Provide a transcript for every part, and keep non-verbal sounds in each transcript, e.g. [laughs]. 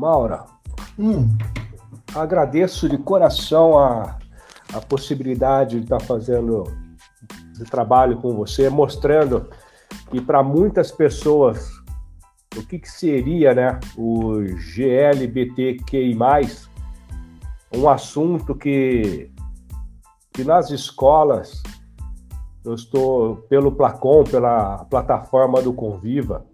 Maura, hum. agradeço de coração a, a possibilidade de estar fazendo esse trabalho com você, mostrando que para muitas pessoas o que, que seria né, o GLBTQI, um assunto que, que nas escolas, eu estou pelo Placom, pela plataforma do Conviva,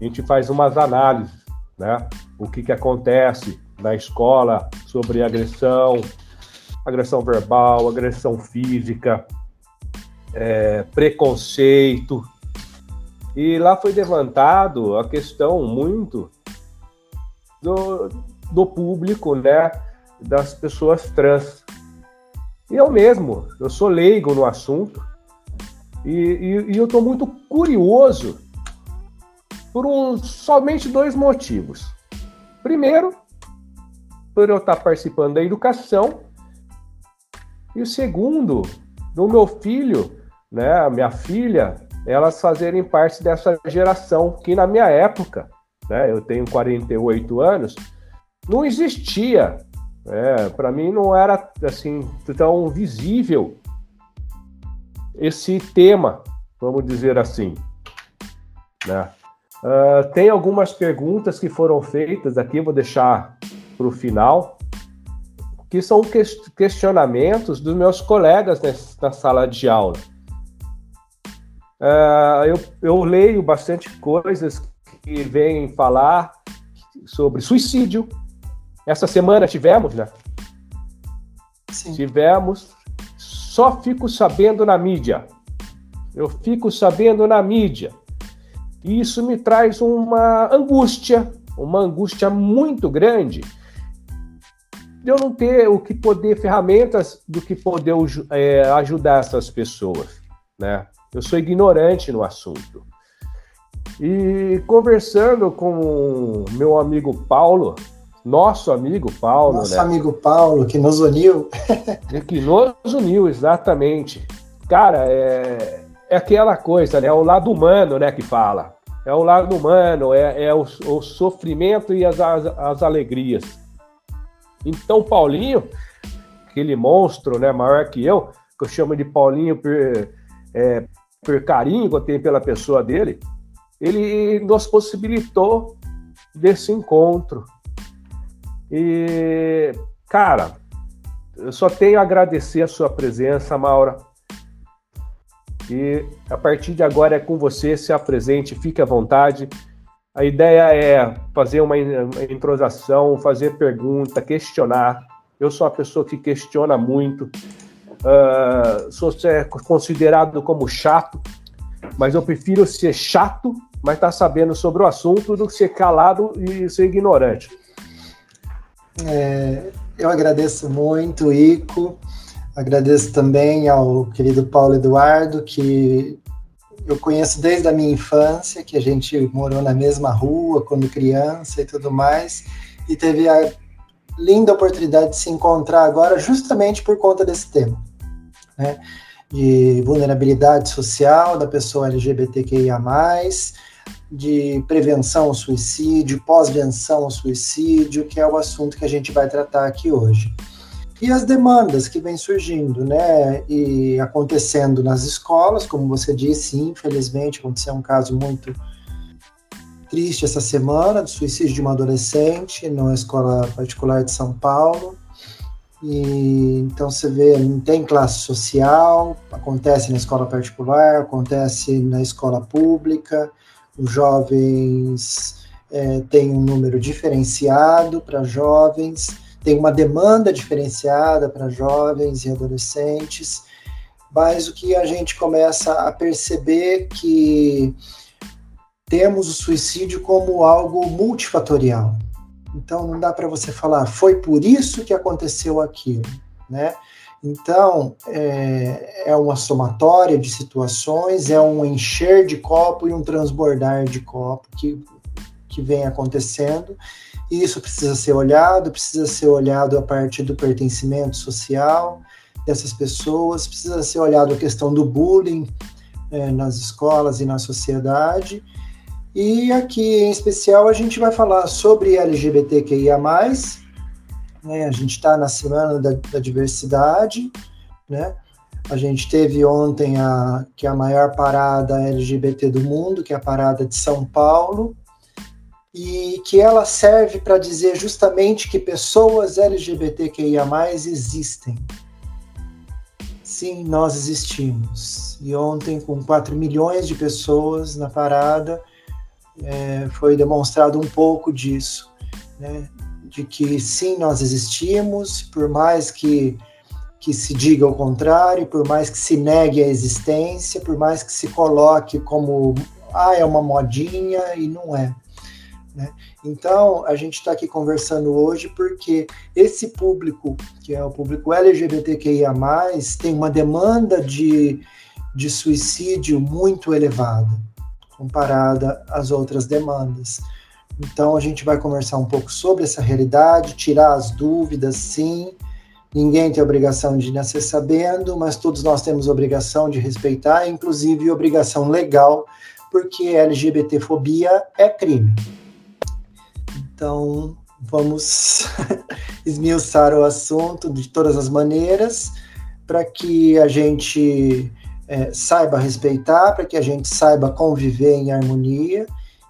a gente faz umas análises, né? O que, que acontece na escola sobre agressão, agressão verbal, agressão física, é, preconceito. E lá foi levantado a questão muito do, do público, né? Das pessoas trans. E eu mesmo, eu sou leigo no assunto, e, e, e eu estou muito curioso por um, somente dois motivos. Primeiro, por eu estar participando da educação, e o segundo, do meu filho, né, minha filha, elas fazerem parte dessa geração que na minha época, né, eu tenho 48 anos, não existia. Né, Para mim não era assim tão visível esse tema, vamos dizer assim. Né? Uh, tem algumas perguntas que foram feitas aqui, vou deixar para o final, que são questionamentos dos meus colegas na sala de aula. Uh, eu, eu leio bastante coisas que vêm falar sobre suicídio. Essa semana tivemos, né? Sim. Tivemos. Só fico sabendo na mídia. Eu fico sabendo na mídia. E isso me traz uma angústia, uma angústia muito grande de eu não ter o que poder, ferramentas do que poder é, ajudar essas pessoas, né? Eu sou ignorante no assunto. E conversando com meu amigo Paulo, nosso amigo Paulo, nosso né? amigo Paulo, que nos uniu. [laughs] que nos uniu, exatamente. Cara, é, é aquela coisa, né? É o lado humano, né, que fala. É o lado humano, é, é o, o sofrimento e as, as, as alegrias. Então, Paulinho, aquele monstro, né, maior que eu, que eu chamo de Paulinho por, é, por carinho que eu tenho pela pessoa dele, ele nos possibilitou desse encontro. E, cara, eu só tenho a agradecer a sua presença, Maura. E a partir de agora é com você, se apresente, fique à vontade. A ideia é fazer uma entrosação, fazer pergunta, questionar. Eu sou uma pessoa que questiona muito, Uh, sou considerado como chato, mas eu prefiro ser chato, mas estar tá sabendo sobre o assunto, do que ser calado e ser ignorante. É, eu agradeço muito, Ico. Agradeço também ao querido Paulo Eduardo, que eu conheço desde a minha infância, que a gente morou na mesma rua quando criança e tudo mais, e teve a linda oportunidade de se encontrar agora justamente por conta desse tema né, de vulnerabilidade social da pessoa LGBTQIA+, de prevenção ao suicídio, pós-venção ao suicídio, que é o assunto que a gente vai tratar aqui hoje. E as demandas que vêm surgindo, né, e acontecendo nas escolas, como você disse, infelizmente aconteceu um caso muito triste essa semana, do suicídio de uma adolescente numa escola particular de São Paulo, e, então você vê, não tem classe social, acontece na escola particular, acontece na escola pública, os jovens é, têm um número diferenciado para jovens, tem uma demanda diferenciada para jovens e adolescentes, mas o que a gente começa a perceber que temos o suicídio como algo multifatorial. Então não dá para você falar foi por isso que aconteceu aquilo, né? Então é, é uma somatória de situações, é um encher de copo e um transbordar de copo que, que vem acontecendo. Isso precisa ser olhado, precisa ser olhado a partir do pertencimento social dessas pessoas, precisa ser olhado a questão do bullying é, nas escolas e na sociedade E aqui, em especial, a gente vai falar sobre LGBTQIA+, né? A gente está na Semana da, da, Diversidade, né? A gente teve ontem a, que é a maior parada LGBT do mundo, que é a parada de São Paulo, e que ela serve para dizer justamente que pessoas LGBTQIA+, existem. Sim, nós existimos. E ontem, com 4 milhões de pessoas na parada, é, foi demonstrado um pouco disso, né? de que sim, nós existimos, por mais que, que se diga o contrário, por mais que se negue a existência, por mais que se coloque como, ah, é uma modinha, e não é. Né? Então, a gente está aqui conversando hoje porque esse público, que é o público LGBTQIA, tem uma demanda de, de suicídio muito elevada, comparada às outras demandas. Então, a gente vai conversar um pouco sobre essa realidade, tirar as dúvidas, sim. Ninguém tem obrigação de nascer sabendo, mas todos nós temos obrigação de respeitar, inclusive obrigação legal, porque LGBTfobia é crime. Então, vamos [laughs] esmiuçar o assunto de todas as maneiras, para que a gente é, saiba respeitar, para que a gente saiba conviver em harmonia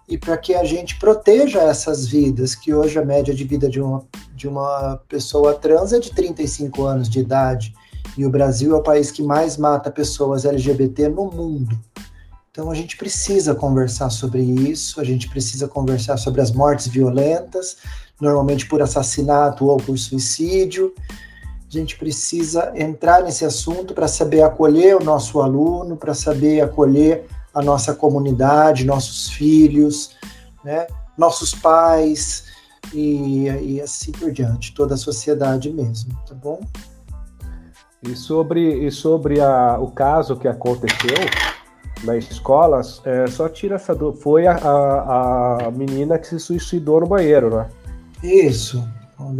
e para que a gente proteja essas vidas, que hoje a média de vida de uma, de uma pessoa trans é de 35 anos de idade, e o Brasil é o país que mais mata pessoas LGBT no mundo. Então a gente precisa conversar sobre isso, a gente precisa conversar sobre as mortes violentas, normalmente por assassinato ou por suicídio. A gente precisa entrar nesse assunto para saber acolher o nosso aluno, para saber acolher a nossa comunidade, nossos filhos, né, nossos pais e, e assim por diante, toda a sociedade mesmo, tá bom? E sobre, e sobre a, o caso que aconteceu, na escola, é, só tira essa dúvida. Foi a, a, a, menina que se suicidou no banheiro, né? Isso.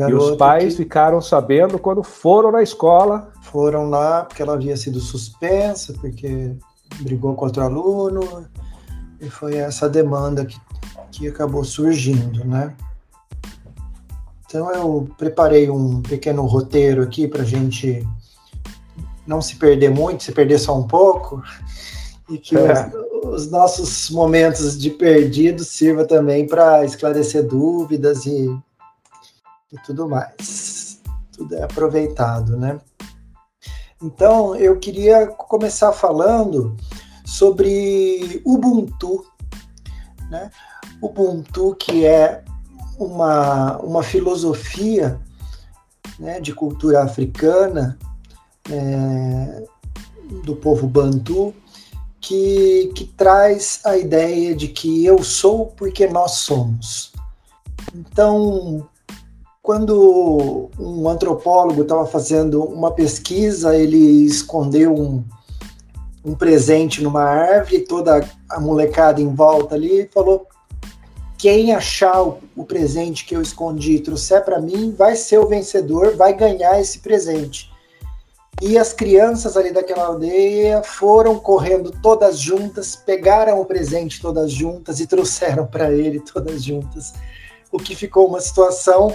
E os pais que... ficaram sabendo quando foram na escola. Foram lá porque ela havia sido suspensa, porque brigou contra o aluno. E foi essa demanda que, que acabou surgindo, né? Então eu preparei um pequeno roteiro aqui para gente não se perder muito, se perder só um pouco, e que é. os, os, nossos momentos de perdido sirva também para esclarecer dúvidas e, e tudo mais. Tudo é aproveitado, né? Então, eu queria começar falando sobre Ubuntu, né? Ubuntu, que é uma, uma filosofia né, de cultura africana é, do povo Bantu, que, que traz a ideia de que eu sou porque nós somos. Então, quando um antropólogo estava fazendo uma pesquisa, ele escondeu um, um presente numa árvore, toda a molecada em volta ali falou: quem achar o, o presente que eu escondi e trouxer para mim vai ser o vencedor, vai ganhar esse presente. E as crianças ali daquela aldeia foram correndo todas juntas, pegaram o presente todas juntas e trouxeram para ele todas juntas. O que ficou uma situação,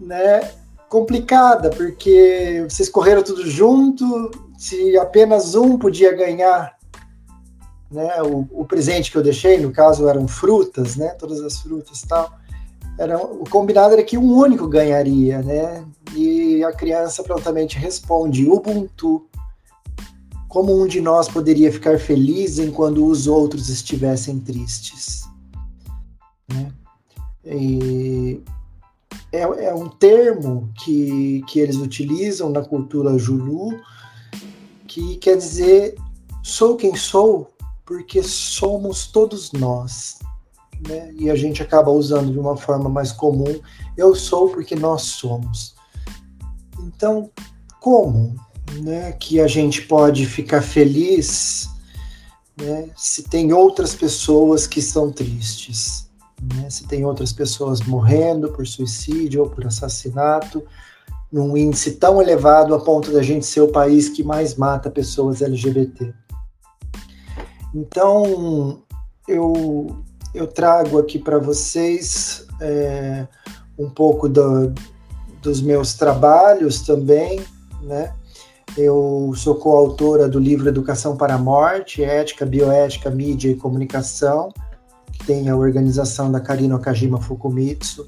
né, complicada, porque vocês correram tudo junto, se apenas um podia ganhar, né, o, o presente que eu deixei, no caso eram frutas, né, todas as frutas e tal era, o combinado era que um único ganharia, né? E a criança prontamente responde: Ubuntu. Como um de nós poderia ficar feliz enquanto os outros estivessem tristes? Né? E é, é, um termo que, que eles utilizam na cultura Julu, que quer dizer sou quem sou porque somos todos nós né? e a gente acaba usando de uma forma mais comum, eu sou porque nós somos. Então, como né, que a gente pode ficar feliz né, se tem outras pessoas que estão tristes? Né? Se tem outras pessoas morrendo por suicídio ou por assassinato, num índice tão elevado a ponto da gente ser o país que mais mata pessoas LGBT. Então, eu eu trago aqui para vocês é, um pouco do, dos meus trabalhos também, né? Eu sou coautora do livro Educação para a Morte, Ética, Bioética, Mídia e Comunicação, que tem a organização da Karina Okajima Fukumitsu,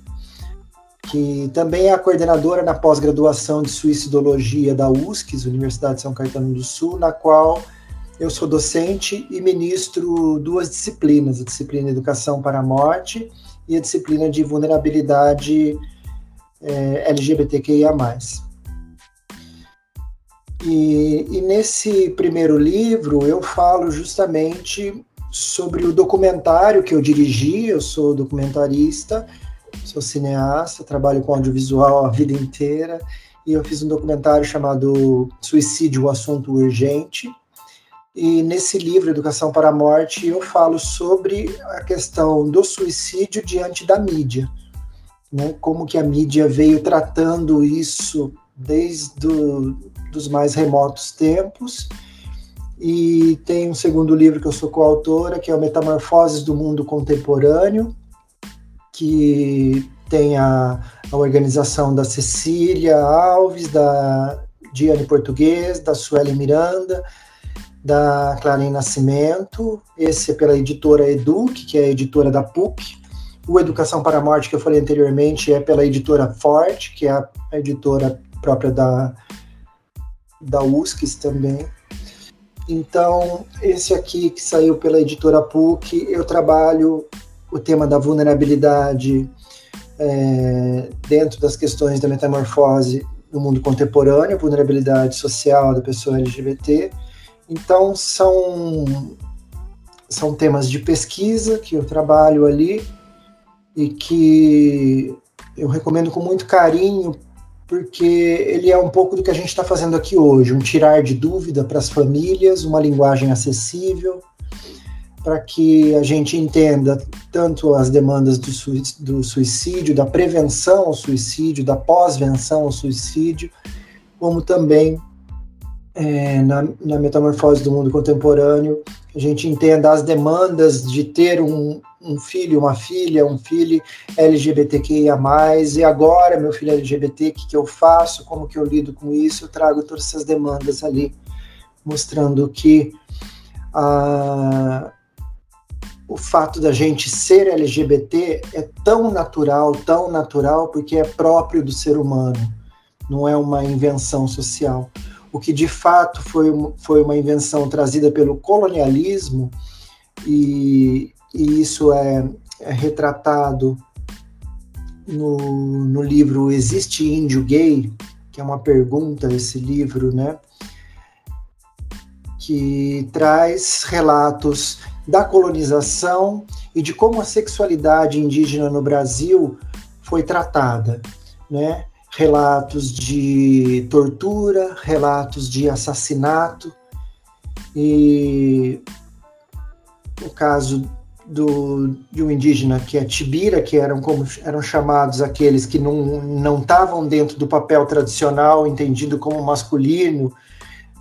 que também é a coordenadora na pós-graduação de Suicidologia da USCS, Universidade de São Caetano do Sul, na qual eu sou docente e ministro duas disciplinas, a disciplina Educação para a Morte e a disciplina de Vulnerabilidade é, LGBTQIA+. E, e nesse primeiro livro eu falo justamente sobre o documentário que eu dirigi, eu sou documentarista, sou cineasta, trabalho com audiovisual a vida inteira, e eu fiz um documentário chamado Suicídio, o Assunto Urgente. E nesse livro, Educação para a Morte, eu falo sobre a questão do suicídio diante da mídia. Né? Como que a mídia veio tratando isso desde do, dos mais remotos tempos. E tem um segundo livro que eu sou coautora, que é o Metamorfoses do Mundo Contemporâneo, que tem a, a organização da Cecília Alves, da Diane Português, da Sueli Miranda, da Clarim Nascimento. Esse é pela editora Educ, que é a editora da PUC. O Educação para a Morte, que eu falei anteriormente, é pela editora Forte, que é a editora própria da, da USCS também. Então, esse aqui que saiu pela editora PUC, eu trabalho o tema da vulnerabilidade é, dentro das questões da metamorfose no mundo contemporâneo, vulnerabilidade social da pessoa LGBT. Então, são, são temas de pesquisa que eu trabalho ali e que eu recomendo com muito carinho porque ele é um pouco do que a gente está fazendo aqui hoje, um tirar de dúvida para as famílias, uma linguagem acessível, para que a gente entenda tanto as demandas do, do suicídio, da prevenção ao suicídio, da pós-venção ao suicídio, como também é, na, na, metamorfose do mundo contemporâneo, a gente entenda as demandas de ter um, um filho, uma filha, um filho LGBTQIA+, e agora meu filho LGBT, o que, que eu faço, como que eu lido com isso, eu trago todas essas demandas ali, mostrando que a, o fato da gente ser LGBT é tão natural, tão natural, porque é próprio do ser humano, não é uma invenção social. O que de fato foi, foi uma invenção trazida pelo colonialismo e, e isso é, é retratado no, no livro Existe Índio Gay? Que é uma pergunta esse livro, né? Que traz relatos da colonização e de como a sexualidade indígena no Brasil foi tratada, né? Relatos de tortura, relatos de assassinato e no caso do, de um indígena que é Tibira, que eram como eram chamados aqueles que não não estavam dentro do papel tradicional entendido como masculino,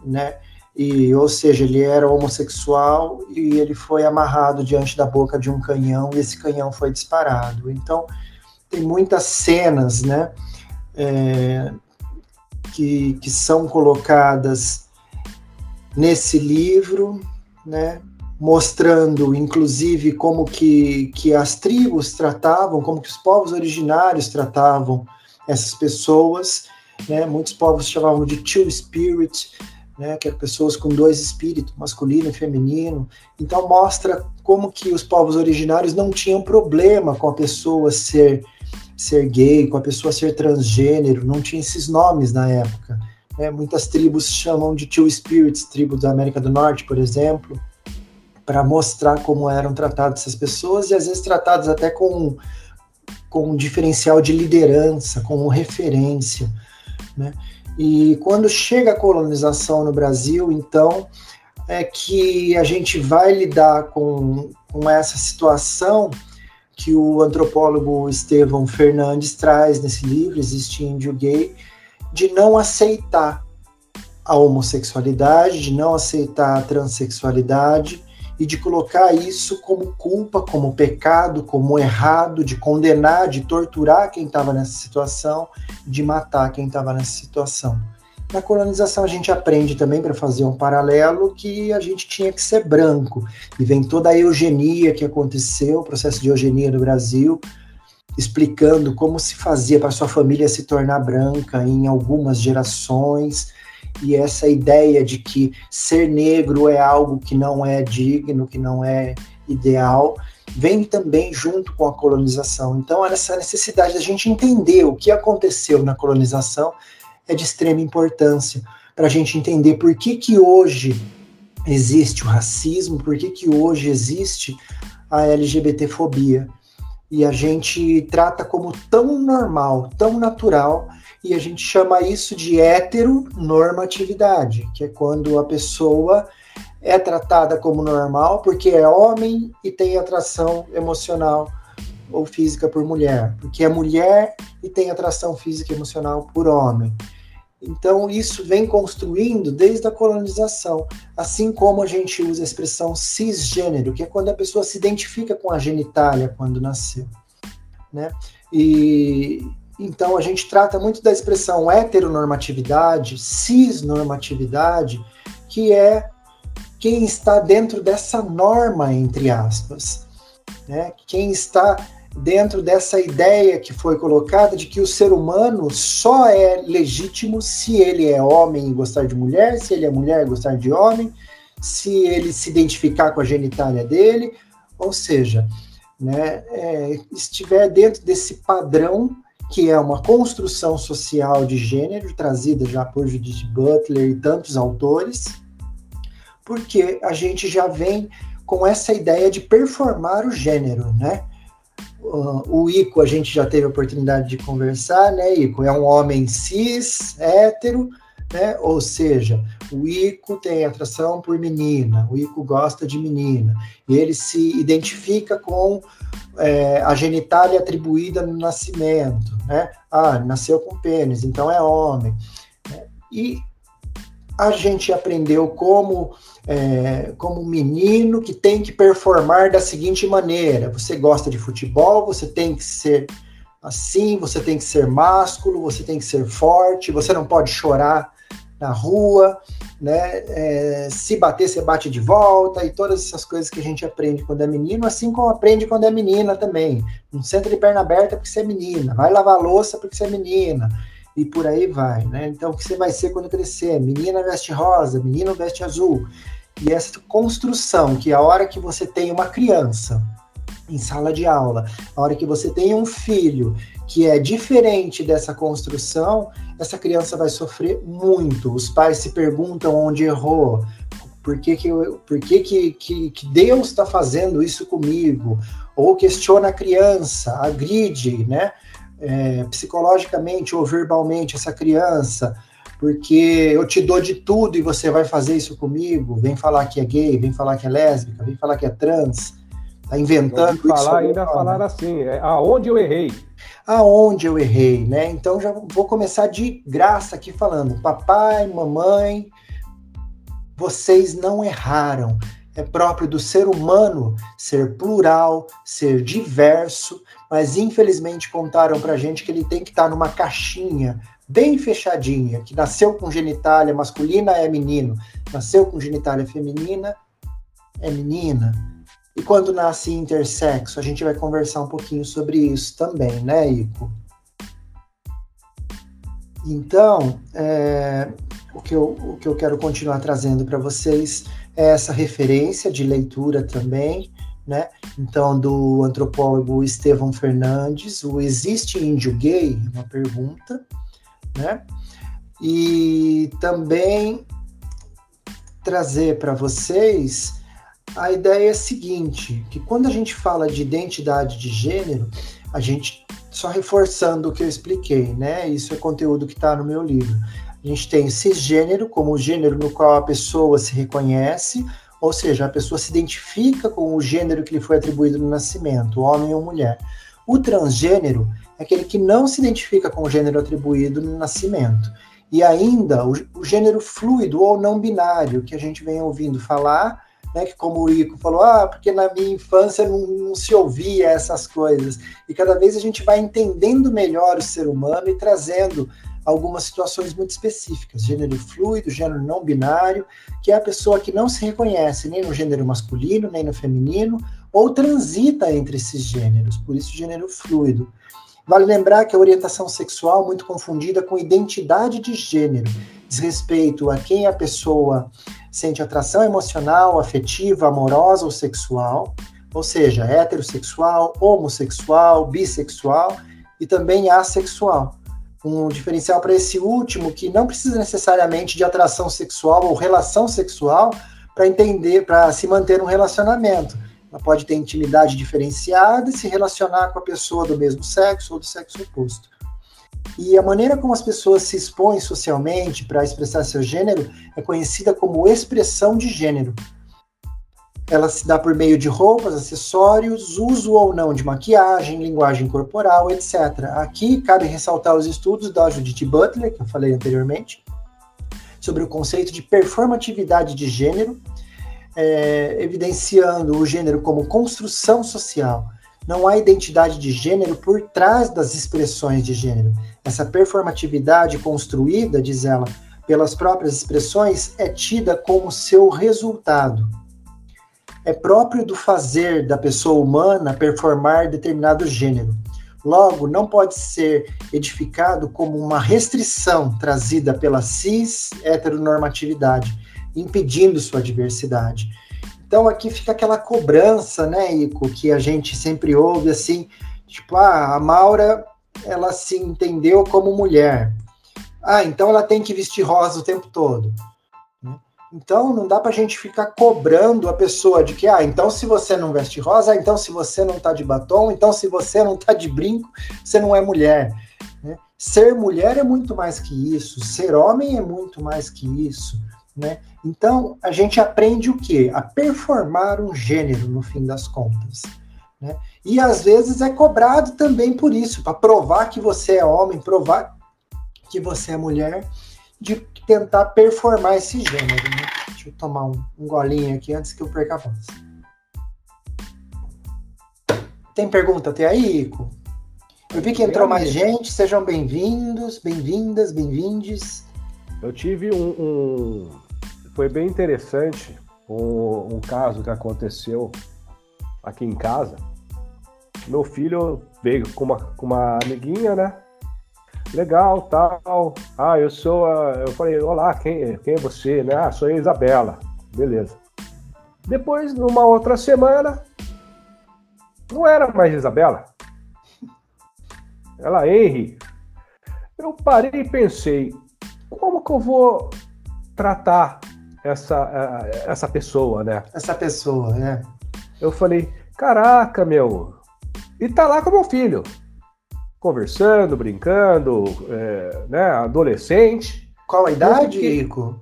né? E, ou seja, ele era homossexual e ele foi amarrado diante da boca de um canhão e esse canhão foi disparado. Então, tem muitas cenas, né, é, que, que são colocadas nesse livro, né, mostrando inclusive como que, que as tribos tratavam, como que os povos originários tratavam essas pessoas, né? Muitos povos chamavam de two spirit, né? Que eram pessoas com dois espíritos, masculino e feminino. Então mostra como que os povos originários não tinham problema com a pessoa ser ser gay, com a pessoa ser transgênero, não tinha esses nomes na época. Né? Muitas tribos chamam de two spirits, tribo da América do Norte, por exemplo para mostrar como eram tratadas essas pessoas e às vezes tratadas até com, com um diferencial de liderança, como referência. Né? E quando chega a colonização no Brasil, então, é que a gente vai lidar com, com essa situação que o antropólogo Estevão Fernandes traz nesse livro, Existe Índio Gay, de não aceitar a homossexualidade, de não aceitar a transexualidade, e de colocar isso como culpa, como pecado, como errado, de condenar, de torturar quem estava nessa situação, de matar quem estava nessa situação. Na colonização a gente aprende também para fazer um paralelo que a gente tinha que ser branco e vem toda a eugenia que aconteceu, o processo de eugenia no Brasil, explicando como se fazia para sua família se tornar branca em algumas gerações e essa ideia de que ser negro é algo que não é digno, que não é ideal, vem também junto com a colonização. Então, essa necessidade da gente entender o que aconteceu na colonização é de extrema importância para a gente entender por que, que hoje existe o racismo, por que, que hoje existe a LGBTfobia. E a gente trata como tão normal, tão natural, e a gente chama isso de heteronormatividade, que é quando a pessoa é tratada como normal porque é homem e tem atração emocional ou física por mulher, porque é mulher e tem atração física e emocional por homem. Então, isso vem construindo desde a colonização, assim como a gente usa a expressão cisgênero, que é quando a pessoa se identifica com a genitália quando nasceu. Né? E, então, a gente trata muito da expressão heteronormatividade, cisnormatividade, que é quem está dentro dessa norma, entre aspas. Né? Quem está dentro dessa ideia que foi colocada de que o ser humano só é legítimo se ele é homem e gostar de mulher, se ele é mulher e gostar de homem, se ele se identificar com a genitália dele, ou seja, né, é, estiver dentro desse padrão que é uma construção social de gênero trazida já por Judith Butler e tantos autores, porque a gente já vem com essa ideia de performar o gênero, né? O Ico, a gente já teve a oportunidade de conversar, né, Ico? É um homem cis, hétero, né? Ou seja, o Ico tem atração por menina, o Ico gosta de menina, e ele se identifica com é, a genitália atribuída no nascimento, né? Ah, nasceu com pênis, então é homem. E a gente aprendeu como é, como menino que tem que performar da seguinte maneira: você gosta de futebol, você tem que ser assim, você tem que ser másculo, você tem que ser forte, você não pode chorar na rua, né? É, se bater, você bate de volta e todas essas coisas que a gente aprende quando é menino, assim como aprende quando é menina também. Não senta de perna aberta porque você é menina, vai lavar louça porque você é menina e por aí vai, né? Então, o que você vai ser quando crescer? Menina veste rosa, menino veste azul. E essa construção, que a hora que você tem uma criança em sala de aula, a hora que você tem um filho que é diferente dessa construção, essa criança vai sofrer muito. Os pais se perguntam onde errou, por que, que, por que, que, que, que Deus está fazendo isso comigo? Ou questiona a criança, agride, né? É, psicologicamente ou verbalmente essa criança, porque eu te dou de tudo e você vai fazer isso comigo. Vem falar que é gay, vem falar que é lésbica, vem falar que é trans. Tá inventando falar, isso. ainda falar assim, é, aonde eu errei aonde eu errei, né? Então já vou começar de graça aqui falando, papai, mamãe, vocês não erraram. É próprio do ser humano ser plural, ser diverso, mas infelizmente contaram pra gente que ele tem que estar tá numa caixinha bem fechadinha, que nasceu com genitália masculina é menino, nasceu com genitália feminina é menina e quando nasce intersexo, a gente vai conversar um pouquinho sobre isso também, né, Ico? Então, é, o, que eu, o que eu quero continuar trazendo para vocês é essa referência de leitura também, né? Então, do antropólogo Estevão Fernandes, o Existe Índio Gay? Uma pergunta, né? E também trazer para vocês a ideia seguinte, que quando a gente fala de identidade de gênero, a gente, só reforçando o que eu expliquei, né? Isso é conteúdo que está no meu livro. A gente tem cisgênero como o gênero no qual a pessoa se reconhece, ou seja, a pessoa se identifica com o gênero que lhe foi atribuído no nascimento, homem ou mulher. O transgênero é aquele que não se identifica com o gênero atribuído no nascimento. E ainda o, o gênero fluido ou não binário, que a gente vem ouvindo falar, né, que como o Ico falou, ah, porque na minha infância não, não, se ouvia essas coisas. E cada vez a gente vai entendendo melhor o ser humano e trazendo algumas situações muito específicas, gênero fluido, gênero não binário, que é a pessoa que não se reconhece nem no gênero masculino, nem no feminino, ou transita entre esses gêneros, por isso gênero fluido. Vale lembrar que a orientação sexual muito confundida com identidade de gênero, diz respeito a quem a pessoa sente atração emocional, afetiva, amorosa ou sexual, ou seja, heterossexual, homossexual, bissexual e também assexual. Um diferencial para esse último que não precisa necessariamente de atração sexual ou relação sexual para entender, para se manter um relacionamento. Ela pode ter intimidade diferenciada e se relacionar com a pessoa do mesmo sexo ou do sexo oposto. E a maneira como as pessoas se expõem socialmente para expressar seu gênero é conhecida como expressão de gênero. Ela se dá por meio de roupas, acessórios, uso ou não de maquiagem, linguagem corporal, etc. Aqui cabe ressaltar os estudos da Judith Butler, que eu falei anteriormente, sobre o conceito de performatividade de gênero, é, evidenciando o gênero como construção social. Não há identidade de gênero por trás das expressões de gênero. Essa performatividade construída, diz ela, pelas próprias expressões é tida como seu resultado. É próprio do fazer da pessoa humana performar determinado gênero. Logo, não pode ser edificado como uma restrição trazida pela cis heteronormatividade, impedindo sua diversidade. Então aqui fica aquela cobrança, né, Ico, que a gente sempre ouve assim, tipo, ah, a Maura ela se entendeu como mulher. Ah, então ela tem que vestir rosa o tempo todo. Né? Então não dá para a gente ficar cobrando a pessoa de que, ah, então se você não veste rosa, então se você não tá de batom, então se você não tá de brinco, você não é mulher. Né? Ser mulher é muito mais que isso, ser homem é muito mais que isso. Né? Então a gente aprende o que? A performar um gênero no fim das contas. Né? E às vezes é cobrado também por isso, para provar que você é homem, provar que você é mulher, de tentar performar esse gênero. Né? Deixa eu tomar um, um golinho aqui antes que eu perca a voz. Tem pergunta até aí, Ico? Eu vi que entrou mais gente, sejam bem-vindos, bem-vindas, bem-vindes. Eu tive um, um, Foi bem interessante um, um caso que aconteceu aqui em casa. Meu filho veio com uma, com uma amiguinha, né? Legal, tal. Ah, eu sou. A... Eu falei, olá, quem, quem é você? Né? Ah, sou a Isabela. Beleza. Depois, numa outra semana, não era mais Isabela. Ela, Henry. Eu parei e pensei, como que eu vou tratar essa, essa pessoa, né? Essa pessoa, né? Eu falei, caraca, meu, e tá lá com meu filho, conversando, brincando, é, né, adolescente. Qual a idade, Ico?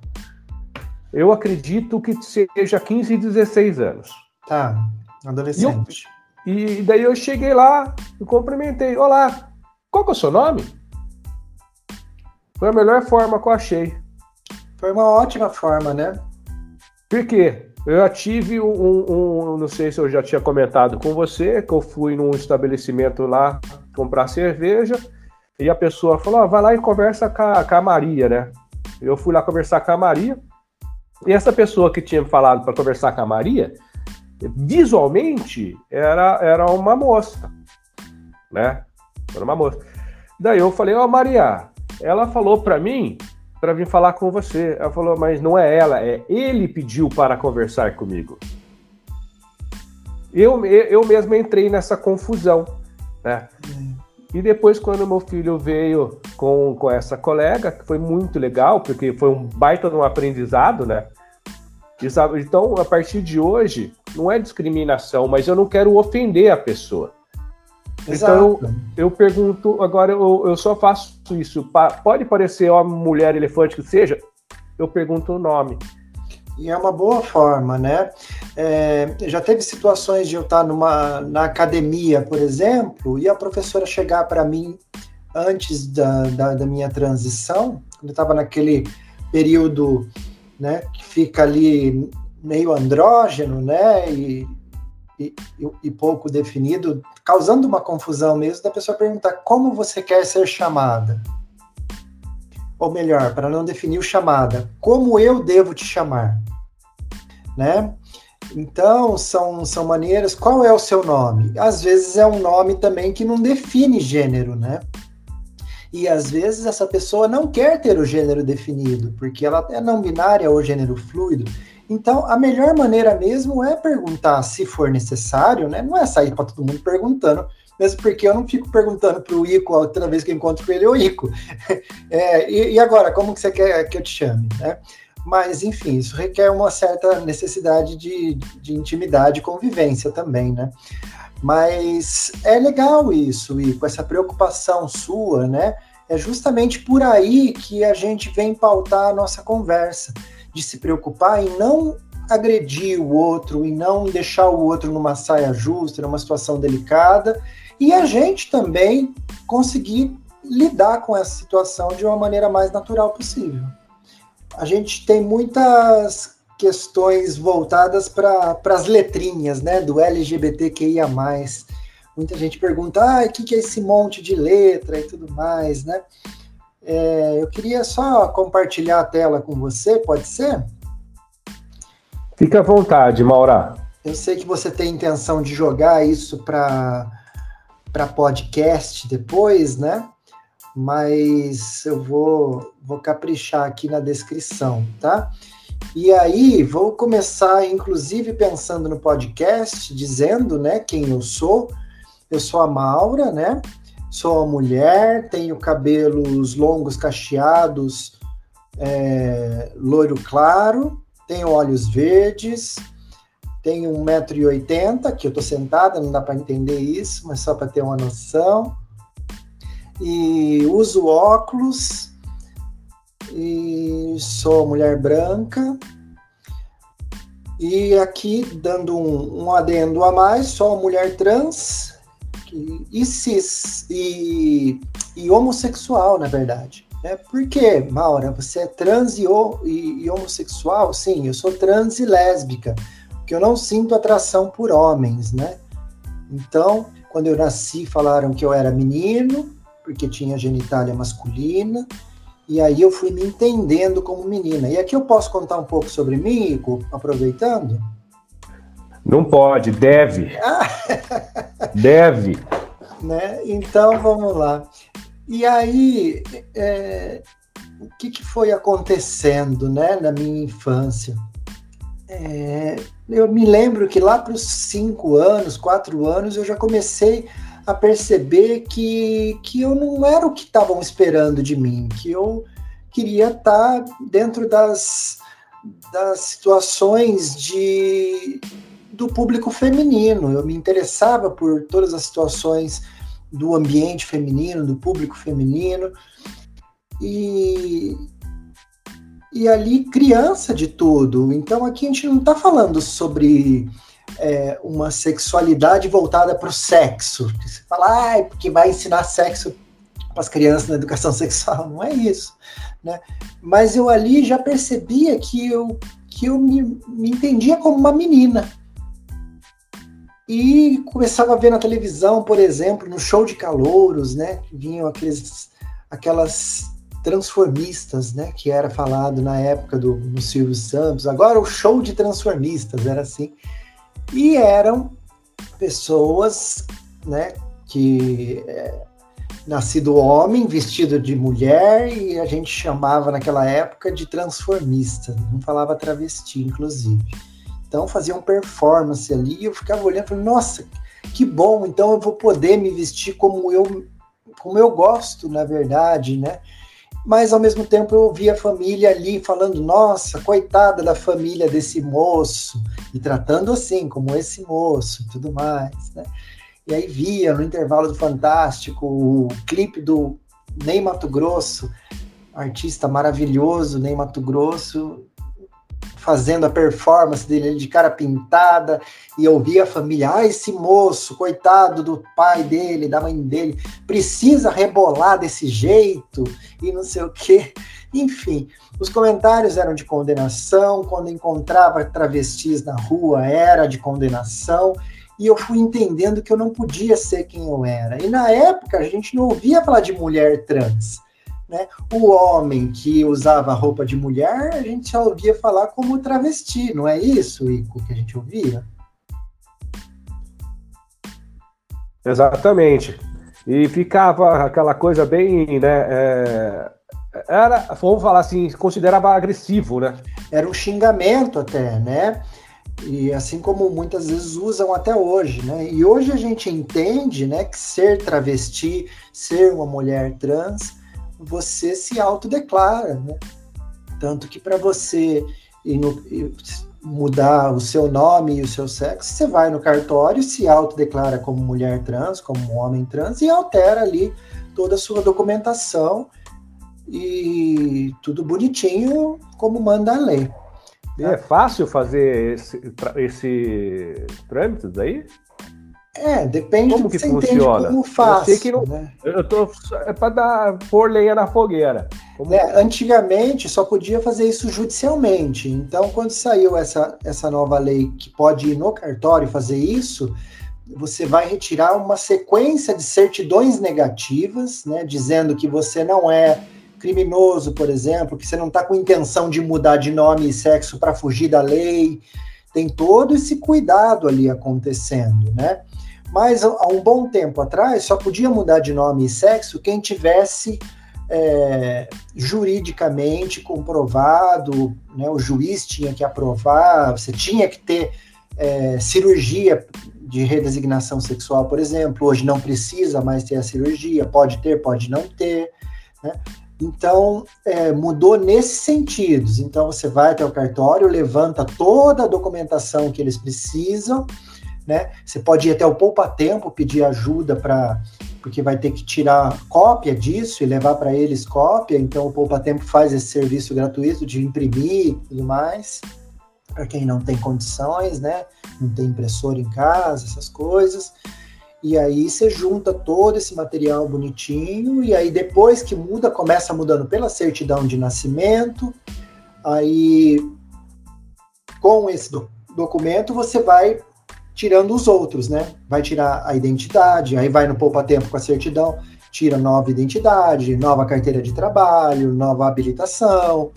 Eu acredito que seja 15 e 16 anos. Tá, adolescente. E, eu, e daí eu cheguei lá e cumprimentei. Olá, qual que é o seu nome? Foi a melhor forma que eu achei. Foi uma ótima forma, né? Por quê? Eu já tive um, um, não sei se eu já tinha comentado com você, que eu fui num estabelecimento lá comprar cerveja e a pessoa falou: ah, vai lá e conversa com a, com a Maria, né? Eu fui lá conversar com a Maria e essa pessoa que tinha falado para conversar com a Maria, visualmente era, era uma moça, né? Era uma moça. Daí eu falei: Ó, oh, Maria, ela falou para mim para vir falar com você. Ela falou, mas não é ela, é ele pediu para conversar comigo. Eu, eu mesmo entrei nessa confusão, né? E depois, quando meu filho veio com, com essa colega, que foi muito legal, porque foi um baita de um aprendizado, né? E, sabe, então, a partir de hoje, não é discriminação, mas eu não quero ofender a pessoa. Então eu, eu pergunto, agora eu, eu só faço isso. Pode parecer homem, mulher, elefante, que seja, eu pergunto o nome. E é uma boa forma, né? É, já teve situações de eu estar numa, na academia, por exemplo, e a professora chegar para mim antes da, da, da, minha transição, quando eu estava naquele período né, que fica ali meio andrógeno, né? E, e, e, pouco definido, causando uma confusão mesmo da pessoa perguntar como você quer ser chamada. Ou melhor, para não definir o chamada, como eu devo te chamar, né? Então, são, são maneiras. Qual é o seu nome? Às vezes é um nome também que não define gênero, né? E às vezes essa pessoa não quer ter o gênero definido, porque ela é não binária ou gênero fluido. Então, a melhor maneira mesmo é perguntar se for necessário, né? Não é sair para todo mundo perguntando, mesmo porque eu não fico perguntando para o Ico outra vez que eu encontro com ele, ô Ico, [laughs] é, e, e, agora, como que você quer que eu te chame, né? Mas, enfim, isso requer uma certa necessidade de, de intimidade e convivência também, né? Mas é legal isso, com essa preocupação sua, né? É justamente por aí que a gente vem pautar a nossa conversa, de se preocupar em não agredir o outro, e não deixar o outro numa saia justa, numa situação delicada, e a gente também conseguir lidar com essa situação de uma maneira mais natural possível a gente tem muitas questões voltadas para as letrinhas, né, do LGBTQIA+. Muita gente pergunta, ah, o que, que é esse monte de letra e tudo mais, né? É, eu queria só compartilhar a tela com você, pode ser? Fique à vontade, Maura. Eu sei que você tem intenção de jogar isso para podcast depois, né? mas eu vou, vou caprichar aqui na descrição, tá? E aí, vou começar, inclusive, pensando no podcast, dizendo, né, quem eu sou. Eu sou a Maura, né? Sou mulher, tenho cabelos longos, cacheados, é, loiro claro, tenho olhos verdes, tenho 1,80m, que eu tô sentada, não dá para entender isso, mas só para ter uma noção e uso óculos e sou mulher branca. E aqui, dando um, um adendo a mais, sou mulher trans e cis e, e homossexual, na verdade. É, por quê, Maura? Você é trans e, e, e, homossexual? Sim, eu sou trans e lésbica, porque eu não sinto atração por homens, né? Então, quando eu nasci, falaram que eu era menino, porque tinha genitália masculina, e aí eu fui me entendendo como menina. E aqui eu posso contar um pouco sobre mim, Ico, aproveitando? Não pode, deve. [laughs] deve. Né? Então vamos lá. E aí, é, o que, que, foi acontecendo né, na minha infância? É, eu me lembro que lá para os cinco anos, quatro anos, eu já comecei a perceber que, que eu não era o que estavam esperando de mim, que eu queria estar dentro das, das situações de, do público feminino. Eu me interessava por todas as situações do ambiente feminino, do público feminino. E, e ali criança de tudo. Então aqui a gente não está falando sobre é, uma sexualidade voltada para o sexo. Você fala, ah, porque vai ensinar sexo para as crianças na educação [laughs] sexual. Não é isso. Né? Mas eu ali já percebia que eu, que eu me, me entendia como uma menina. E começava a ver na televisão, por exemplo, no show de calouros, né? Vinham aqueles, aquelas transformistas, né? Que era falado na época do, do Silvio Santos. Agora o show de transformistas era assim. E eram pessoas, né, que é, nascido homem, vestido de mulher, e a gente chamava naquela época de transformista, não falava travesti, inclusive. Então faziam performance ali, e eu ficava olhando e nossa, que bom, então eu vou poder me vestir como eu, como eu gosto, na verdade, né? mas ao mesmo tempo eu ouvia a família ali falando: nossa, coitada da família desse moço, e tratando assim, como esse moço e tudo mais, né? E aí via no intervalo do Fantástico o clipe do Ney Mato Grosso, artista maravilhoso, Ney Mato Grosso, fazendo a performance dele de cara pintada, e eu via a família, ah, esse moço, coitado do pai dele, da mãe dele, precisa rebolar desse jeito, e não sei o quê. [laughs] Enfim, os comentários eram de condenação, quando encontrava travestis na rua era de condenação, e eu fui entendendo que eu não podia ser quem eu era. E na época a gente não ouvia falar de mulher trans. Né? O homem que usava roupa de mulher, a gente só ouvia falar como travesti, não é isso, Ico, que a gente ouvia? Exatamente. E ficava aquela coisa bem, né? É, era, vamos falar assim, considerava agressivo, né? Era um xingamento até, né? E assim como muitas vezes usam até hoje, né? E hoje a gente entende, né, que ser travesti, ser uma mulher trans, você se autodeclara, né? Tanto que para você mudar o seu nome e o seu sexo, você vai no cartório, se autodeclara como mulher trans, como homem trans e altera ali toda a sua documentação e tudo bonitinho como manda a lei. É fácil fazer esse, esse trâmite daí? É, depende como do que, que funciona. como faz. Eu sei que não, né? eu tô é para dar pôr lenha na fogueira. Como... É, antigamente só podia fazer isso judicialmente. Então, quando saiu essa, essa nova lei que pode ir no cartório fazer isso, você vai retirar uma sequência de certidões negativas, né, dizendo que você não é criminoso, por exemplo, que você não está com intenção de mudar de nome e sexo para fugir da lei. Tem todo esse cuidado ali acontecendo, né? Mas há um bom tempo atrás só podia mudar de nome e sexo quem tivesse é, juridicamente comprovado, né, o juiz tinha que aprovar, você tinha que ter é, cirurgia de redesignação sexual, por exemplo. Hoje não precisa mais ter a cirurgia, pode ter, pode não ter. Né? Então, é, mudou nesses sentidos. Então, você vai até o cartório, levanta toda a documentação que eles precisam, né? Você pode ir até o Poupa Tempo pedir ajuda para. Porque vai ter que tirar cópia disso e levar para eles cópia. Então, o Poupa Tempo faz esse serviço gratuito de imprimir e tudo mais. Para quem não tem condições, né? Não tem impressora em casa, essas coisas. E aí você junta todo esse material bonitinho, e aí depois que muda, começa mudando pela certidão de nascimento. Aí, com esse do documento, você vai tirando os outros, né? Vai tirar a identidade, aí vai no poupa tempo com a certidão, tira nova identidade, nova carteira de trabalho, nova habilitação,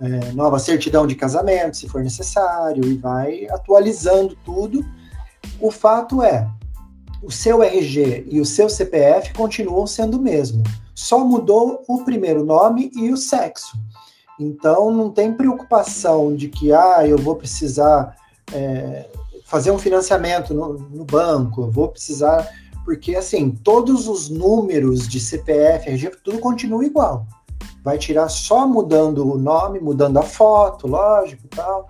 é, nova certidão de casamento, se for necessário, e vai atualizando tudo. O fato é, o seu RG e o seu CPF continuam sendo o mesmo. Só mudou o primeiro nome e o sexo. Então não tem preocupação de que ah, eu vou precisar é, fazer um financiamento no, no banco, eu vou precisar. Porque assim, todos os números de CPF, RG, tudo continua igual. Vai tirar só mudando o nome, mudando a foto, lógico, tal.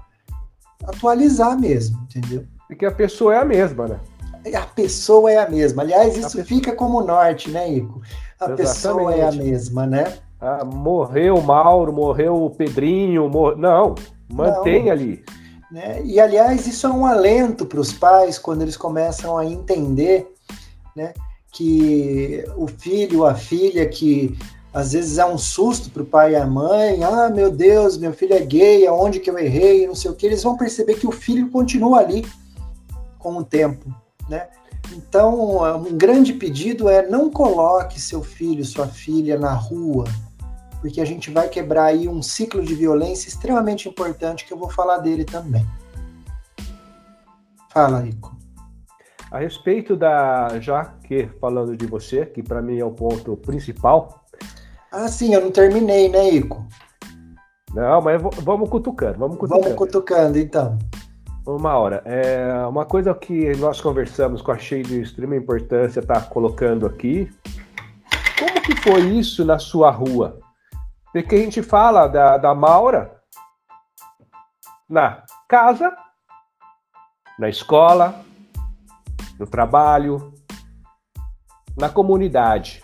Atualizar mesmo, entendeu? Porque a pessoa é a mesma, né? a pessoa é a mesma. Aliás, isso fica como norte, né, Ico? A Exatamente. pessoa é a mesma, né? Ah, morreu o Mauro, morreu o Pedrinho, mor... não, mantém Não. ali. Né? E, aliás, isso é um alento para os pais quando eles começam a entender né, que o filho, a filha, que às vezes é um susto para o pai e a mãe, ah, meu Deus, meu filho é gay, aonde que eu errei, não sei o que, eles vão perceber que o filho continua ali com o tempo. Né? Então, um grande pedido é não coloque seu filho, sua filha na rua, porque a gente vai quebrar aí um ciclo de violência extremamente importante que eu vou falar dele também. Fala, Rico. A respeito da, já que falando de você, que para mim é o ponto principal. Ah, sim, eu não terminei, né, Ico? Não, mas vamos cutucando, vamos cutucando. Vamos cutucando, então. Uma hora. É uma coisa que nós conversamos com achei de extrema importância estar tá colocando aqui. Como que foi isso na sua rua? Porque a gente fala da, da Maura na casa, na escola, no trabalho, na comunidade.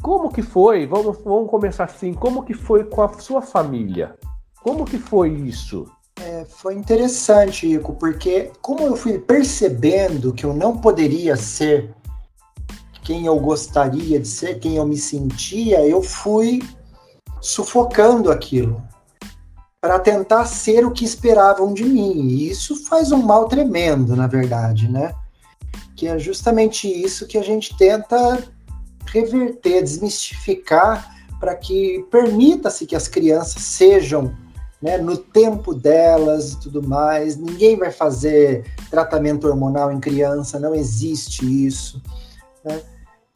Como que foi? Vamos, vamos começar assim. Como que foi com a sua família? Como que foi isso? É, foi interessante, Ico, porque como eu fui percebendo que eu não poderia ser quem eu gostaria de ser, quem eu me sentia, eu fui sufocando aquilo para tentar ser o que esperavam de mim. E isso faz um mal tremendo, na verdade, né? Que é justamente isso que a gente tenta reverter, desmistificar para que permita-se que as crianças sejam né, no tempo delas e tudo mais. Ninguém vai fazer tratamento hormonal em criança, não existe isso. Né?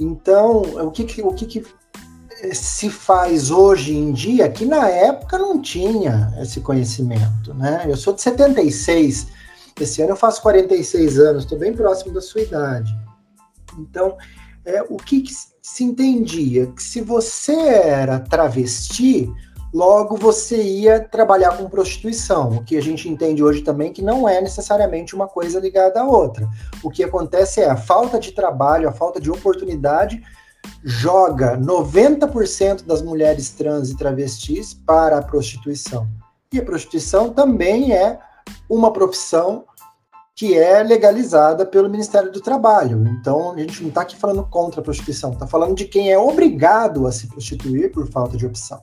Então, o que, o que, que se faz hoje em dia que na época não tinha esse conhecimento, né? Eu sou de 76, esse ano eu faço 46 anos, estou bem próximo da sua idade. Então, é, o que, que se entendia? Que se você era travesti, logo você ia trabalhar com prostituição, o que a gente entende hoje também que não é necessariamente uma coisa ligada à outra. O que acontece é a falta de trabalho, a falta de oportunidade joga 90% das mulheres trans e travestis para a prostituição. E a prostituição também é uma profissão que é legalizada pelo Ministério do Trabalho. Então, a gente não está aqui falando contra a prostituição, está falando de quem é obrigado a se prostituir por falta de opção,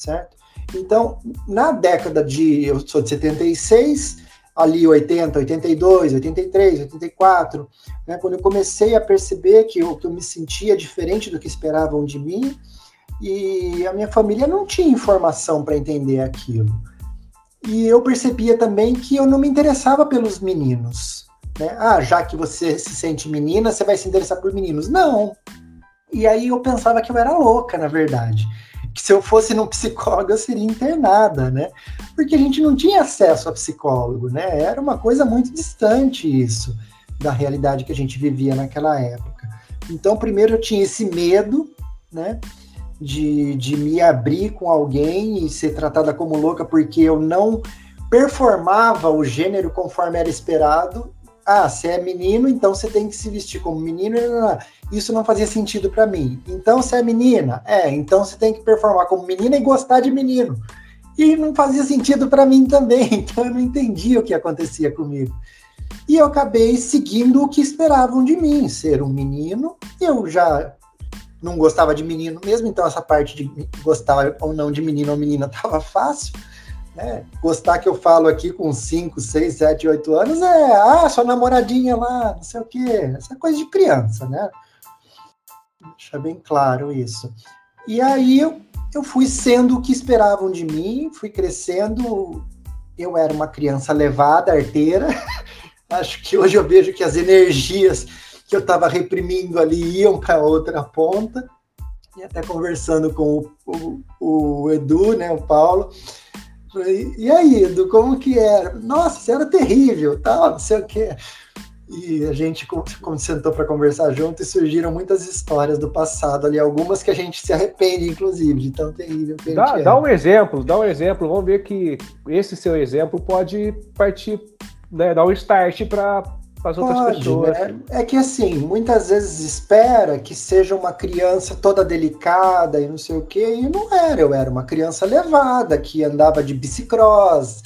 certo? Então, na década de, eu sou de 76, ali 80, 82, 83, 84, né, quando eu comecei a perceber que eu, que eu me sentia diferente do que esperavam de mim, e a minha família não tinha informação para entender aquilo. E eu percebia também que eu não me interessava pelos meninos. Né? Ah, já que você se sente menina, você vai se interessar por meninos. Não. E aí eu pensava que eu era louca, na verdade que se eu fosse num psicólogo eu seria internada, né? Porque a gente não tinha acesso a psicólogo, né? Era uma coisa muito distante isso da realidade que a gente vivia naquela época. Então, primeiro eu tinha esse medo, né? De, de me abrir com alguém e ser tratada como louca porque eu não performava o gênero conforme era esperado. Ah, você é menino, então você tem que se vestir como menino isso não fazia sentido para mim. Então, você é menina? É, então você tem que performar como menina e gostar de menino. E não fazia sentido para mim também, [laughs] então eu não entendia o que acontecia comigo. E eu acabei seguindo o que esperavam de mim, ser um menino. Eu já não gostava de menino mesmo, então essa parte de gostar ou não de menino ou menina estava fácil. Né? Gostar que eu falo aqui com 5, 6, 7, 8 anos é, ah, sua namoradinha lá, não sei o quê. Essa é coisa de criança, né? Deixar bem claro isso. E aí eu, eu fui sendo o que esperavam de mim, fui crescendo. Eu era uma criança levada, arteira. [laughs] Acho que hoje eu vejo que as energias que eu estava reprimindo ali iam para outra ponta. E até conversando com o, o, o Edu, né, o Paulo, e aí, Edu, como que era? Nossa, você era terrível, tal, não sei o quê e a gente sentou para conversar junto e surgiram muitas histórias do passado ali, algumas que a gente se arrepende, inclusive, de tão terrível que dá, dá um exemplo, dá um exemplo, vamos ver que esse seu exemplo pode partir, né, dar um start para as outras pode, pessoas. Né? É que assim, muitas vezes espera que seja uma criança toda delicada e não sei o quê, e não era, eu era uma criança levada, que andava de bicicross,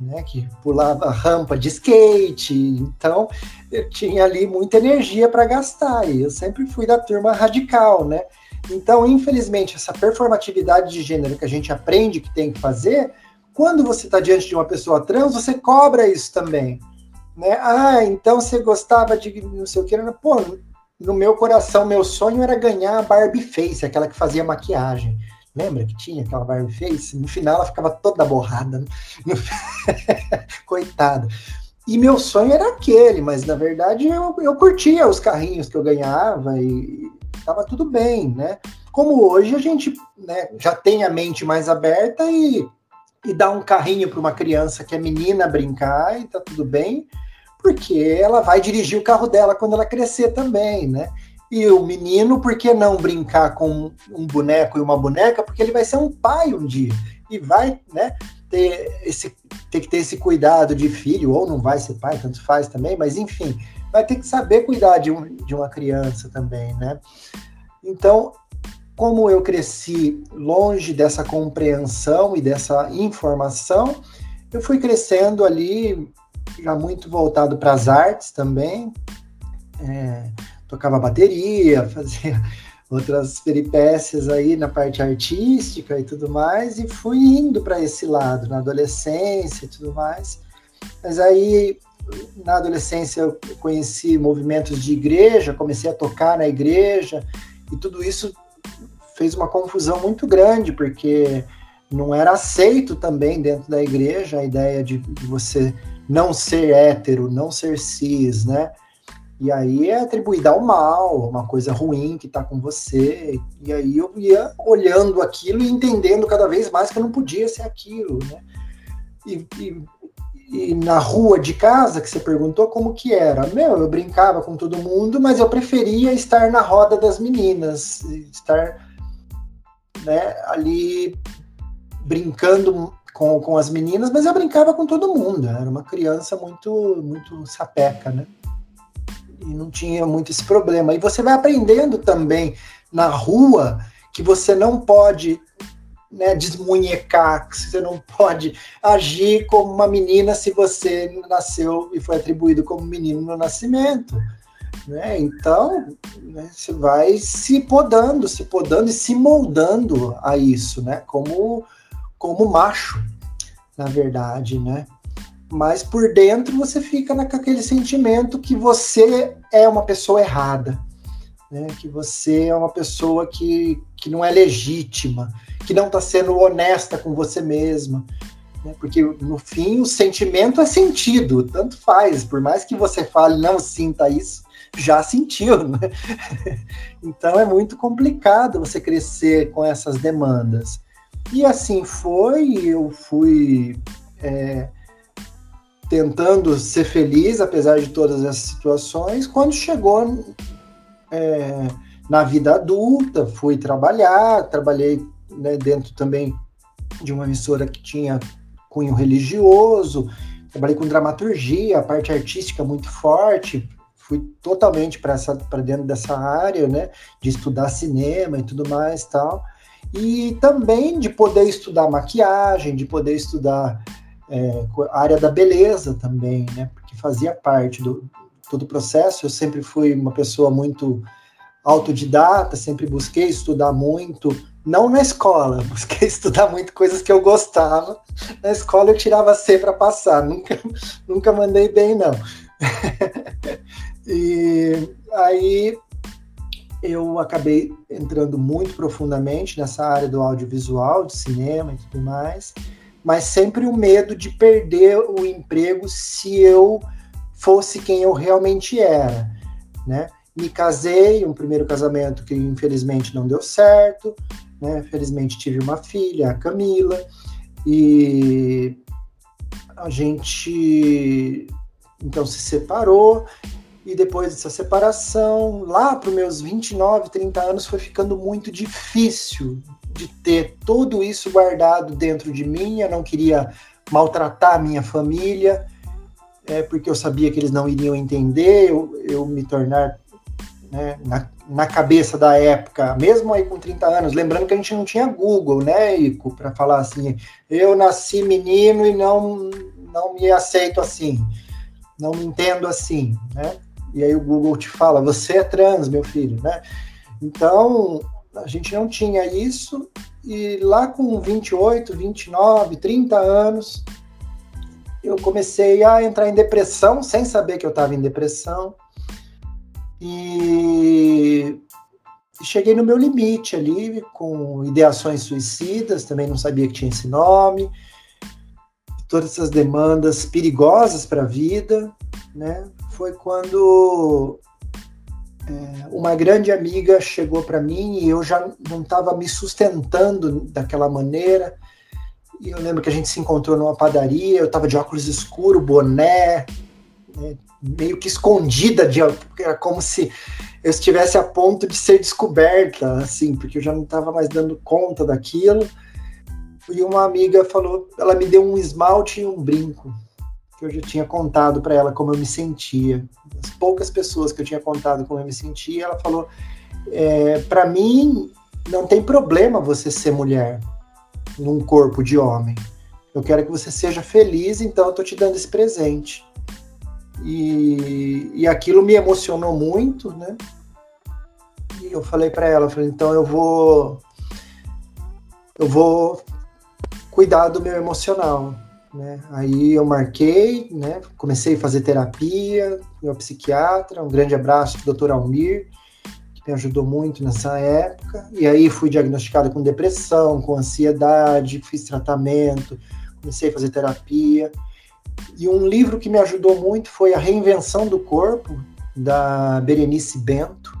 né, que pulava rampa de skate, então eu tinha ali muita energia para gastar, e eu sempre fui da turma radical, né? Então, infelizmente, essa performatividade de gênero que a gente aprende que tem que fazer, quando você está diante de uma pessoa trans, você cobra isso também. Né? Ah, então você gostava de não sei o que. Pô, no meu coração, meu sonho era ganhar a Barbie Face, aquela que fazia maquiagem. Lembra que tinha aquela Barbie Face? No final ela ficava toda borrada. Né? [laughs] Coitada. E meu sonho era aquele, mas na verdade eu, eu curtia os carrinhos que eu ganhava e estava tudo bem, né? Como hoje a gente né, já tem a mente mais aberta e, e dá um carrinho para uma criança que é menina brincar e tá tudo bem, porque ela vai dirigir o carro dela quando ela crescer também, né? E o menino, por que não brincar com um boneco e uma boneca? Porque ele vai ser um pai um dia e vai, né, ter esse ter que ter esse cuidado de filho, ou não vai ser pai, tanto faz também, mas enfim, vai ter que saber cuidar de, um, de uma criança também, né? Então, como eu cresci longe dessa compreensão e dessa informação, eu fui crescendo ali, já muito voltado para as artes também, é, tocava bateria, [laughs] fazia outras peripécias aí na parte artística e tudo mais, e fui indo para esse lado, na adolescência e tudo mais. Mas aí, na adolescência, eu conheci movimentos de igreja, comecei a tocar na igreja, e tudo isso fez uma confusão muito grande, porque não era aceito também dentro da igreja a ideia de, de você não ser hétero, não ser cis, né? E aí é atribuída ao mal, uma coisa ruim que está com você. E aí eu ia olhando aquilo e entendendo cada vez mais que eu não podia ser aquilo, né? E, e, e, na rua de casa, que você perguntou como que era. Meu, eu brincava com todo mundo, mas eu preferia estar na roda das meninas, estar né, ali brincando com, com as meninas, mas eu brincava com todo mundo. Era uma criança muito, muito sapeca, né? e não tinha muito esse problema. E você vai aprendendo também na rua que você não pode né, desmunhecar, que você não pode agir como uma menina se você nasceu e foi atribuído como menino no nascimento. Né? Então, né, você vai se podando, se podando e se moldando a isso, né? como, como macho, na verdade, né? mas por dentro você fica naquele sentimento que você é uma pessoa errada, né? que você é uma pessoa que, que não é legítima, que não está sendo honesta com você mesma. Né? Porque no fim o sentimento é sentido, tanto faz, por mais que você fale não sinta isso, já sentiu, né? [laughs] então é muito complicado você crescer com essas demandas. E assim foi, eu fui. É, tentando ser feliz, apesar de todas essas situações. Quando chegou é, na vida adulta, fui trabalhar, trabalhei né, dentro também de uma emissora que tinha cunho religioso, trabalhei com dramaturgia, a parte artística muito forte, fui totalmente para dentro dessa área, né, de estudar cinema e tudo mais tal, e também de poder estudar maquiagem, de poder estudar é, a área da beleza também, né? Porque fazia parte do todo o processo. Eu sempre fui uma pessoa muito autodidata, sempre busquei estudar muito, não na escola, [laughs] busquei estudar muito coisas que eu gostava. Na escola eu tirava C para passar, nunca, nunca mandei bem, não. [laughs] e aí eu acabei entrando muito profundamente nessa área do audiovisual, de cinema e tudo mais mas sempre o medo de perder o emprego se eu fosse quem eu realmente era, né? Me casei, um primeiro casamento que infelizmente não deu certo, né? Felizmente tive uma filha, a Camila, e a gente então se separou e depois dessa separação, lá para os meus 29, 30 anos, foi ficando muito difícil de ter tudo isso guardado dentro de mim. Eu não queria maltratar a minha família, é, porque eu sabia que eles não iriam entender, eu, eu me tornar né, na, na, cabeça da época, mesmo aí com 30 anos, lembrando que a gente não tinha Google, né, Ico, para falar assim, eu nasci menino e não, não me aceito assim, não me entendo assim, né? E aí o Google te fala, você é trans, meu filho, né? Então, a gente não tinha isso, e lá com 28, 29, 30 anos, eu comecei a entrar em depressão, sem saber que eu estava em depressão, e cheguei no meu limite ali, com ideações suicidas, também não sabia que tinha esse nome, todas essas demandas perigosas para a vida, né? Foi quando é, uma grande amiga chegou para mim e eu já não estava me sustentando daquela maneira. E eu lembro que a gente se encontrou numa padaria, eu estava de óculos escuro, boné, né, meio que escondida, de, era como se eu estivesse a ponto de ser descoberta, assim, porque eu já não estava mais dando conta daquilo. E uma amiga falou, ela me deu um esmalte e um brinco que eu já tinha contado para ela como eu me sentia. As poucas pessoas que eu tinha contado como eu me sentia, ela falou: é, para mim não tem problema você ser mulher num corpo de homem. Eu quero que você seja feliz, então eu tô te dando esse presente. E, e aquilo me emocionou muito, né? e eu falei para ela, falei, então eu vou eu vou cuidar do meu emocional, né? Aí eu marquei, né? Comecei a fazer terapia, meu psiquiatra, um grande abraço para o Dr. Almir, que me ajudou muito nessa época. E aí fui diagnosticado com depressão, com ansiedade, fiz tratamento, comecei a fazer terapia. E um livro que me ajudou muito foi A Reinvenção do Corpo, da Berenice Bento,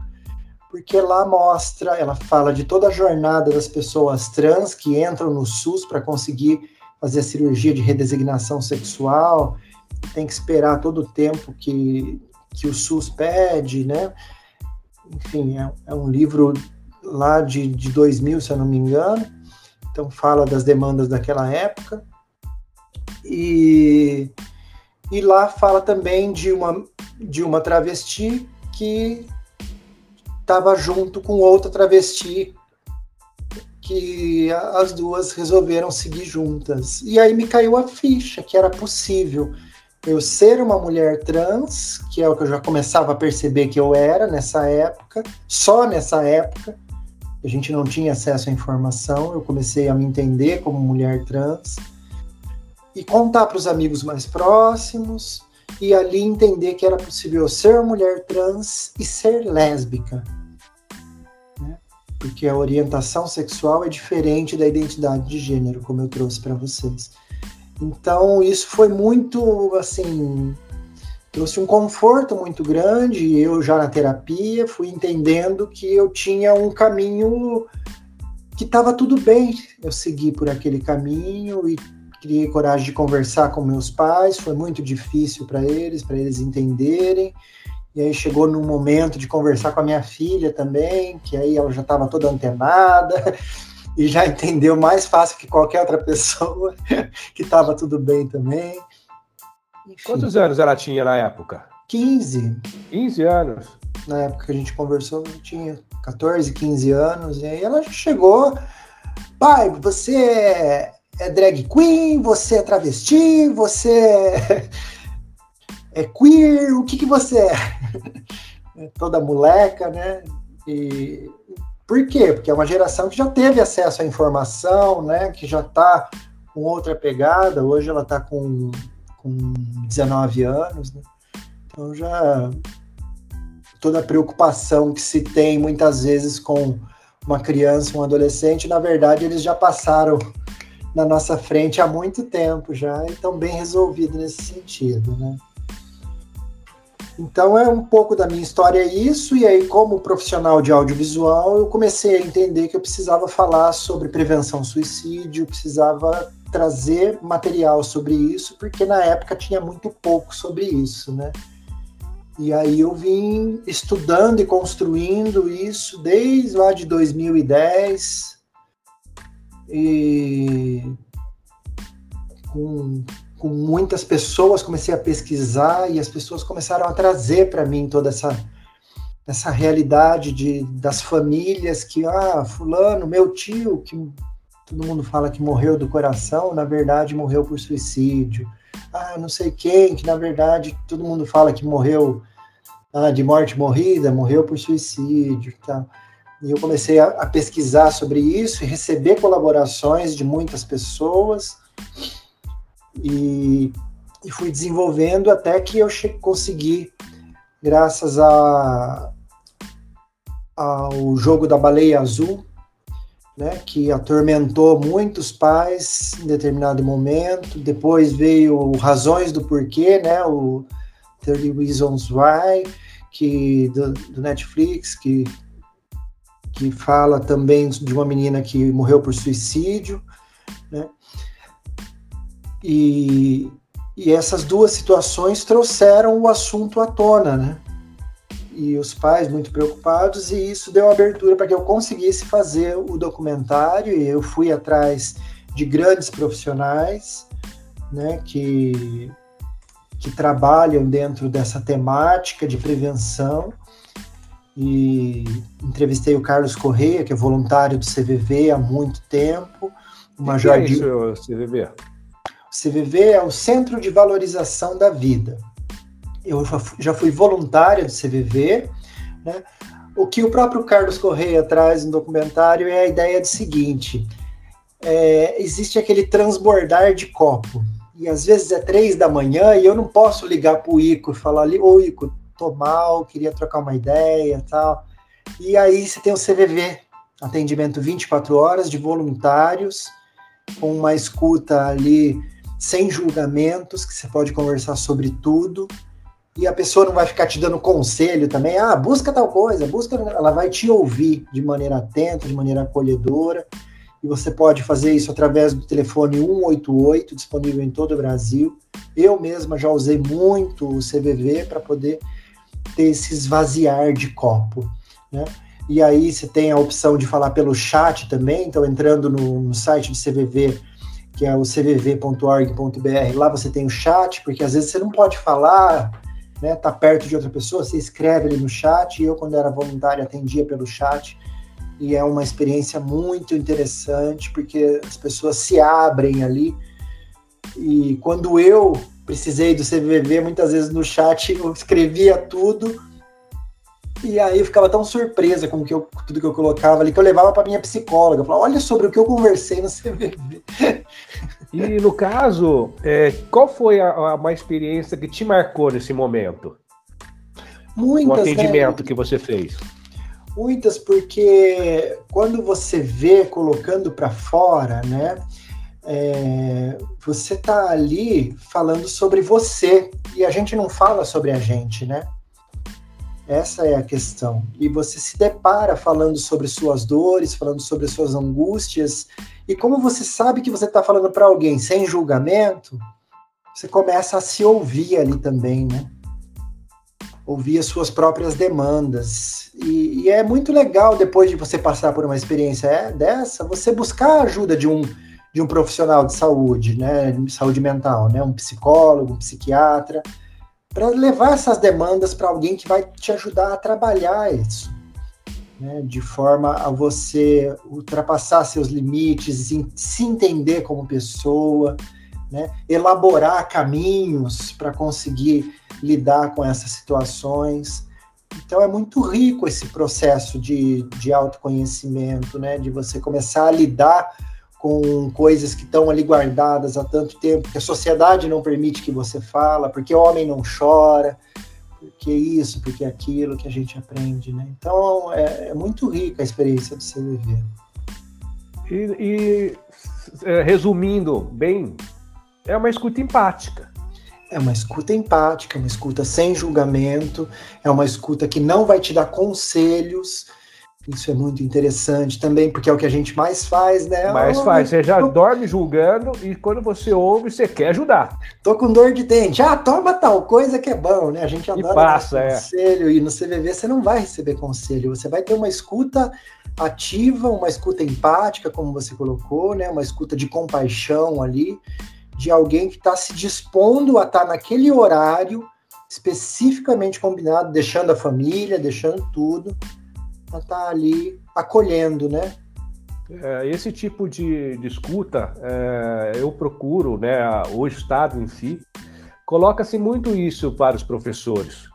porque lá mostra, ela fala de toda a jornada das pessoas trans que entram no SUS para conseguir fazer a cirurgia de redesignação sexual, tem que esperar todo o tempo que, que o SUS pede, né? Enfim, é, é um livro lá de, de 2000, se eu não me engano, então fala das demandas daquela época. E, e lá fala também de uma, de uma travesti que estava junto com outra travesti que as duas resolveram seguir juntas. E aí me caiu a ficha que era possível eu ser uma mulher trans, que é o que eu já começava a perceber que eu era nessa época, só nessa época, a gente não tinha acesso à informação, eu comecei a me entender como mulher trans e contar para os amigos mais próximos e ali entender que era possível ser mulher trans e ser lésbica porque a orientação sexual é diferente da identidade de gênero, como eu trouxe para vocês. Então, isso foi muito, assim, trouxe um conforto muito grande. Eu já na terapia fui entendendo que eu tinha um caminho que estava tudo bem. Eu segui por aquele caminho e criei coragem de conversar com meus pais. Foi muito difícil para eles, para eles entenderem. E aí chegou no momento de conversar com a minha filha também, que aí ela já estava toda antenada [laughs] e já entendeu mais fácil que qualquer outra pessoa [laughs] que estava tudo bem também. Enfim. Quantos anos ela tinha na época? 15. 15 anos. Na época que a gente conversou, eu tinha 14, 15 anos. E aí ela chegou. Pai, você é drag queen, você é travesti, você é queer, o que, que você é? [laughs] Toda moleca, né? E por quê? Porque é uma geração que já teve acesso à informação, né? Que já está com outra pegada. Hoje ela está com, com 19 anos, né? Então já toda a preocupação que se tem muitas vezes com uma criança, um adolescente, na verdade eles já passaram [laughs] na nossa frente há muito tempo já e estão bem resolvidos nesse sentido, né? Então é um pouco da minha história isso, e aí, como profissional de audiovisual, eu comecei a entender que eu precisava falar sobre prevenção suicídio, precisava trazer material sobre isso, porque na época tinha muito pouco sobre isso, né? E aí eu vim estudando e construindo isso desde lá de 2010. E com com muitas pessoas, comecei a pesquisar e as pessoas começaram a trazer para mim toda essa essa realidade de, das famílias que, ah, fulano, meu tio, que todo mundo fala que morreu do coração, na verdade morreu por suicídio. Ah, não sei quem, que na verdade todo mundo fala que morreu ah, de morte morrida, morreu por suicídio tal. E eu comecei a, a pesquisar sobre isso e receber colaborações de muitas pessoas e, e fui desenvolvendo até que eu consegui, graças a, ao jogo da baleia azul, né, que atormentou muitos pais em determinado momento. Depois veio Razões do Porquê, né, o 30 Reasons Why, que, do, do Netflix, que, que fala também de uma menina que morreu por suicídio. E, e essas duas situações trouxeram o assunto à tona, né? E os pais muito preocupados, e isso deu abertura para que eu conseguisse fazer o documentário. E eu fui atrás de grandes profissionais, né, que, que trabalham dentro dessa temática de prevenção. E entrevistei o Carlos Correia, que é voluntário do CVV há muito tempo. O Major que é isso, CVV? CVV é o Centro de Valorização da Vida. Eu já fui voluntária do CVV, né? o que o próprio Carlos Correia traz no documentário é a ideia do seguinte: é, existe aquele transbordar de copo. E às vezes é três da manhã e eu não posso ligar para o Ico e falar ali, ô Ico, tô mal, queria trocar uma ideia tal. E aí você tem o CVV, atendimento 24 horas de voluntários, com uma escuta ali sem julgamentos, que você pode conversar sobre tudo e a pessoa não vai ficar te dando conselho também, ah, busca tal coisa, busca, ela vai te ouvir de maneira atenta, de maneira acolhedora, e você pode fazer isso através do telefone 188, disponível em todo o Brasil. Eu mesma já usei muito o CVV para poder ter esse esvaziar de copo, né? E aí você tem a opção de falar pelo chat também, então entrando no, no site do CVV, que é o cvv.org.br, lá você tem o chat, porque às vezes você não pode falar né, tá perto de outra pessoa, você escreve ali no chat, eu quando era voluntário atendia pelo chat, e é uma experiência muito interessante, porque as pessoas se abrem ali, e quando eu precisei do CVV, muitas vezes no chat [laughs] eu escrevia tudo, e aí eu ficava tão surpresa com que eu, tudo que eu colocava ali, que eu levava para minha psicóloga, eu falava, olha sobre o que eu conversei no [laughs] CVV. E no caso, é, qual foi a, a, uma experiência que te marcou nesse momento? Muitas. O atendimento né? que você fez? Muitas, porque quando você vê colocando para fora, né? É, você está ali falando sobre você e a gente não fala sobre a gente, né? Essa é a questão. E você se depara falando sobre suas dores, falando sobre suas angústias, e como você sabe que você está falando para alguém sem julgamento, você começa a se ouvir ali também, né? Ouvir as suas próprias demandas. E, e é muito legal, depois de você passar por uma experiência dessa, você buscar a ajuda de um, de um profissional de saúde, né? De saúde mental, né? Um psicólogo, um psiquiatra para levar essas demandas para alguém que vai te ajudar a trabalhar isso, né, de forma a você ultrapassar seus limites, se entender como pessoa, né, elaborar caminhos para conseguir lidar com essas situações. Então é muito rico esse processo de, de autoconhecimento, né, de você começar a lidar com coisas que estão ali guardadas há tanto tempo, que a sociedade não permite que você fala, porque o homem não chora, porque isso, porque aquilo que a gente aprende, né? Então é, é muito rica a experiência do CVV. E, e é, resumindo bem, é uma escuta empática. É uma escuta empática, uma escuta sem julgamento, é uma escuta que não vai te dar conselhos, isso é muito interessante também, porque é o que a gente mais faz, né? Mais faz. Você já tô... dorme julgando e quando você ouve, você quer ajudar. Tô com dor de dente. Ah, toma tal coisa que é bom, né? A gente adora e passa, é. conselho. E no CVV você não vai receber conselho. Você vai ter uma escuta ativa, uma escuta empática, como você colocou, né? Uma escuta de compaixão ali, de alguém que está se dispondo a estar tá naquele horário especificamente combinado, deixando a família, deixando tudo para estar tá ali acolhendo, né? É, esse tipo de, de escuta, é, eu procuro, né, o Estado em si, coloca-se muito isso para os professores.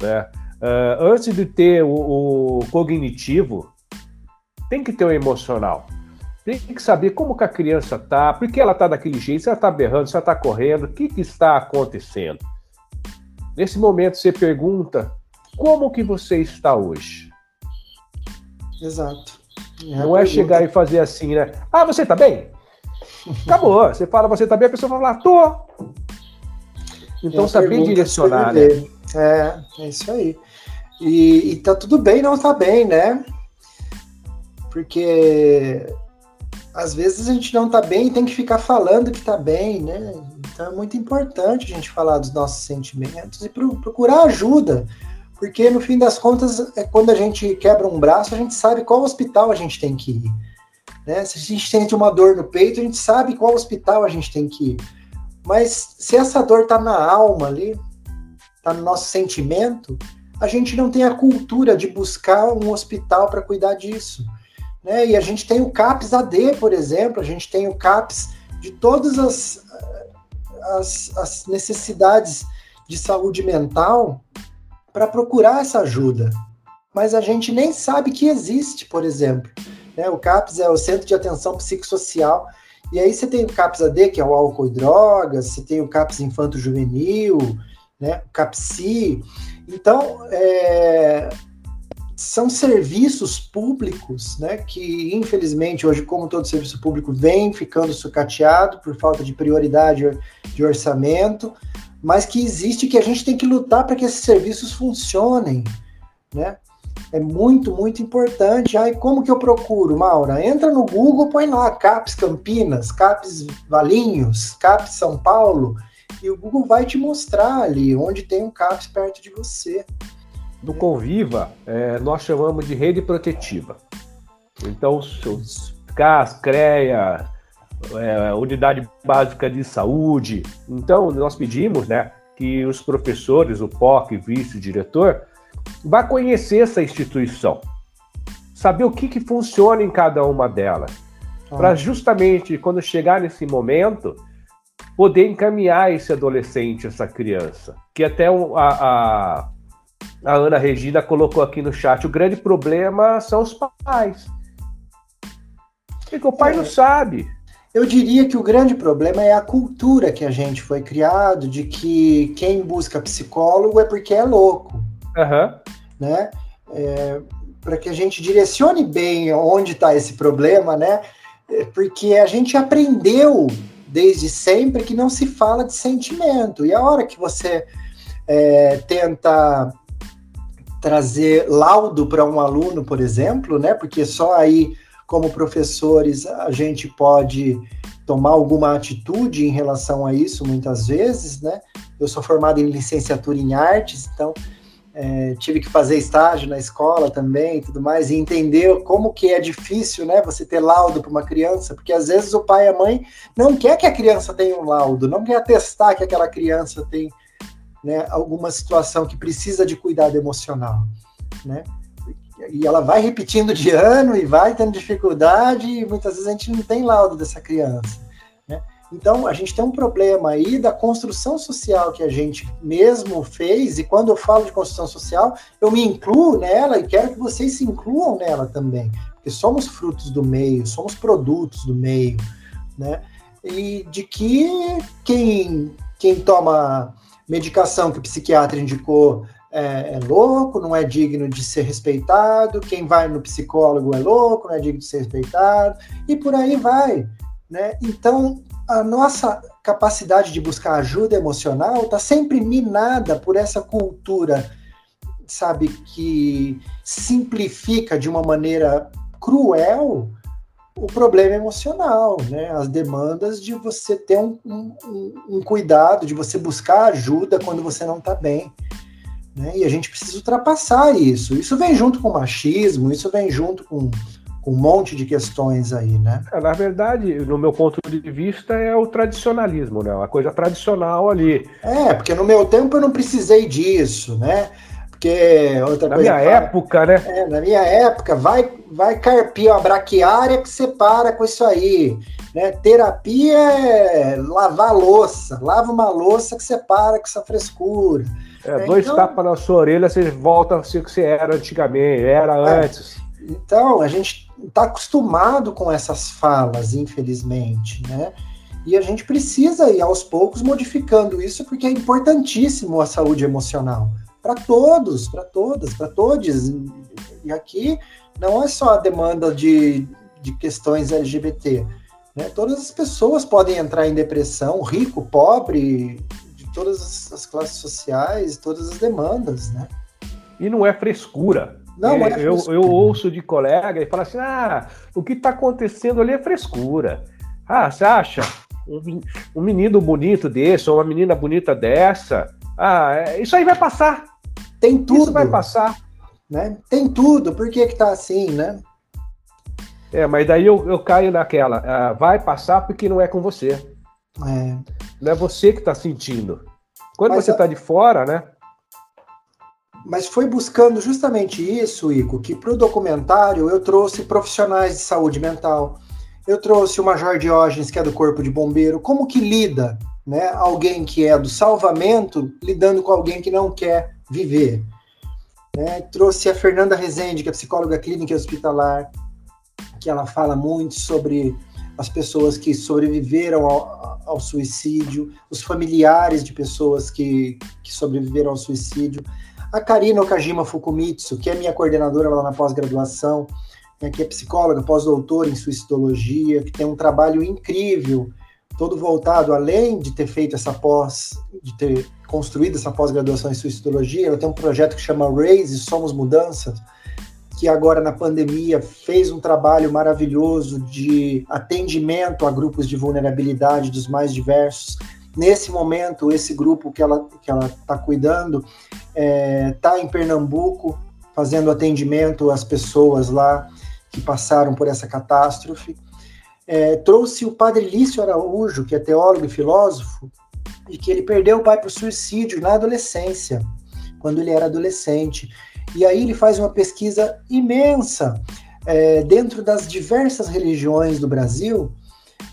Né? É, antes de ter o, o, cognitivo, tem que ter o emocional. Tem que saber como que a criança está, por que ela está daquele jeito, se ela está berrando, se ela está correndo, o que, que está acontecendo. Nesse momento você pergunta, como que você está hoje? Exato. É não é chegar e fazer assim, né? Ah, você tá bem? Acabou. [laughs] Você fala, você tá bem, a pessoa fala, tô. Então, é saber direcionar, né? É, é isso aí. E, e tá tudo bem não tá bem, né? Porque às vezes a gente não tá bem e tem que ficar falando que tá bem, né? Então é muito importante a gente falar dos nossos sentimentos e procurar ajuda. Porque no fim das contas, é quando a gente quebra um braço, a gente sabe qual hospital a gente tem que ir. Né? Se a gente sente uma dor no peito, a gente sabe qual hospital a gente tem que ir. Mas se essa dor está na alma ali, está no nosso sentimento, a gente não tem a cultura de buscar um hospital para cuidar disso. Né? E a gente tem o CAPS AD, por exemplo, a gente tem o CAPS de todas as, as, as necessidades de saúde mental para procurar essa ajuda. mas a gente nem sabe que existe, por exemplo. Né? O CAPS é o Centro de Atenção Psicossocial, e aí você tem o CAPS AD, que é o álcool e drogas, você tem o CAPS Infanto Juvenil, né? o CAPSI. Então, é, são serviços públicos, né, que infelizmente hoje, como todo serviço público, vem ficando sucateado por falta de prioridade de orçamento, mas que existe que a gente tem que lutar para que esses serviços funcionem, né? É muito, muito importante. Aí, como que eu procuro, Maura? Entra no Google, põe lá CAPS Campinas, CAPS Valinhos, CAPS São Paulo, e o Google vai te mostrar ali onde tem um CAPS perto de você. Do Conviva, é, nós chamamos de rede protetiva. Então, os CAS, CREA, é, Unidade Básica de Saúde. Então, nós pedimos né, que os professores, o POC, vice-diretor, Vá conhecer essa instituição, saber o que, que funciona em cada uma delas, ah. para justamente quando chegar nesse momento poder encaminhar esse adolescente, essa criança. Que até a, a, a Ana Regina colocou aqui no chat: o grande problema são os pais. Porque o pai é. não sabe. Eu diria que o grande problema é a cultura que a gente foi criado de que quem busca psicólogo é porque é louco. Uhum. Né? É, para que a gente direcione bem onde está esse problema, né? É, porque a gente aprendeu desde sempre que não se fala de sentimento. E a hora que você é, tenta trazer laudo para um aluno, por exemplo, né? Porque só aí, como professores, a gente pode tomar alguma atitude em relação a isso, muitas vezes, né? Eu sou formado em licenciatura em artes, então é, tive que fazer estágio na escola também e tudo mais, e entender como que é difícil, né, você ter laudo para uma criança, porque às vezes o pai e a mãe não quer que a criança tenha um laudo, não quer atestar que aquela criança tem né, alguma situação que precisa de cuidado emocional, né, e ela vai repetindo de ano e vai tendo dificuldade, e muitas vezes a gente não tem laudo dessa criança. Então, a gente tem um problema aí da construção social que a gente mesmo fez, e quando eu falo de construção social, eu me incluo nela e quero que vocês se incluam nela também, porque somos frutos do meio, somos produtos do meio, né? E de que quem, quem toma medicação que o psiquiatra indicou é, é, louco, não é digno de ser respeitado, quem vai no psicólogo é louco, não é digno de ser respeitado, e por aí vai. Né? Então, a nossa capacidade de buscar ajuda emocional está sempre minada por essa cultura, sabe, que simplifica de uma maneira cruel o problema emocional, né? As demandas de você ter um, um, um cuidado, de você buscar ajuda quando você não está bem. Né? E a gente precisa ultrapassar isso. Isso vem junto com machismo, isso vem junto com com um monte de questões aí, né? É, na verdade, no meu ponto de vista, é o tradicionalismo, né? Uma coisa tradicional ali. É, porque no meu tempo eu não precisei disso, né? Porque outra na coisa. Na minha época, né? É, na minha época, vai, vai carpir a braquiária que você para com isso aí. Né? Terapia é lavar louça. Lava uma louça que você para com essa frescura. É, dois então... tapas na sua orelha, você volta a ser o que você era antigamente, era é. antes. Então, a gente está acostumado com essas falas, infelizmente, né? E a gente precisa ir aos poucos modificando isso, porque é importantíssimo a saúde emocional para todos, para todas, para todos. E aqui não é só a demanda de, de questões LGBT. Né? Todas as pessoas podem entrar em depressão, rico, pobre, todas as classes sociais, todas as demandas, né? E não é frescura. Não, é, eu, eu ouço de colega e falo assim: ah, o que está acontecendo ali é frescura. Ah, você acha? Um, um menino bonito desse, ou uma menina bonita dessa. Ah, é, isso aí vai passar. Tem tudo. Isso vai passar. Né? Tem tudo, por que, que tá assim, né? É, mas daí eu, eu caio naquela. Ah, vai passar porque não é com você. É. Não é você que está sentindo. Quando mas você está a... de fora, né? Mas foi buscando justamente isso, Ico, que para o documentário eu trouxe profissionais de saúde mental, eu trouxe o Major Diógenes, que é do Corpo de Bombeiro, como que lida né, alguém que é do salvamento lidando com alguém que não quer viver. Né? Trouxe a Fernanda Rezende, que é psicóloga clínica e hospitalar, que ela fala muito sobre as pessoas que sobreviveram ao, ao suicídio, os familiares de pessoas que, que sobreviveram ao suicídio. A Karina Okajima Fukumitsu, que é minha coordenadora lá na pós-graduação, né, que é psicóloga, pós-doutora em suicidologia, que tem um trabalho incrível, todo voltado, além de ter feito essa pós, de ter construído essa pós-graduação em suicidologia, ela tem um projeto que chama Raise Somos Mudanças, que agora na pandemia fez um trabalho maravilhoso de atendimento a grupos de vulnerabilidade dos mais diversos. Nesse momento, esse grupo que ela que ela está cuidando está é, tá em Pernambuco fazendo atendimento às pessoas lá que passaram por essa catástrofe. É, trouxe o padre Lício Araújo, que é teólogo e filósofo, e que ele perdeu o pai o suicídio na adolescência, quando ele era adolescente. E aí ele faz uma pesquisa imensa é, dentro das diversas religiões do Brasil,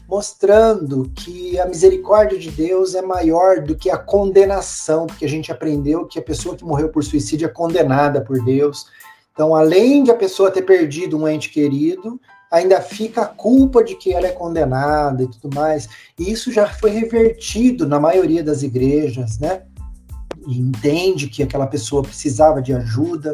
mostrando que a misericórdia de Deus é maior do que a condenação, porque a gente aprendeu que a pessoa que morreu por suicídio é condenada por Deus. Então, além de a pessoa ter perdido um ente querido, ainda fica a culpa de que ela é condenada e tudo mais. E isso já foi revertido na maioria das igrejas, né? E entende que aquela pessoa precisava de ajuda,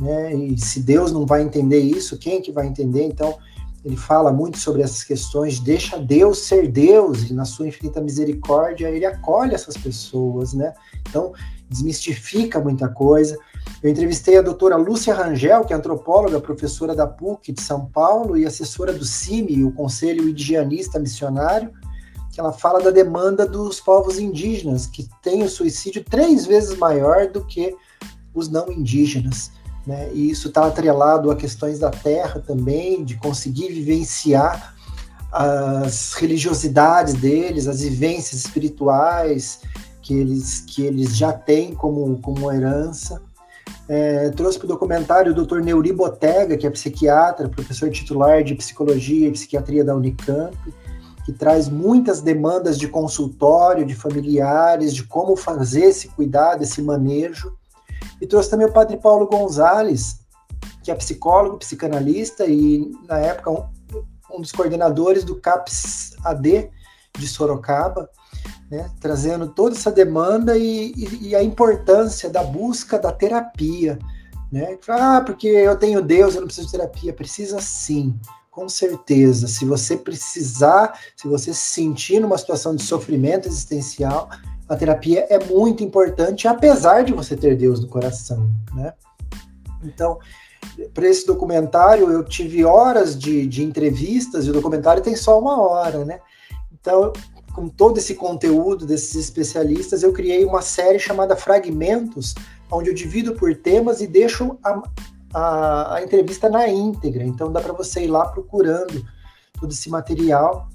né? E se Deus não vai entender isso, quem que vai entender? Então, ele fala muito sobre essas questões, deixa Deus ser Deus e na sua infinita misericórdia ele acolhe essas pessoas, né? Então, desmistifica muita coisa. Eu entrevistei a doutora Lúcia Rangel, que é antropóloga, professora da PUC de São Paulo e assessora do CIMI, o Conselho Indigenista Missionário, que ela fala da demanda dos povos indígenas, que tem o suicídio três vezes maior do que os não indígenas. Né? E isso está atrelado a questões da terra também, de conseguir vivenciar as religiosidades deles, as vivências espirituais que eles, que eles já têm como, como herança. É, trouxe para o documentário o Dr. Neuri Botega, que é psiquiatra, professor titular de psicologia e psiquiatria da Unicamp, que traz muitas demandas de consultório, de familiares, de como fazer esse cuidado, esse manejo. E trouxe também o padre Paulo Gonzalez, que é psicólogo, psicanalista e, na época, um, um dos coordenadores do CAPS AD de Sorocaba, né, trazendo toda essa demanda e, e, e, a importância da busca da terapia. Né? Ah, porque eu tenho Deus, eu não preciso de terapia. Precisa sim, com certeza. Se você precisar, se você se sentir numa situação de sofrimento existencial, a terapia é muito importante, apesar de você ter Deus no coração, né? Então, para esse documentário, eu tive horas de, de entrevistas e o documentário tem só uma hora, né? Então, com todo esse conteúdo desses especialistas, eu criei uma série chamada Fragmentos, onde eu divido por temas e deixo a, a, a entrevista na íntegra. Então, dá para você ir lá procurando todo esse material.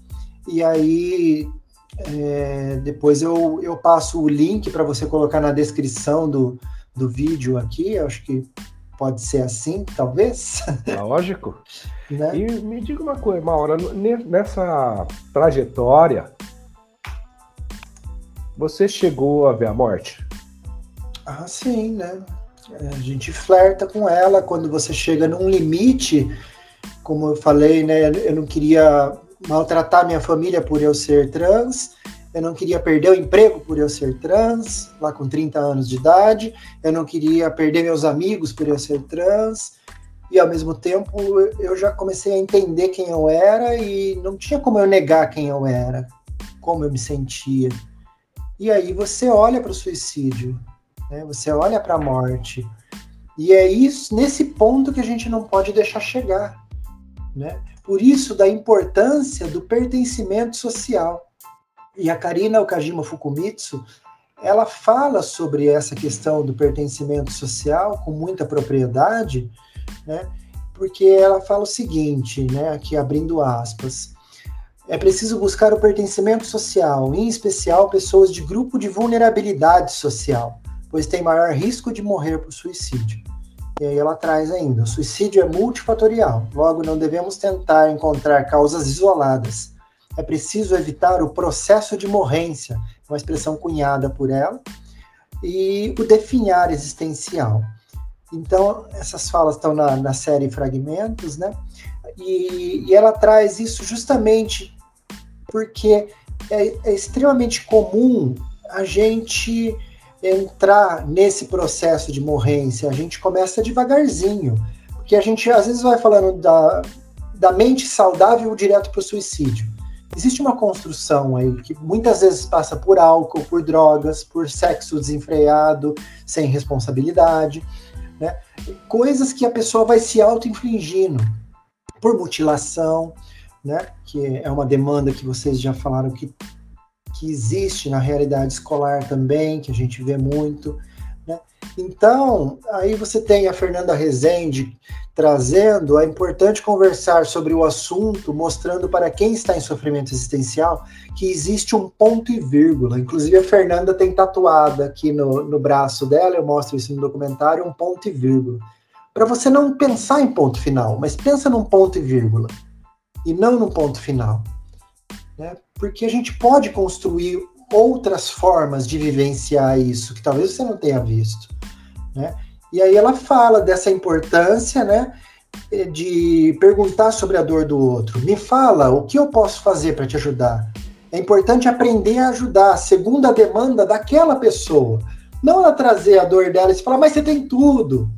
E aí, é, depois eu, eu passo o link para você colocar na descrição do, do vídeo aqui. Acho que pode ser assim, talvez. Lógico. [laughs] né? E me diga uma coisa, Maura, nessa trajetória, você chegou a ver a morte? Ah, sim, né? É, a gente flerta com ela quando você chega num limite, como eu falei, né? Eu não queria maltratar minha família por eu ser trans, eu não queria perder o emprego por eu ser trans, lá com 30 anos de idade, eu não queria perder meus amigos por eu ser trans, e ao mesmo tempo eu já comecei a entender quem eu era e não tinha como eu negar quem eu era, como eu me sentia. E aí você olha para o suicídio, né? você olha para a morte, e é isso nesse ponto que a gente não pode deixar chegar, né? Por isso, da importância do pertencimento social. E a Karina Okajima Fukumitsu, ela fala sobre essa questão do pertencimento social com muita propriedade, né? Porque ela fala o seguinte, né, aqui abrindo aspas, é preciso buscar o pertencimento social, em especial pessoas de grupo de vulnerabilidade social, pois tem maior risco de morrer por suicídio. E aí ela traz ainda: o suicídio é multifatorial, logo não devemos tentar encontrar causas isoladas. É preciso evitar o processo de morrência, uma expressão cunhada por ela, e o definhar existencial. Então, essas falas estão na, na série Fragmentos, né? E, e ela traz isso justamente porque é, é extremamente comum a gente entrar nesse processo de morrência. A gente começa devagarzinho, porque a gente às vezes vai falando da, da mente saudável direto para o suicídio. Existe uma construção aí que muitas vezes passa por álcool, por drogas, por sexo desenfreado, sem responsabilidade, né? Coisas que a pessoa vai se auto-infligindo por mutilação, né? Que é uma demanda que vocês já falaram que, que existe na realidade escolar também, que a gente vê muito. Né? Então, aí você tem a Fernanda Rezende trazendo, é importante conversar sobre o assunto, mostrando para quem está em sofrimento existencial que existe um ponto e vírgula. Inclusive, a Fernanda tem tatuada aqui no, no braço dela, eu mostro isso no documentário, um ponto e vírgula. Para você não pensar em ponto final, mas pensa num ponto e vírgula, e não num ponto final. Né? Porque a gente pode construir outras formas de vivenciar isso, que talvez você não tenha visto. Né? E aí ela fala dessa importância, né, de perguntar sobre a dor do outro. Me fala, o que eu posso fazer para te ajudar? É importante aprender a ajudar, segundo a demanda daquela pessoa. Não ela trazer a dor dela e falar, mas você tem tudo.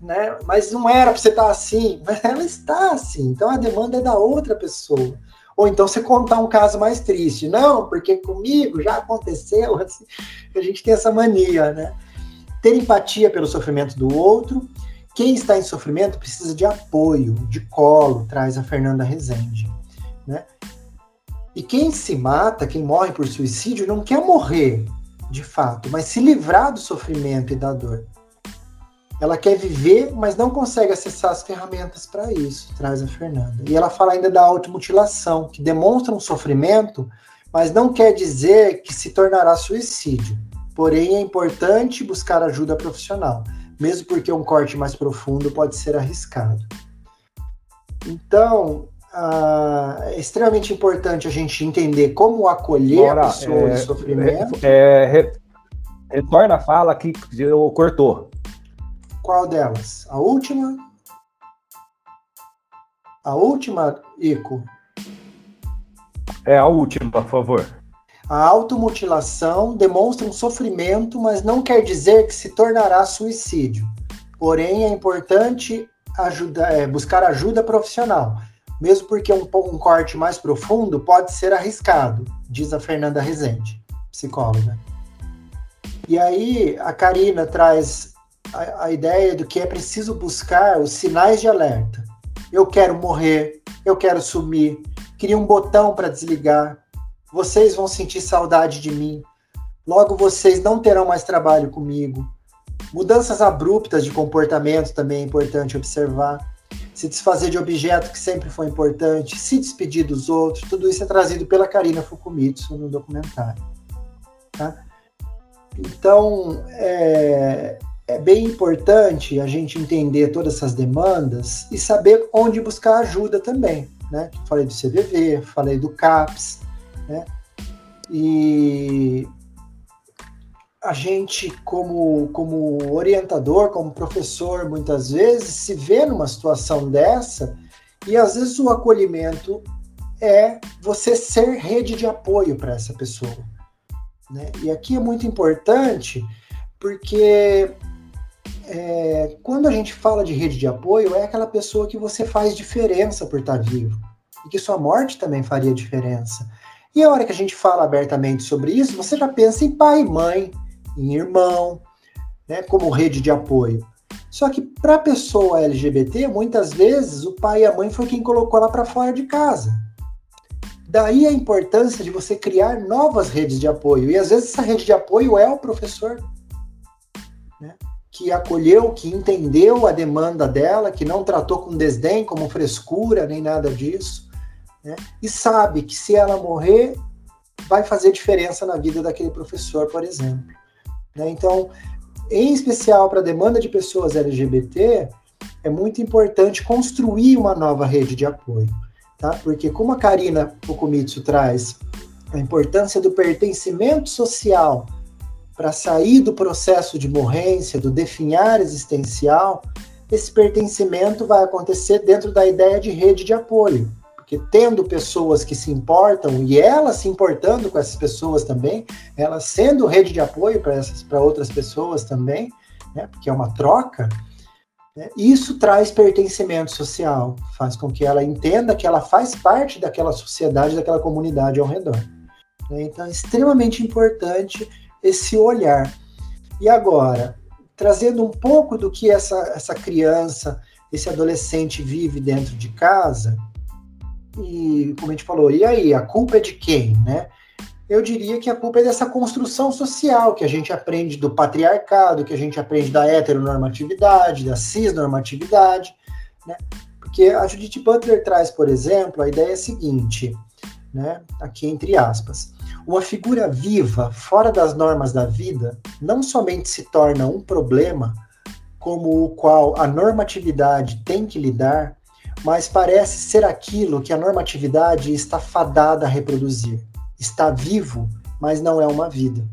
Né? Mas não era para você estar assim. [laughs] Mas ela está assim. Então a demanda é da outra pessoa. Ou então você contar um caso mais triste. Não, porque comigo já aconteceu. Assim, a gente tem essa mania, né? ter empatia pelo sofrimento do outro. Quem está em sofrimento precisa de apoio, de colo, traz a Fernanda Rezende. Né? E quem se mata, quem morre por suicídio, não quer morrer de fato, mas se livrar do sofrimento e da dor. Ela quer viver, mas não consegue acessar as ferramentas para isso, traz a Fernanda. E ela fala ainda da automutilação, que demonstra um sofrimento, mas não quer dizer que se tornará suicídio. Porém, é importante buscar ajuda profissional, mesmo porque um corte mais profundo pode ser arriscado. Então, ah, é extremamente importante a gente entender como acolher Bora, a pessoa é, em sofrimento. É, é, retorna a fala que cortou. Qual delas? A última? A última, Ico? É a última, por favor. A automutilação demonstra um sofrimento, mas não quer dizer que se tornará suicídio. Porém, é importante ajuda, é, buscar ajuda profissional, mesmo porque um, um corte mais profundo pode ser arriscado, diz a Fernanda Rezende, psicóloga. E aí, a Karina traz a, a ideia do que é preciso buscar os sinais de alerta. Eu quero morrer, eu quero sumir, queria um botão para desligar, vocês vão sentir saudade de mim. Logo vocês não terão mais trabalho comigo. Mudanças abruptas de comportamento também é importante observar. Se desfazer de objeto que sempre foi importante, se despedir dos outros, tudo isso é trazido pela Karina Fukumitsu no documentário. Tá? Então, é, é bem importante a gente entender todas essas demandas e saber onde buscar ajuda também. Né? Falei do CVV, falei do CAPS, né? E a gente, como, como orientador, como professor, muitas vezes se vê numa situação dessa e às vezes o acolhimento é você ser rede de apoio para essa pessoa. Né? E aqui é muito importante porque é, quando a gente fala de rede de apoio, é aquela pessoa que você faz diferença por estar vivo e que sua morte também faria diferença. E a hora que a gente fala abertamente sobre isso, você já pensa em pai e mãe, em irmão, né, como rede de apoio. Só que para a pessoa LGBT, muitas vezes o pai e a mãe foi quem colocou ela para fora de casa. Daí a importância de você criar novas redes de apoio. E às vezes essa rede de apoio é o professor, que acolheu, que entendeu a demanda dela, que não tratou com desdém, como frescura, nem nada disso né? e sabe que se ela morrer, vai fazer diferença na vida daquele professor, por exemplo. Né? Então, em especial para a demanda de pessoas LGBT, é muito importante construir uma nova rede de apoio, tá? Porque como a Karina Fukumitsu traz a importância do pertencimento social para sair do processo de morrência, do definhar existencial, esse pertencimento vai acontecer dentro da ideia de rede de apoio. Porque tendo pessoas que se importam e elas se importando com essas pessoas também, elas sendo rede de apoio para outras pessoas também, né, porque é uma troca, né, isso traz pertencimento social, faz com que ela entenda que ela faz parte daquela sociedade, daquela comunidade ao redor. Né? Então é extremamente importante esse olhar. E agora, trazendo um pouco do que essa, essa criança, esse adolescente vive dentro de casa, e como a gente falou, e aí, a culpa é de quem, né? Eu diria que a culpa é dessa construção social que a gente aprende do patriarcado, que a gente aprende da heteronormatividade, da cisnormatividade, né? Porque a Judith Butler traz, por exemplo, a ideia seguinte, né? Aqui entre aspas. Uma figura viva, fora das normas da vida, não somente se torna um problema, como o qual a normatividade tem que lidar, mas parece ser aquilo que a normatividade está fadada a reproduzir. Está vivo, mas não é uma vida.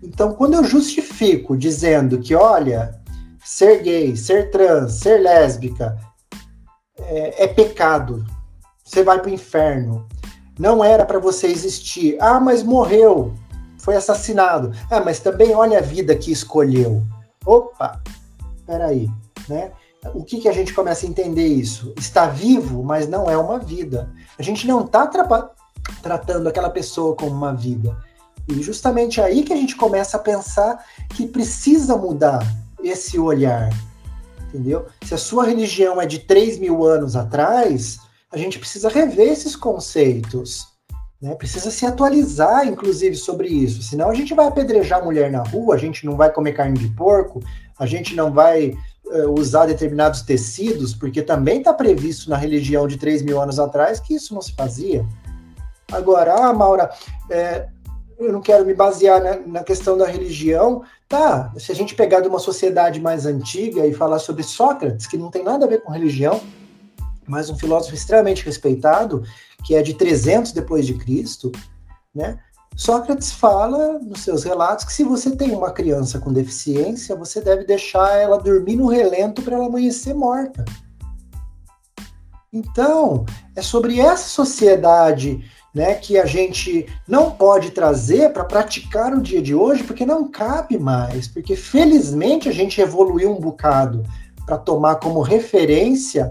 Então, quando eu justifico dizendo que, olha, ser gay, ser trans, ser lésbica é, é pecado, você vai para o inferno, não era para você existir. Ah, mas morreu, foi assassinado. Ah, mas também olha a vida que escolheu. Opa, peraí, né? O que, que a gente começa a entender isso? Está vivo, mas não é uma vida. A gente não está tra tratando aquela pessoa como uma vida. E justamente aí que a gente começa a pensar que precisa mudar esse olhar, entendeu? Se a sua religião é de 3 mil anos atrás, a gente precisa rever esses conceitos. Né? Precisa se atualizar, inclusive, sobre isso. Senão a gente vai apedrejar a mulher na rua, a gente não vai comer carne de porco, a gente não vai uh, usar determinados tecidos, porque também está previsto na religião de 3 mil anos atrás que isso não se fazia. Agora, ah, Maura, é, eu não quero me basear na, na, questão da religião. Tá, se a gente pegar de uma sociedade mais antiga e falar sobre Sócrates, que não tem nada a ver com religião, mas um filósofo extremamente respeitado, que é de 300 depois de Cristo, né? Sócrates fala nos seus relatos que se você tem uma criança com deficiência, você deve deixar ela dormir no relento para ela amanhecer morta. Então, é sobre essa sociedade né, que a gente não pode trazer para praticar no dia de hoje, porque não cabe mais, porque felizmente a gente evoluiu um bocado para tomar como referência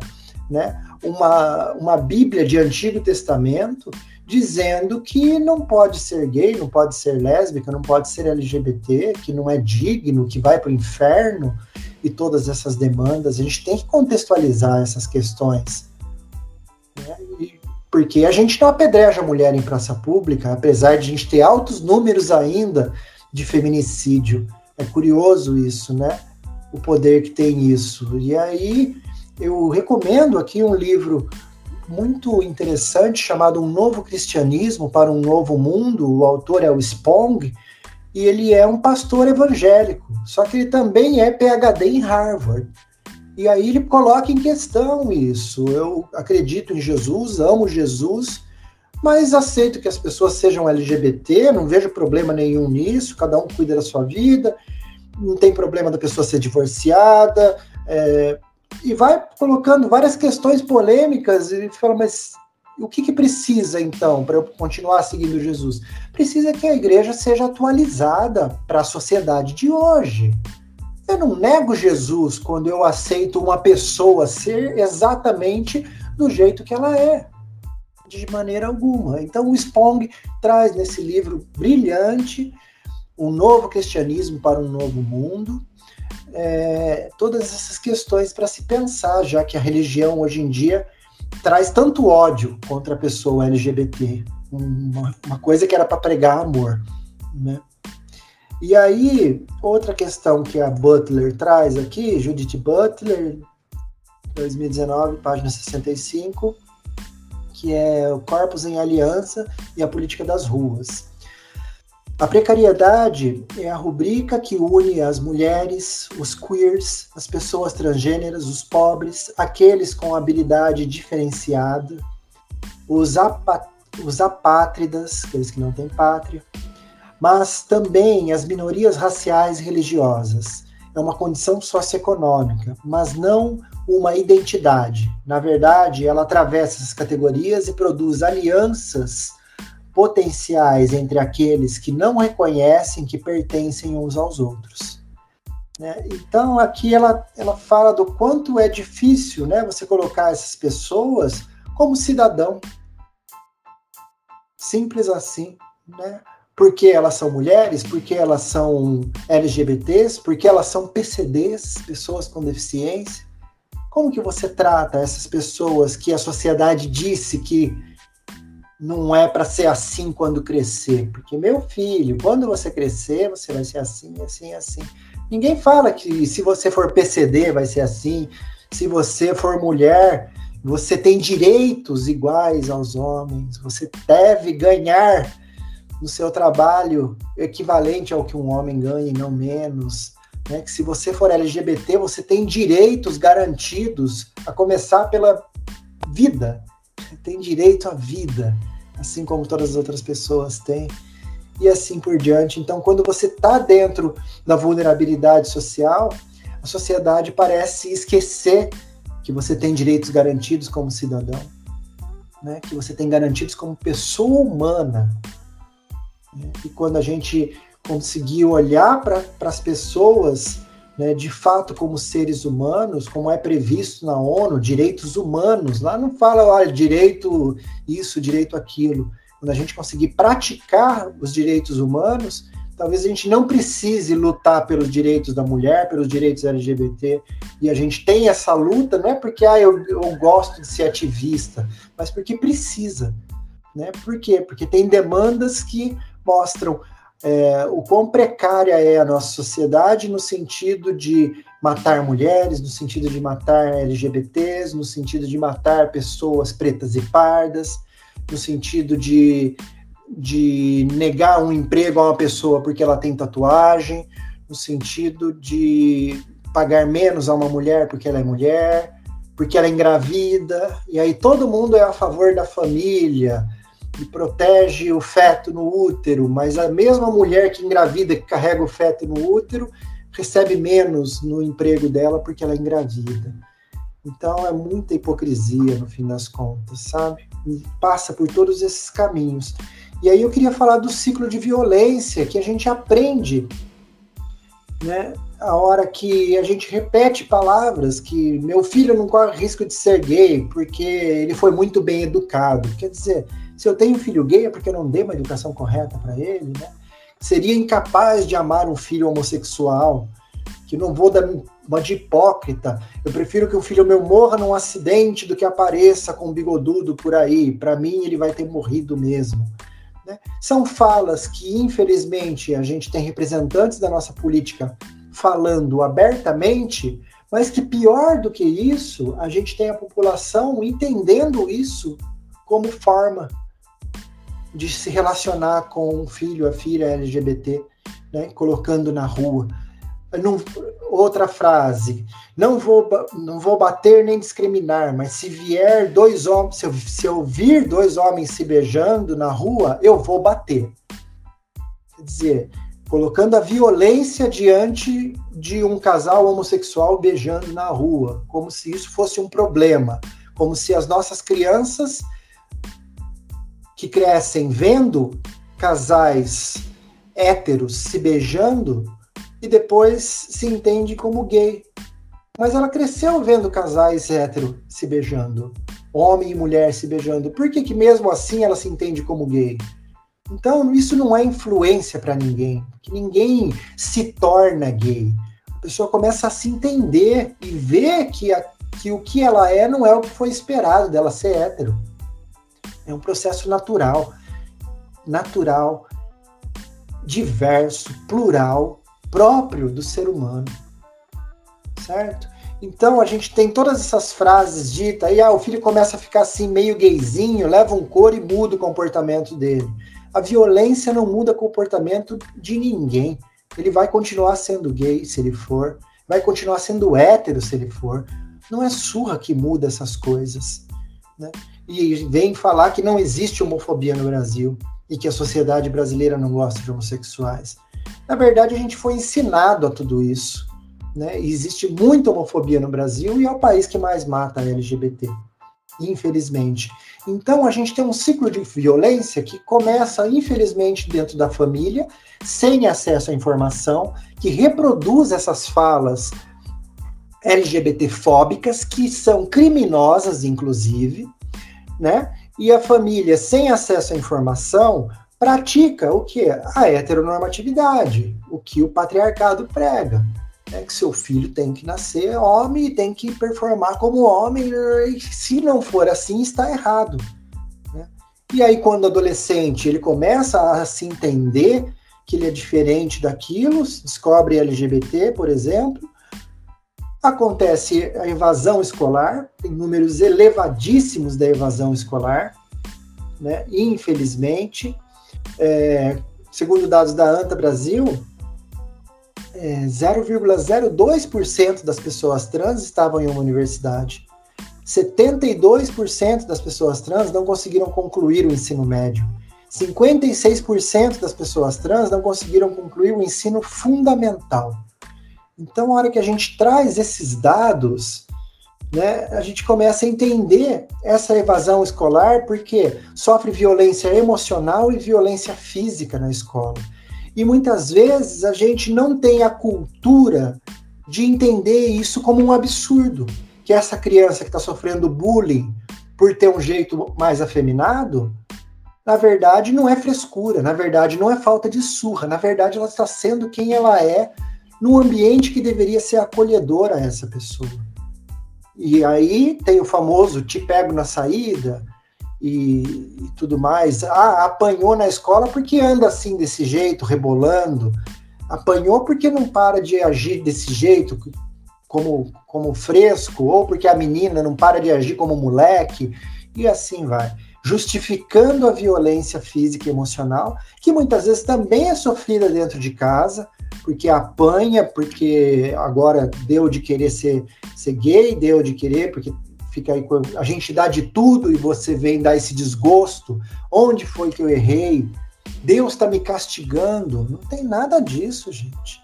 né, uma, uma Bíblia de Antigo Testamento dizendo que não pode ser gay, não pode ser lésbica, não pode ser LGBT, que não é digno, que vai para o inferno e todas essas demandas. A gente tem que contextualizar essas questões. Né? Porque a gente não apedreja a mulher em praça pública, apesar de a gente ter altos números ainda de feminicídio. É curioso isso, né? O poder que tem isso. E aí eu recomendo aqui um livro muito interessante chamado Um Novo Cristianismo para um Novo Mundo. O autor é o Spong e ele é um pastor evangélico, só que ele também é PhD em Harvard. E aí ele coloca em questão isso. Eu acredito em Jesus, amo Jesus, mas aceito que as pessoas sejam LGBT, não vejo problema nenhum nisso, cada um cuida da sua vida, não tem problema da pessoa ser divorciada, é, e vai colocando várias questões polêmicas e fala, mas o que, que precisa então para eu continuar seguindo Jesus? Precisa que a igreja seja atualizada para a sociedade de hoje. Eu não nego Jesus quando eu aceito uma pessoa ser exatamente do jeito que ela é, de maneira alguma. Então, o Spong traz nesse livro brilhante um novo cristianismo para um novo mundo, é, todas essas questões para se pensar, já que a religião hoje em dia traz tanto ódio contra a pessoa LGBT, uma, uma coisa que era para pregar amor, né? E aí, outra questão que a Butler traz aqui, Judith Butler, 2019, página 65, que é o Corpus em Aliança e a Política das Ruas. A precariedade é a rubrica que une as mulheres, os queers, as pessoas transgêneras, os pobres, aqueles com habilidade diferenciada, os, os apátridas, aqueles que não têm pátria, mas também as minorias raciais e religiosas. É uma condição socioeconômica, mas não uma identidade. Na verdade, ela atravessa essas categorias e produz alianças potenciais entre aqueles que não reconhecem que pertencem uns aos outros. Né? Então, aqui ela, ela fala do quanto é difícil né, você colocar essas pessoas como cidadão. Simples assim. Né? Porque elas são mulheres, porque elas são LGBTs, porque elas são PCDs, pessoas com deficiência. Como que você trata essas pessoas que a sociedade disse que não é para ser assim quando crescer? Porque, meu filho, quando você crescer, você vai ser assim, assim, assim. Ninguém fala que se você for PCD vai ser assim, se você for mulher, você tem direitos iguais aos homens, você deve ganhar no seu trabalho equivalente ao que um homem ganha e não menos né, que se você for LGBT, você tem direitos garantidos, a começar pela vida. Tem direito à vida, assim como todas as outras pessoas têm, e assim por diante. Então, quando você está dentro da vulnerabilidade social, a sociedade parece esquecer que você tem direitos garantidos como cidadão, né, que você tem garantidos como pessoa humana. E quando a gente conseguir olhar para as pessoas né, de fato como seres humanos, como é previsto na ONU, direitos humanos. Lá não fala, olha, direito isso, direito aquilo. Quando a gente conseguir praticar os direitos humanos, talvez a gente não precise lutar pelos direitos da mulher, pelos direitos LGBT, e a gente tem essa luta, não é porque ah, eu, eu gosto de ser ativista, mas porque precisa. Né? Por quê? Porque tem demandas que mostram é, o quão precária é a nossa sociedade no sentido de matar mulheres, no sentido de matar LGBTs, no sentido de matar pessoas pretas e pardas, no sentido de, de negar um emprego a uma pessoa porque ela tem tatuagem, no sentido de pagar menos a uma mulher porque ela é mulher, porque ela é engravida, e aí todo mundo é a favor da família, e protege o feto no útero, mas a mesma mulher que engravida, que carrega o feto no útero, recebe menos no emprego dela porque ela é engravida. Então é muita hipocrisia no fim das contas, sabe? E passa por todos esses caminhos. E aí eu queria falar do ciclo de violência que a gente aprende, né? A hora que a gente repete palavras que meu filho não corre risco de ser gay porque ele foi muito bem educado. Quer dizer, se eu tenho um filho gay é porque eu não dei uma educação correta para ele, né? Seria incapaz de amar um filho homossexual, que não vou dar uma de hipócrita. Eu prefiro que o filho meu morra num acidente do que apareça com um bigodudo por aí. Para mim, ele vai ter morrido mesmo. Né? São falas que, infelizmente, a gente tem representantes da nossa política falando abertamente, mas que pior do que isso, a gente tem a população entendendo isso como forma de se relacionar com um filho, a filha LGBT, né, colocando na rua. Não, outra frase, não vou, não vou bater nem discriminar, mas se vier dois homens, se eu, se eu vir dois homens se beijando na rua, eu vou bater. Quer dizer, colocando a violência diante de um casal homossexual beijando na rua, como se isso fosse um problema, como se as nossas crianças que crescem vendo casais héteros se beijando e depois se entende como gay. Mas ela cresceu vendo casais héteros se beijando, homem e mulher se beijando. Por que, que mesmo assim ela se entende como gay? Então, isso não é influência para ninguém, que ninguém se torna gay. A pessoa começa a se entender e ver que, que o que ela é não é o que foi esperado dela ser hétero. É um processo natural, natural, diverso, plural, próprio do ser humano. Certo? Então a gente tem todas essas frases ditas, aí ah, o filho começa a ficar assim meio gayzinho, leva um couro e muda o comportamento dele. A violência não muda o comportamento de ninguém. Ele vai continuar sendo gay se ele for, vai continuar sendo hétero se ele for. Não é surra que muda essas coisas. Né? E vem falar que não existe homofobia no Brasil. e que a sociedade brasileira não gosta de homossexuais. Na verdade, a gente foi ensinado a tudo isso. Né? E existe muita homofobia no Brasil e é o país que mais mata LGBT, infelizmente. Então, a gente tem um ciclo de violência que começa, infelizmente, dentro da família, sem acesso à informação, que reproduz essas falas LGBTfóbicas, que são criminosas, inclusive, né? E a família, sem acesso à informação, pratica o que? A heteronormatividade, o que o patriarcado prega. É que seu filho tem que nascer homem e tem que performar como homem, e se não for assim, está errado. Né? E aí, quando adolescente, ele começa a se entender que ele é diferente daquilo, descobre LGBT, por exemplo, acontece a evasão escolar, tem números elevadíssimos da evasão escolar, né? infelizmente. É, segundo dados da ANTA Brasil, é, 0,02% das pessoas trans estavam em uma universidade. 72% das pessoas trans não conseguiram concluir o ensino médio. 56% das pessoas trans não conseguiram concluir o ensino fundamental. Então, a hora que a gente traz esses dados, né, a gente começa a entender essa evasão escolar, porque sofre violência emocional e violência física na escola. E muitas vezes a gente não tem a cultura de entender isso como um absurdo, que essa criança que está sofrendo bullying por ter um jeito mais afeminado, na verdade não é frescura, na verdade não é falta de surra, na verdade ela está sendo quem ela é num ambiente que deveria ser acolhedor a essa pessoa. E aí tem o famoso te pego na saída, e, e, tudo mais. Ah, apanhou na escola porque anda assim desse jeito, rebolando. Apanhou porque não para de agir desse jeito, como, como fresco, ou porque a menina não para de agir como moleque, e assim vai. Justificando a violência física e emocional, que muitas vezes também é sofrida dentro de casa, porque apanha, porque agora deu de querer ser, ser gay, deu de querer, porque fica aí a gente dá de tudo e você vem dar esse desgosto. Onde foi que eu errei? Deus está me castigando. Não tem nada disso, gente.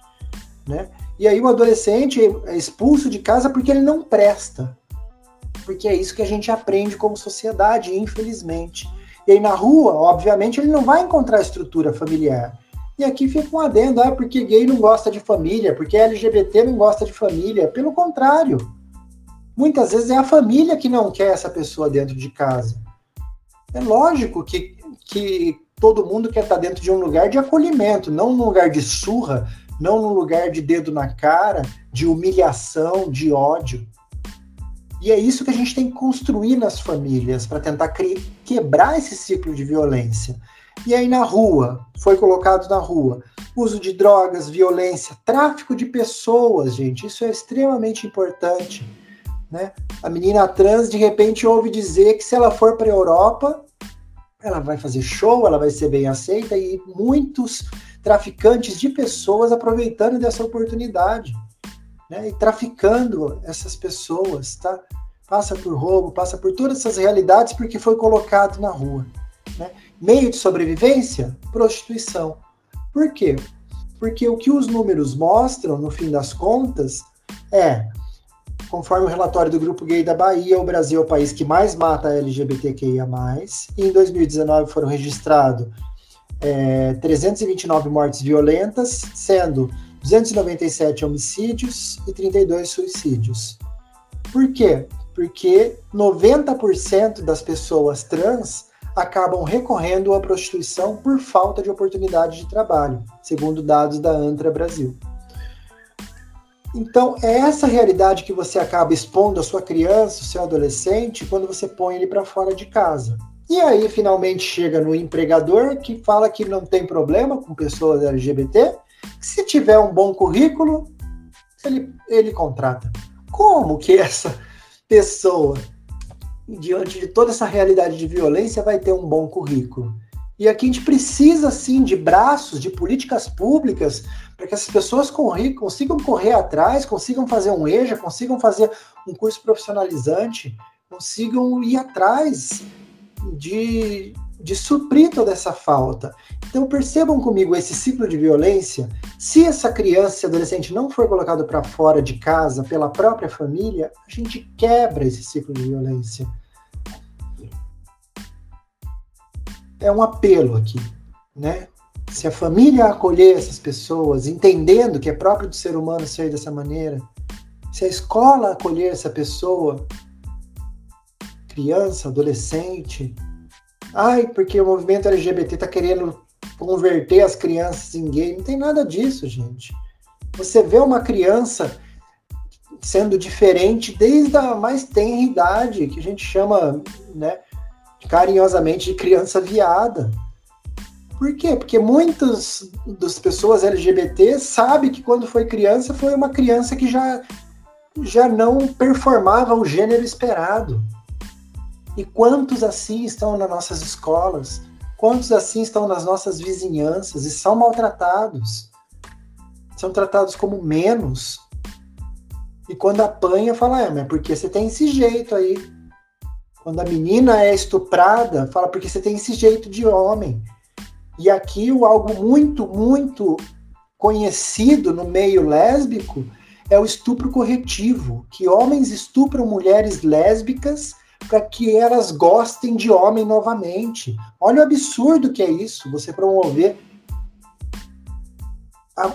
Né? E aí o adolescente é expulso de casa porque ele não presta. Porque é isso que a gente aprende como sociedade, infelizmente. E aí na rua, obviamente, ele não vai encontrar estrutura familiar. E aqui fica um adendo, ah, porque gay não gosta de família, porque LGBT não gosta de família. Pelo contrário, Muitas vezes é a família que não quer essa pessoa dentro de casa. É lógico que, que todo mundo quer estar dentro de um lugar de acolhimento, não num lugar de surra, não num lugar de dedo na cara, de humilhação, de ódio. E é isso que a gente tem que construir nas famílias para tentar quebrar esse ciclo de violência. E aí na rua, foi colocado na rua, uso de drogas, violência, tráfico de pessoas, gente, isso é extremamente importante. Né? A menina trans de repente ouve dizer que se ela for para a Europa, ela vai fazer show, ela vai ser bem aceita e muitos traficantes de pessoas aproveitando dessa oportunidade, né? E traficando essas pessoas, tá? Passa por roubo, passa por todas essas realidades porque foi colocado na rua, né? Meio de sobrevivência, prostituição. Por quê? Porque o que os números mostram, no fim das contas, é Conforme o relatório do Grupo Gay da Bahia, o Brasil é o país que mais mata LGBTQIA+. E em 2019 foram registrados é, 329 mortes violentas, sendo 297 homicídios e 32 suicídios. Por quê? Porque 90% das pessoas trans acabam recorrendo à prostituição por falta de oportunidade de trabalho, segundo dados da ANTRA Brasil. Então, é essa realidade que você acaba expondo a sua criança, o seu adolescente, quando você põe ele para fora de casa. E aí, finalmente, chega no empregador que fala que não tem problema com pessoas LGBT, que se tiver um bom currículo, ele, ele contrata. Como que essa pessoa, diante de toda essa realidade de violência, vai ter um bom currículo? E aqui a gente precisa, sim, de braços, de políticas públicas, para que essas pessoas consigam correr atrás, consigam fazer um EJA, consigam fazer um curso profissionalizante, consigam ir atrás de de suprir toda essa falta. Então percebam comigo esse ciclo de violência. Se essa criança, esse adolescente não for colocado para fora de casa pela própria família, a gente quebra esse ciclo de violência. É um apelo aqui, né? Se a família acolher essas pessoas, entendendo que é próprio do ser humano ser dessa maneira, se a escola acolher essa pessoa, criança, adolescente, ai, porque o movimento LGBT está querendo converter as crianças em gay. Não tem nada disso, gente. Você vê uma criança sendo diferente desde a mais tenra idade, que a gente chama, né, carinhosamente de criança viada. Por quê? Porque muitas das pessoas LGBT sabem que quando foi criança foi uma criança que já, já não performava o gênero esperado. E quantos assim estão nas nossas escolas? Quantos assim estão nas nossas vizinhanças e são maltratados? São tratados como menos. E quando apanha, fala, é, mas porque você tem esse jeito aí. Quando a menina é estuprada, fala, porque você tem esse jeito de homem. E aqui o algo muito, muito conhecido no meio lésbico é o estupro corretivo, que homens estupram mulheres lésbicas para que elas gostem de homem novamente. Olha o absurdo que é isso, você promover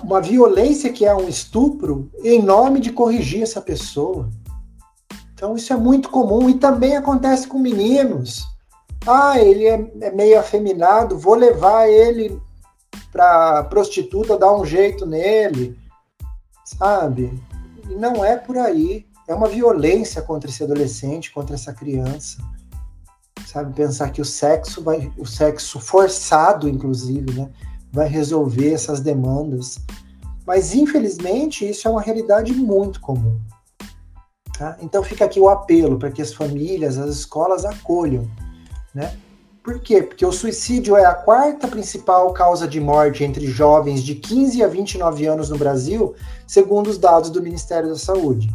uma violência que é um estupro em nome de corrigir essa pessoa. Então isso é muito comum e também acontece com meninos. Ah, ele é, é meio afeminado, vou levar ele para prostituta dar um jeito nele, sabe? E não é por aí. É uma violência contra esse adolescente, contra essa criança. Sabe, pensar que o sexo vai, o sexo forçado, inclusive, né, vai resolver essas demandas. Mas infelizmente isso é uma realidade muito comum. Tá? Então fica aqui o apelo para que as famílias, as escolas acolham né? Por quê? Porque o suicídio é a quarta principal causa de morte entre jovens de 15 a 29 anos no Brasil, segundo os dados do Ministério da Saúde.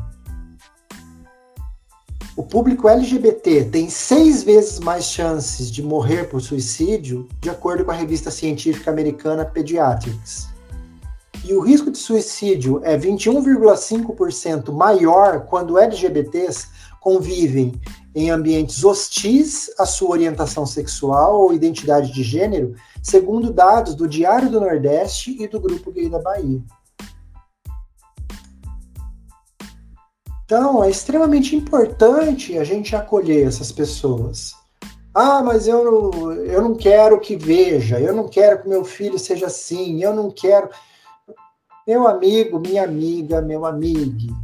O público LGBT tem seis vezes mais chances de morrer por suicídio, de acordo com a revista científica americana Pediatrics. E o risco de suicídio é 21,5% maior quando LGBTs convivem em ambientes hostis à sua orientação sexual ou identidade de gênero, segundo dados do Diário do Nordeste e do Grupo Gay da Bahia. Então, é extremamente importante a gente acolher essas pessoas. Ah, mas eu, eu não quero que veja, eu não quero que meu filho seja assim, eu não quero. Meu amigo, minha amiga, meu amigo,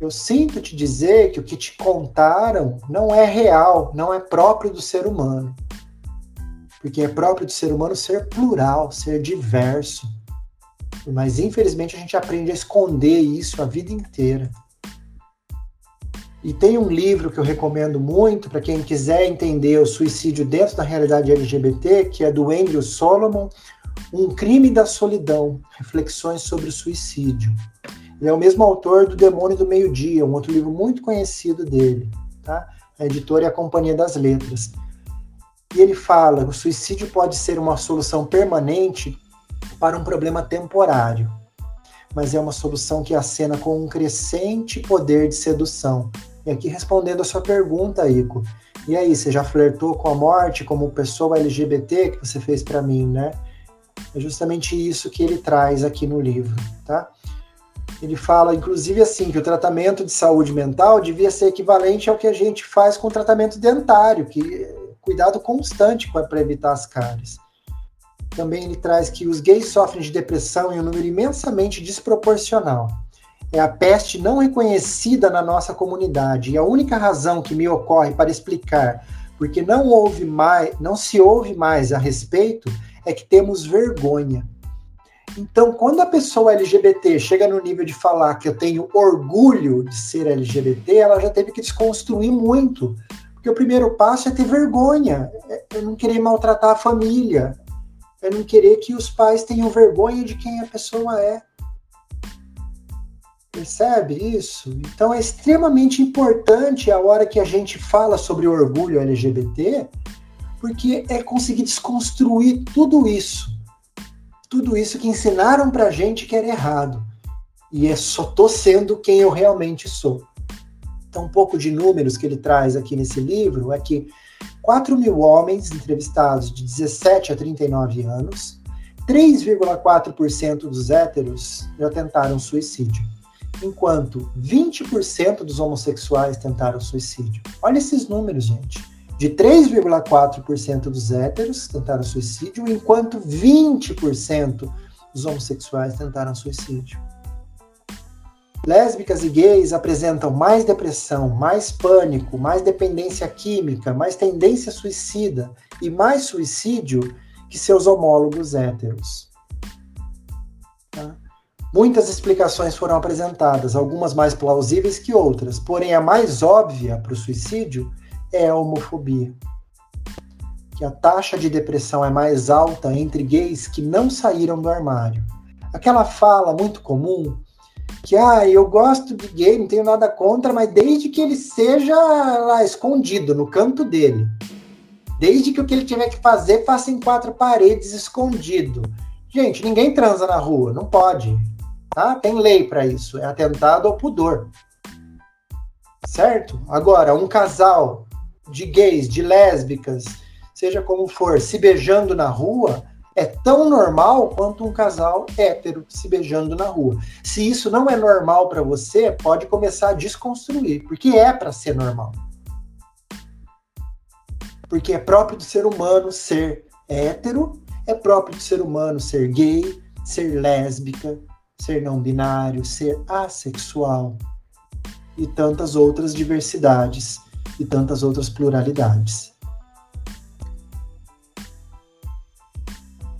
eu sinto te dizer que o que te contaram não é real, não é próprio do ser humano. Porque é próprio do ser humano ser plural, ser diverso. Mas infelizmente a gente aprende a esconder isso a vida inteira. E tem um livro que eu recomendo muito para quem quiser entender o suicídio dentro da realidade LGBT, que é do Andrew Solomon, Um Crime da Solidão, Reflexões sobre o Suicídio. Ele é o mesmo autor do Demônio do Meio-Dia, um outro livro muito conhecido dele, tá? A editora e a Companhia das Letras. E ele fala: o suicídio pode ser uma solução permanente para um problema temporário, mas é uma solução que acena com um crescente poder de sedução. E aqui respondendo a sua pergunta, Ico. E aí, você já flertou com a morte como pessoa LGBT que você fez para mim, né? É justamente isso que ele traz aqui no livro, tá? Ele fala, inclusive, assim, que o tratamento de saúde mental devia ser equivalente ao que a gente faz com o tratamento dentário, que é cuidado constante para evitar as cáries. Também ele traz que os gays sofrem de depressão em um número imensamente desproporcional. É a peste não reconhecida na nossa comunidade. E a única razão que me ocorre para explicar porque não houve mais, não se ouve mais a respeito, é que temos vergonha. Então, quando a pessoa LGBT chega no nível de falar que eu tenho orgulho de ser LGBT, ela já teve que desconstruir muito. Porque o primeiro passo é ter vergonha, é, é não querer maltratar a família, é não querer que os pais tenham vergonha de quem a pessoa é. Percebe isso? Então é extremamente importante a hora que a gente fala sobre orgulho LGBT, Porque é conseguir desconstruir tudo isso. Tudo isso que ensinaram pra gente que era errado. E é só tô sendo quem eu realmente sou. Então, um pouco de números que ele traz aqui nesse livro é que 4 mil homens entrevistados de 17 a 39 anos, 3,4% dos héteros já tentaram suicídio, enquanto 20% dos homossexuais tentaram suicídio. Olha esses números, gente. De 3,4% dos héteros tentaram suicídio, enquanto 20% dos homossexuais tentaram suicídio. Lésbicas e gays apresentam mais depressão, mais pânico, mais dependência química, mais tendência suicida e mais suicídio que seus homólogos héteros. Tá? Muitas explicações foram apresentadas, algumas mais plausíveis que outras, porém a mais óbvia para o suicídio é a homofobia. Que a taxa de depressão é mais alta entre gays que não saíram do armário. Aquela fala muito comum que ah, eu gosto de gay, não tenho nada contra, mas desde que ele seja lá escondido no canto dele. Desde que o que ele tiver que fazer faça em quatro paredes escondido. Gente, ninguém transa na rua, não pode. Tá? Tem lei para isso, é atentado ao pudor. Certo? Agora, um casal de gays, de lésbicas, seja como for, se beijando na rua, é tão normal quanto um casal hétero se beijando na rua. Se isso não é normal para você, pode começar a desconstruir, porque é para ser normal. Porque é próprio do ser humano ser hétero, é próprio do ser humano ser gay, ser lésbica, ser não binário, ser assexual e tantas outras diversidades e tantas outras pluralidades.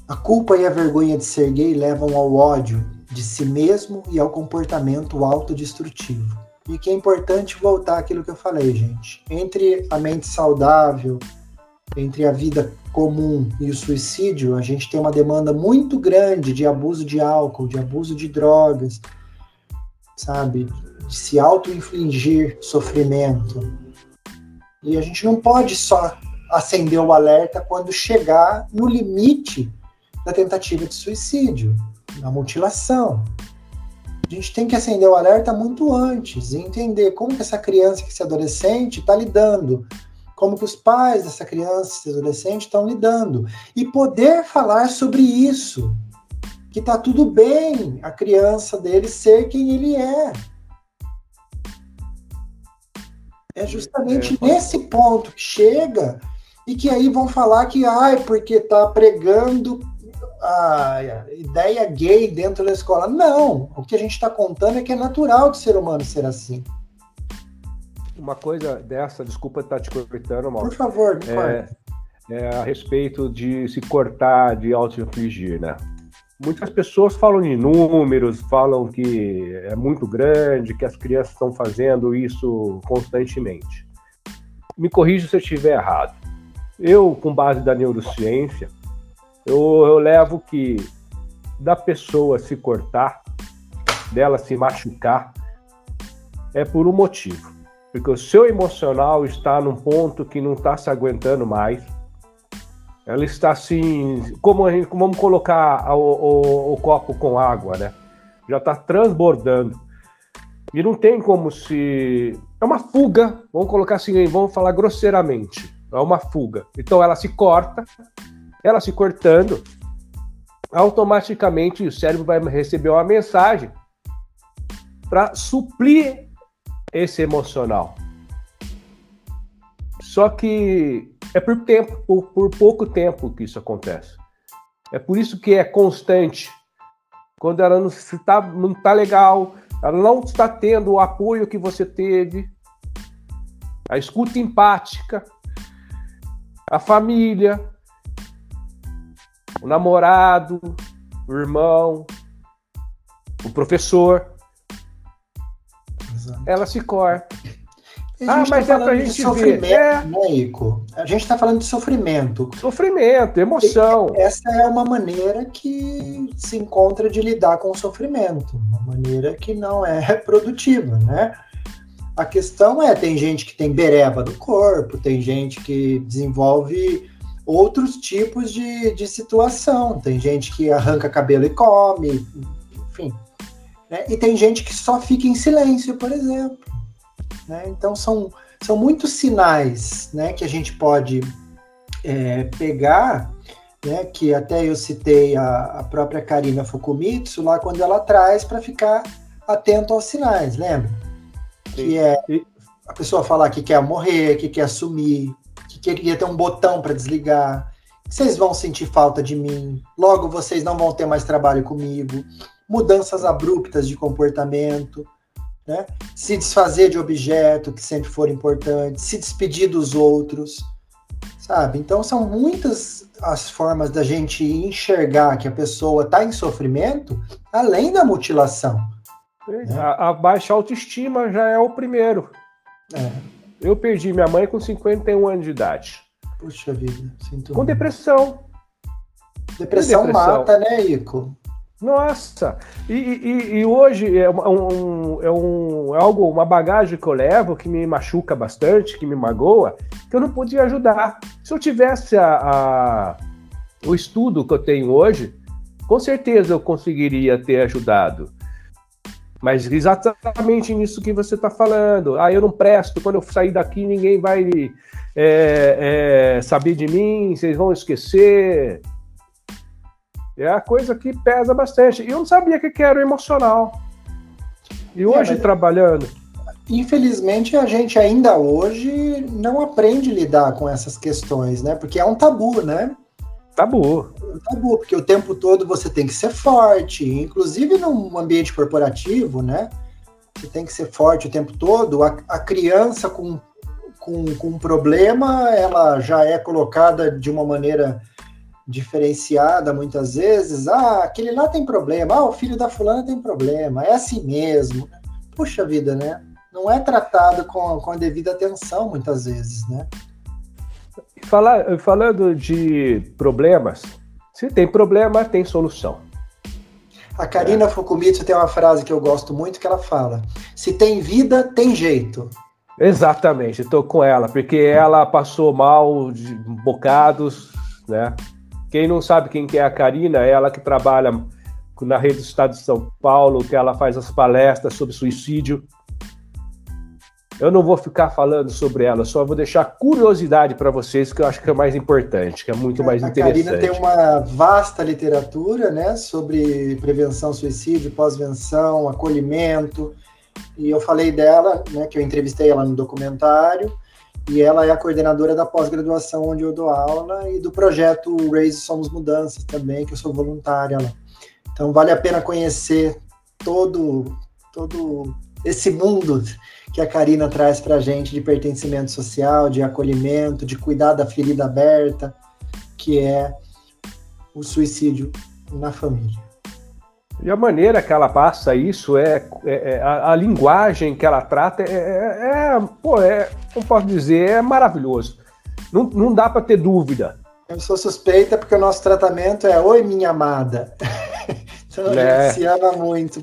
A culpa e a vergonha de ser gay levam ao ódio de si mesmo e ao comportamento autodestrutivo. E que é importante voltar àquilo que eu falei, gente. Entre a mente saudável, entre a vida comum e o suicídio, a gente tem uma demanda muito grande de abuso de álcool, de abuso de drogas, sabe? De se auto-infligir sofrimento. E a gente não pode só acender o alerta quando chegar no limite da tentativa de suicídio, da mutilação. A gente tem que acender o alerta muito antes e entender como que essa criança, que esse adolescente está lidando, como que os pais dessa criança, esse adolescente estão lidando e poder falar sobre isso, que está tudo bem a criança dele ser quem ele é. É justamente é, nesse ponto que chega e que aí vão falar que ai porque está pregando a ideia gay dentro da escola. Não, o que a gente está contando é que é natural do ser humano ser assim. Uma coisa dessa, desculpa estar te cortando, Mauro. Por favor, me é, é a respeito de se cortar, de auto-infligir, né? Muitas pessoas falam de números, falam que é muito grande, que as crianças estão fazendo isso constantemente. Me corrija se eu estiver errado. Eu, com base da neurociência, eu, eu levo que da pessoa se cortar, dela se machucar, é por um motivo. Porque o seu emocional está num ponto que não está se aguentando mais. Ela está assim, como a gente, vamos colocar o, o, o copo com água, né? Já está transbordando. E não tem como se. É uma fuga, vamos colocar assim, vamos falar grosseiramente. É uma fuga. Então ela se corta, ela se cortando, automaticamente o cérebro vai receber uma mensagem para suprir esse emocional. Só que é por tempo, por, por pouco tempo que isso acontece. É por isso que é constante. Quando ela não está não tá legal, ela não está tendo o apoio que você teve, a escuta empática, a família, o namorado, o irmão, o professor. Exato. Ela se corta. Ah, mas tá é pra gente ver. É. Né, Ico? A gente está falando de sofrimento. Sofrimento, emoção. Essa é uma maneira que se encontra de lidar com o sofrimento. Uma maneira que não é [laughs] produtiva, né? A questão é, tem gente que tem bereba do corpo, tem gente que desenvolve outros tipos de, de situação. Tem gente que arranca cabelo e come, enfim. Né? E tem gente que só fica em silêncio, por exemplo. Né? Então são, são muitos sinais né, que a gente pode é, pegar, né, que até eu citei a, a própria Karina Fukumitsu lá quando ela traz para ficar atento aos sinais, lembra? Que é a pessoa falar que quer morrer, que quer assumir, que queria ter um botão para desligar. Vocês vão sentir falta de mim, logo vocês não vão ter mais trabalho comigo. Mudanças abruptas de comportamento, né? se desfazer de objeto que sempre for importante, se despedir dos outros, sabe? Então são muitas as formas da gente enxergar que a pessoa está em sofrimento, além da mutilação. Né? A, a, baixa autoestima já é o primeiro. É. Eu perdi minha mãe com 51 anos de idade. Puxa vida, sinto Com depressão. Depressão, depressão mata, né, Ico? Nossa! E, e, e hoje é, um, é, um, é algo, uma bagagem que eu levo que me machuca bastante, que me magoa, que eu não podia ajudar. Se eu tivesse a, a, o estudo que eu tenho hoje, com certeza eu conseguiria ter ajudado. Mas exatamente nisso que você está falando. Ah, eu não presto, quando eu sair daqui ninguém vai é, é, saber de mim, vocês vão esquecer. É a coisa que pesa bastante. E eu não sabia que era o emocional. E é, hoje, é, trabalhando. Infelizmente, a gente ainda hoje não aprende a lidar com essas questões, né? Porque é um tabu, né? Tabu. É um tabu, porque o tempo todo você tem que ser forte, inclusive num ambiente corporativo, né? Você tem que ser forte o tempo todo. A, a criança com, com, com um problema, ela já é colocada de uma maneira diferenciada muitas vezes. Ah, aquele lá tem problema. Ah, o filho da fulana tem problema. É assim mesmo. Puxa vida, né? Não é tratado com, com a devida atenção muitas vezes, né? Falar, falando de problemas, se tem problema, tem solução. A Karina é. Fukumitsu tem uma frase que eu gosto muito que ela fala: se tem vida, tem jeito. Exatamente, estou com ela, porque ela passou mal de bocados, né? Quem não sabe quem que é a Karina, é ela que trabalha na rede do Estado de São Paulo, que ela faz as palestras sobre suicídio. Eu não vou ficar falando sobre ela, só vou deixar curiosidade para vocês, que eu acho que é mais importante, que é muito mais a interessante. A Karina tem uma vasta literatura né, sobre prevenção suicídio, pós-venção, acolhimento. E eu falei dela, né, que eu entrevistei ela no documentário, e ela é a coordenadora da pós-graduação onde eu dou aula e do projeto Raise Somos Mudanças também, que eu sou voluntária lá. Então vale a pena conhecer todo todo esse mundo que a Karina traz para a gente de pertencimento social, de acolhimento, de cuidar da ferida aberta, que é o suicídio na família. E a maneira que ela passa isso é, é, é a, a, linguagem que ela trata é, é, é, pô, é, como posso dizer, é maravilhoso. Não, não dá para ter dúvida. Eu sou suspeita porque o nosso tratamento é Oi, minha amada. [laughs] então a é. gente se ama muito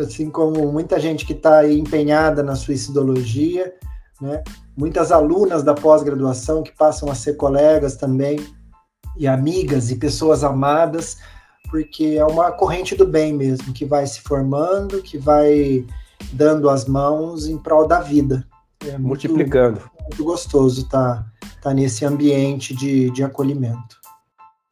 assim como muita gente que está empenhada na suicidologia, né? muitas alunas da pós-graduação que passam a ser colegas também, e amigas e pessoas amadas, porque é uma corrente do bem mesmo, que vai se formando, que vai dando as mãos em prol da vida. É muito, Multiplicando. Muito gostoso estar tá, tá nesse ambiente de, de acolhimento.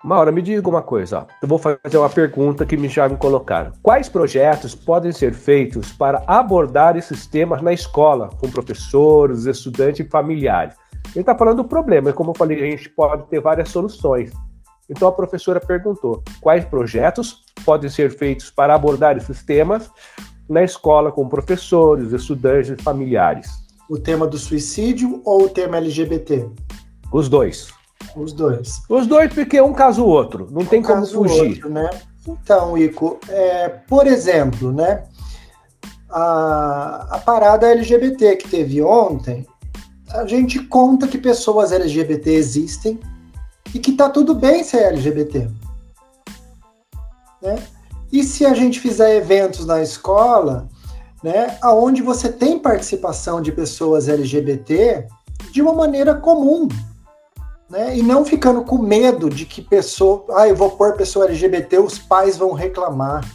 Maura, me diga uma coisa. Ó. Eu vou fazer uma pergunta que me já me colocaram. Quais projetos podem ser feitos para abordar esses temas na escola, com professores, estudantes e familiares? Ele está falando do problema, e como eu falei, a gente pode ter várias soluções. Então a professora perguntou: quais projetos podem ser feitos para abordar esses temas na escola com professores, estudantes e familiares? O tema do suicídio ou o tema LGBT? Os dois. Os dois. Os dois, porque um caso o outro, não um tem como fugir. Outro, né? Então, Ico, é, por exemplo, né, a, a parada LGBT que teve ontem, a gente conta que pessoas LGBT existem e que tá tudo bem ser LGBT. Né? E se a gente fizer eventos na escola, né, aonde você tem participação de pessoas LGBT de uma maneira comum, né? E não ficando com medo de que pessoa, ah, eu vou pôr pessoa LGBT, os pais vão reclamar,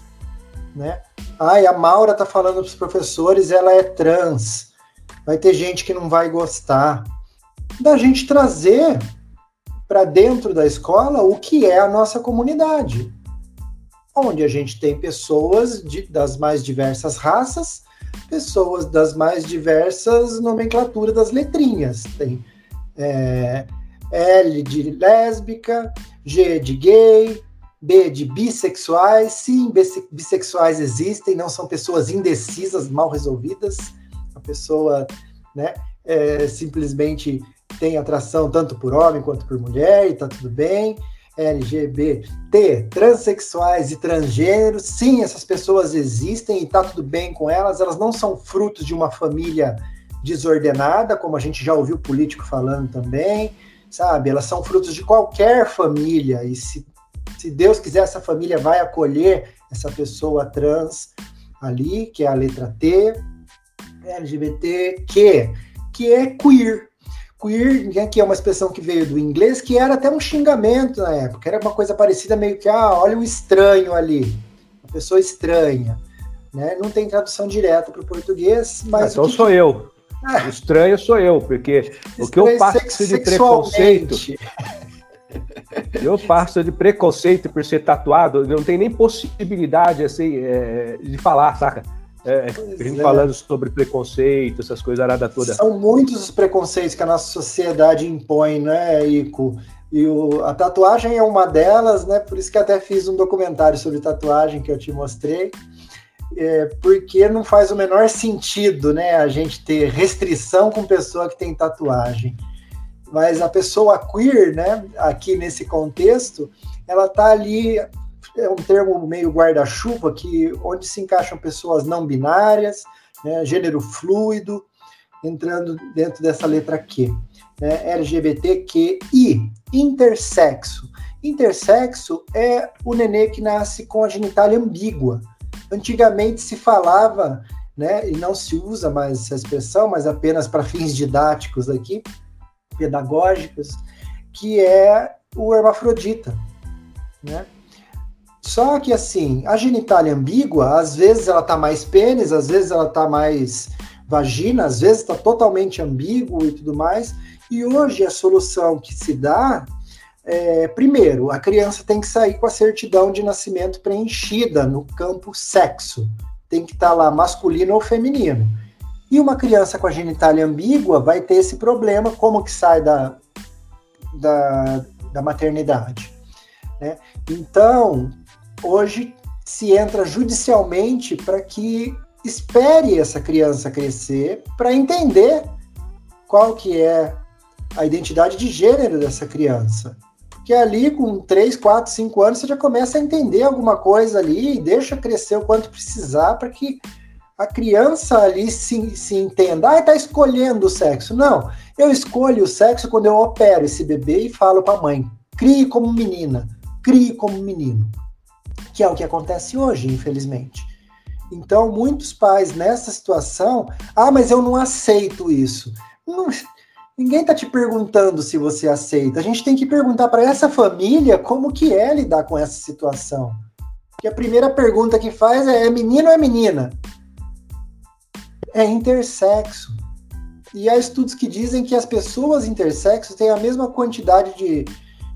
né? Ai, a Maura tá falando para os professores, ela é trans. Vai ter gente que não vai gostar. Da gente trazer para dentro da escola o que é a nossa comunidade, onde a gente tem pessoas de, das mais diversas raças, pessoas das mais diversas nomenclaturas das letrinhas. Tem é, L de lésbica, G de gay, B de bissexuais. Sim, bissexuais existem, não são pessoas indecisas, mal resolvidas. A pessoa né, é, simplesmente tem atração tanto por homem quanto por mulher e tá tudo bem. LGBT, transexuais e transgêneros, sim, essas pessoas existem e tá tudo bem com elas, elas não são frutos de uma família desordenada, como a gente já ouviu político falando também, sabe? Elas são frutos de qualquer família e se, se Deus quiser, essa família vai acolher essa pessoa trans ali, que é a letra T, LGBT, que, que é queer, queer, né, que é uma expressão que veio do inglês, que era até um xingamento na época, era uma coisa parecida meio que, ah, olha o estranho ali, a pessoa estranha, né? Não tem tradução direta para o português, mas... Então que... sou eu. Ah. O estranho sou eu, porque o que eu passo de preconceito... [laughs] Eu passo de preconceito por ser tatuado, não tem nem possibilidade assim, é, de falar, saca? É, a gente é. falando sobre preconceito, essas coisas arada toda. São muitos os preconceitos que a nossa sociedade impõe, né, Ico? E o, a tatuagem é uma delas, né? Por isso que até fiz um documentário sobre tatuagem que eu te mostrei. É, porque não faz o menor sentido, né? A gente ter restrição com pessoa que tem tatuagem. Mas a pessoa queer, né? Aqui nesse contexto, ela tá ali é um termo meio guarda-chuva que onde se encaixam pessoas não binárias, né, gênero fluido, entrando dentro dessa letra Q. Né, LGBTQI, intersexo. Intersexo é o nenê que nasce com a genitália ambígua. Antigamente se falava, né, e não se usa mais essa expressão, mas apenas para fins didáticos aqui, pedagógicos, que é o hermafrodita, né? Só que assim, a genitália ambígua, às vezes ela tá mais pênis, às vezes ela tá mais vagina, às vezes está totalmente ambíguo e tudo mais. E hoje a solução que se dá é, primeiro, a criança tem que sair com a certidão de nascimento preenchida no campo sexo. Tem que estar tá lá masculino ou feminino. E uma criança com a genitália ambígua vai ter esse problema, como que sai da, da, da maternidade. Né? Então, hoje se entra judicialmente para que espere essa criança crescer para entender qual que é a identidade de gênero dessa criança. Porque ali com 3, 4, 5 anos você já começa a entender alguma coisa ali e deixa crescer o quanto precisar para que a criança ali se, se entenda. Ah, está escolhendo o sexo. Não, eu escolho o sexo quando eu opero esse bebê e falo para a mãe: crie como menina, crie como menino que é o que acontece hoje, infelizmente. Então, muitos pais nessa situação, ah, mas eu não aceito isso. Não, ninguém está te perguntando se você aceita. A gente tem que perguntar para essa família como que é lidar com essa situação. Que a primeira pergunta que faz é: é menino ou é menina? É intersexo. E há estudos que dizem que as pessoas intersexo têm a mesma quantidade de,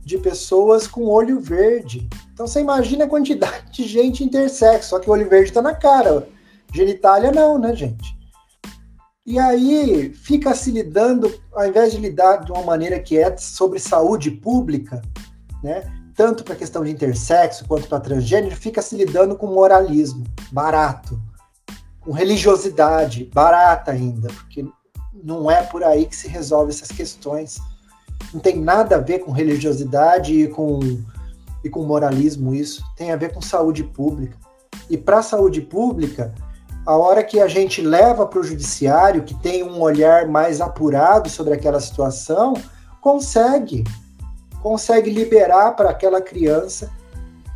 de pessoas com olho verde. Então você imagina a quantidade de gente intersexo, só que o olho verde está na cara. Genitália não, né, gente? E aí fica se lidando, ao invés de lidar de uma maneira que é sobre saúde pública, né? Tanto para a questão de intersexo quanto para transgênero, fica se lidando com moralismo barato, com religiosidade barata ainda, porque não é por aí que se resolve essas questões. Não tem nada a ver com religiosidade e com e com moralismo isso, tem a ver com saúde pública. E para a saúde pública, a hora que a gente leva para o judiciário, que tem um olhar mais apurado sobre aquela situação, consegue, consegue liberar para aquela criança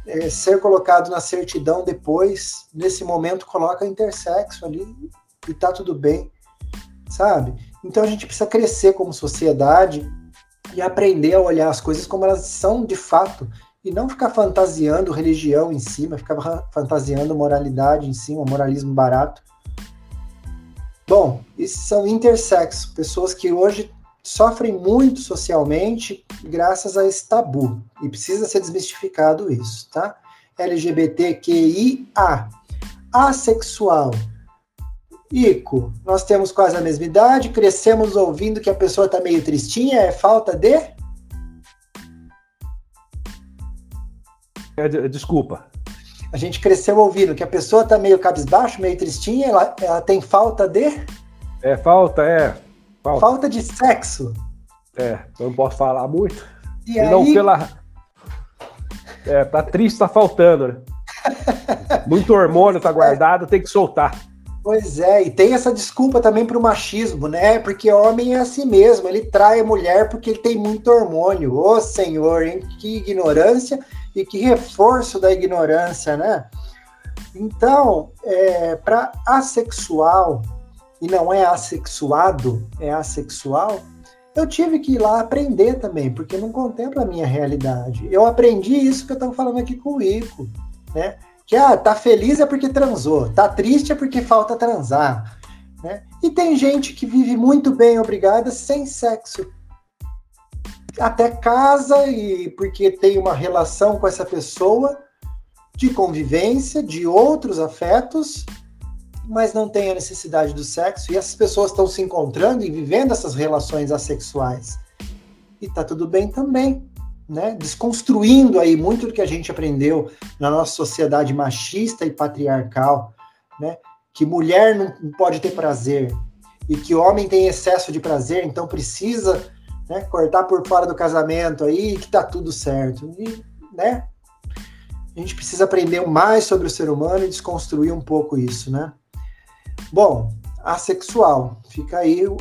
é, ser colocado na certidão depois, nesse momento coloca intersexo ali e tá tudo bem, sabe? Então a gente precisa crescer como sociedade e aprender a olhar as coisas como elas são de fato e não ficar fantasiando religião em cima, ficar fantasiando moralidade em cima, moralismo barato. Bom, isso são intersexo, pessoas que hoje sofrem muito socialmente graças a esse tabu e precisa ser desmistificado isso, tá? LGBTQIA, assexual. Ico, nós temos quase a mesma idade, crescemos ouvindo que a pessoa está meio tristinha, é falta de desculpa. A gente cresceu ouvindo que a pessoa tá meio cabisbaixo, meio tristinha, ela, ela tem falta de. É, falta, é. Falta, falta de sexo. É, eu não posso falar muito. E, e aí... não pela. É, tá triste, tá faltando, né? [laughs] Muito hormônio tá guardado, tem que soltar. Pois é, e tem essa desculpa também pro machismo, né? Porque homem é assim mesmo, ele trai a mulher porque ele tem muito hormônio. Ô senhor, hein? Que ignorância e que reforço da ignorância, né? Então, é, para assexual, e não é assexuado, é assexual, eu tive que ir lá aprender também, porque não contempla a minha realidade. Eu aprendi isso que eu estou falando aqui com o Ico, né? Que, ah, tá feliz é porque transou, tá triste é porque falta transar, né? E tem gente que vive muito bem, obrigada, sem sexo até casa e porque tem uma relação com essa pessoa de convivência, de outros afetos, mas não tem a necessidade do sexo e essas pessoas estão se encontrando e vivendo essas relações assexuais. E tá tudo bem também, né? Desconstruindo aí muito do que a gente aprendeu na nossa sociedade machista e patriarcal, né? Que mulher não pode ter prazer e que homem tem excesso de prazer, então precisa né? Cortar por fora do casamento aí que tá tudo certo. E, né? A gente precisa aprender mais sobre o ser humano e desconstruir um pouco isso, né? Bom, assexual, fica aí o,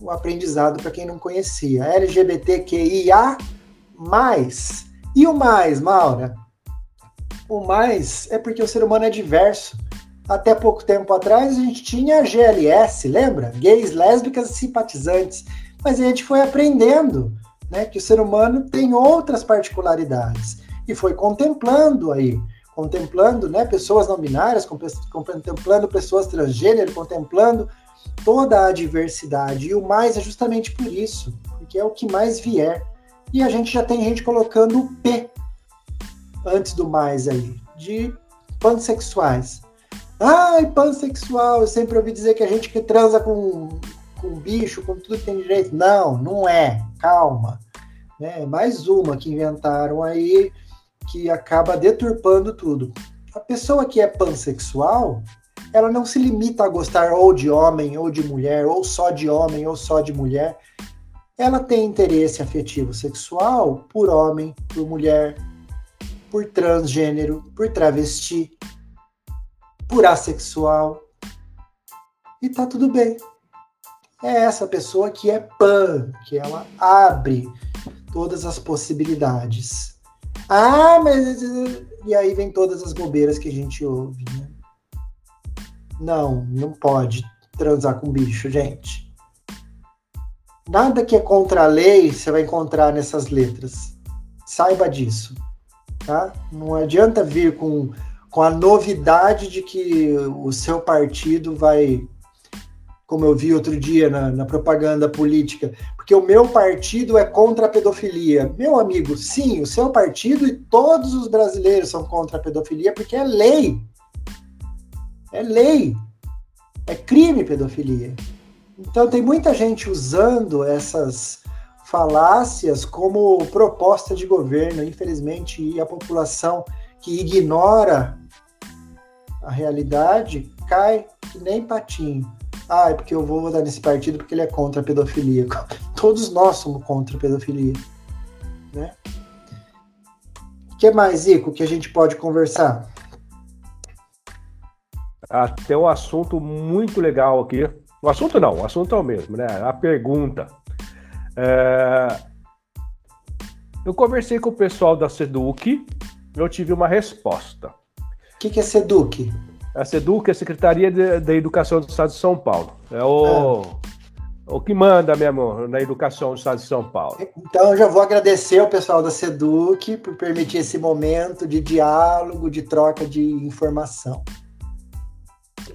o aprendizado para quem não conhecia. LGBTQIA+. E o mais, Maura? O mais é porque o ser humano é diverso. Até pouco tempo atrás a gente tinha GLS, lembra? Gays, lésbicas e simpatizantes mas a gente foi aprendendo né, que o ser humano tem outras particularidades e foi contemplando aí, contemplando né, pessoas não binárias, contemplando pessoas transgênero, contemplando toda a diversidade. E o mais é justamente por isso, porque é o que mais vier. E a gente já tem gente colocando o P antes do mais aí, de pansexuais. Ai, pansexual, eu sempre ouvi dizer que a gente que transa com com bicho, com tudo que tem direito. Não, não é. Calma. É mais uma que inventaram aí que acaba deturpando tudo. A pessoa que é pansexual, ela não se limita a gostar ou de homem ou de mulher, ou só de homem ou só de mulher. Ela tem interesse afetivo sexual por homem, por mulher, por transgênero, por travesti, por assexual. E tá tudo bem é essa pessoa que é pan, que ela abre todas as possibilidades. Ah, mas. E aí vem todas as bobeiras que a gente ouve, né? Não, não pode transar com bicho, gente. Nada que é contra a lei você vai encontrar nessas letras. Saiba disso, tá? Não adianta vir com, com a novidade de que o seu partido vai como eu vi outro dia na, na, propaganda política, porque o meu partido é contra a pedofilia. Meu amigo, sim, o seu partido e todos os brasileiros são contra a pedofilia, porque é lei. É lei. É crime pedofilia. Então tem muita gente usando essas falácias como proposta de governo, infelizmente, e a população que ignora a realidade cai que nem patinho. Ah, é porque eu vou votar nesse partido porque ele é contra a pedofilia. [laughs] Todos nós somos contra a pedofilia. Né? O que mais, Ico, que a gente pode conversar? Até um assunto muito legal aqui. O assunto não, o assunto é o mesmo, né? A pergunta. É... Eu conversei com o pessoal da Seduc e eu tive uma resposta. O que, que é Seduc? A SEDUC é a Secretaria da Educação do Estado de São Paulo. É o, o que manda mesmo na educação do Estado de São Paulo. Então, eu já vou agradecer ao pessoal da SEDUC por permitir esse momento de diálogo, de troca de informação.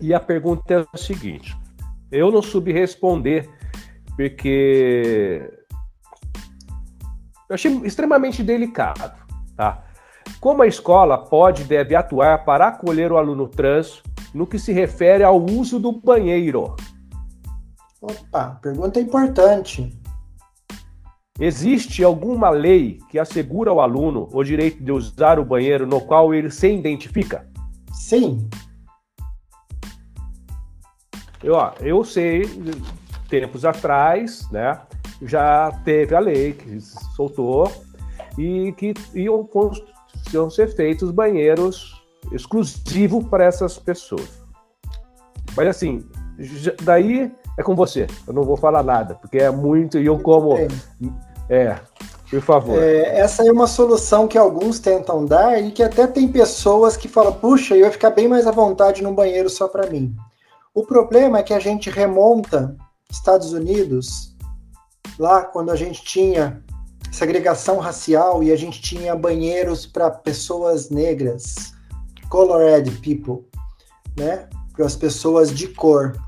E a pergunta é o seguinte: eu não soube responder, porque eu achei extremamente delicado, tá? Como a escola pode e deve atuar para acolher o aluno trans no que se refere ao uso do banheiro? Opa, pergunta importante. Existe alguma lei que assegura ao aluno o direito de usar o banheiro no qual ele se identifica? Sim. Eu, ó, eu sei, tempos atrás, né, já teve a lei que soltou e que iam, iam ser feitos banheiros exclusivos para essas pessoas. Mas assim, daí é com você. Eu não vou falar nada, porque é muito e eu como. É, por favor. É, essa é uma solução que alguns tentam dar e que até tem pessoas que falam: puxa, eu ia ficar bem mais à vontade no banheiro só para mim. O problema é que a gente remonta Estados Unidos, lá quando a gente tinha segregação racial e a gente tinha banheiros para pessoas negras, colored people, né? Para as pessoas de cor.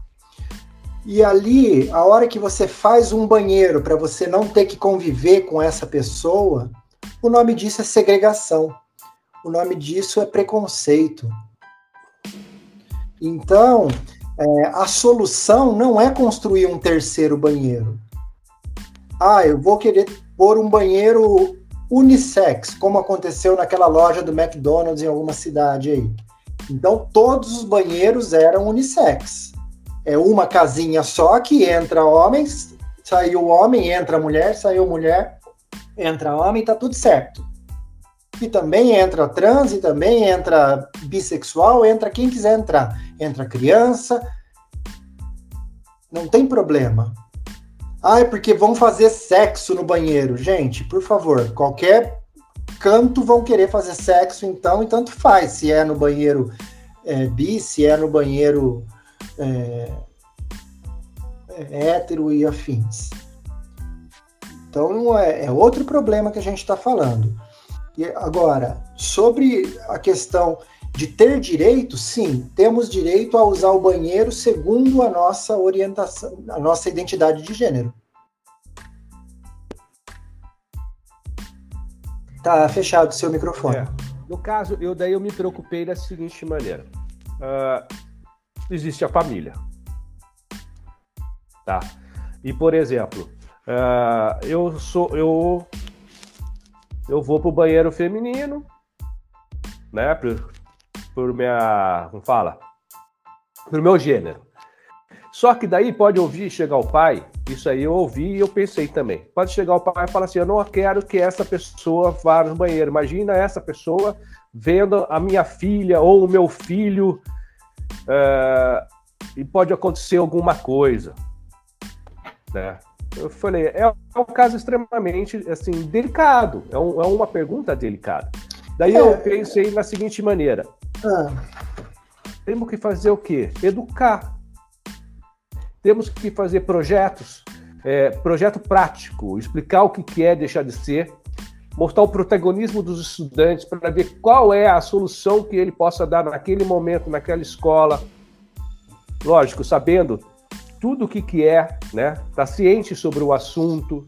E ali, a hora que você faz um banheiro para você não ter que conviver com essa pessoa, o nome disso é segregação. O nome disso é preconceito. Então, é, a solução não é construir um terceiro banheiro. Ah, eu vou querer pôr um banheiro unissex, como aconteceu naquela loja do McDonald's em alguma cidade aí. Então, todos os banheiros eram unissex é uma casinha só que entra homens, saiu homem, entra mulher, saiu mulher, entra homem, tá tudo certo. E também entra trans, e também entra bissexual, entra quem quiser entrar. Entra criança, não tem problema. Ah, é porque vão fazer sexo no banheiro. Gente, por favor, qualquer canto vão querer fazer sexo, então, e tanto faz. Se é no banheiro é, bi, se é no banheiro é, é, hétero e afins. Então é, é outro problema que a gente está falando. E agora, sobre a questão de ter direito, sim, temos direito a usar o banheiro segundo a nossa orientação, a nossa identidade de gênero. Tá fechado o seu microfone. É. No caso, eu daí eu me preocupei da seguinte maneira. Uh, existe a família. Tá? E, por exemplo, uh, eu sou eu eu vou pro banheiro feminino, né? Por, minha. Como fala? Por meu gênero. Só que daí pode ouvir chegar o pai, isso aí eu ouvi e eu pensei também. Pode chegar o pai e falar assim: eu não quero que essa pessoa vá no banheiro. Imagina essa pessoa vendo a minha filha ou o meu filho uh, e pode acontecer alguma coisa. Né? Eu falei, é, um caso extremamente assim, delicado, é, um, é uma pergunta delicada. Daí é. eu pensei na seguinte maneira: ah. temos que fazer o quê? Educar. Temos que fazer projetos, é, projeto prático, explicar o que é deixar de ser, mostrar o protagonismo dos estudantes para ver qual é a solução que ele possa dar naquele momento, naquela escola. Lógico, sabendo tudo o que, que é, né? Tá ciente sobre o assunto.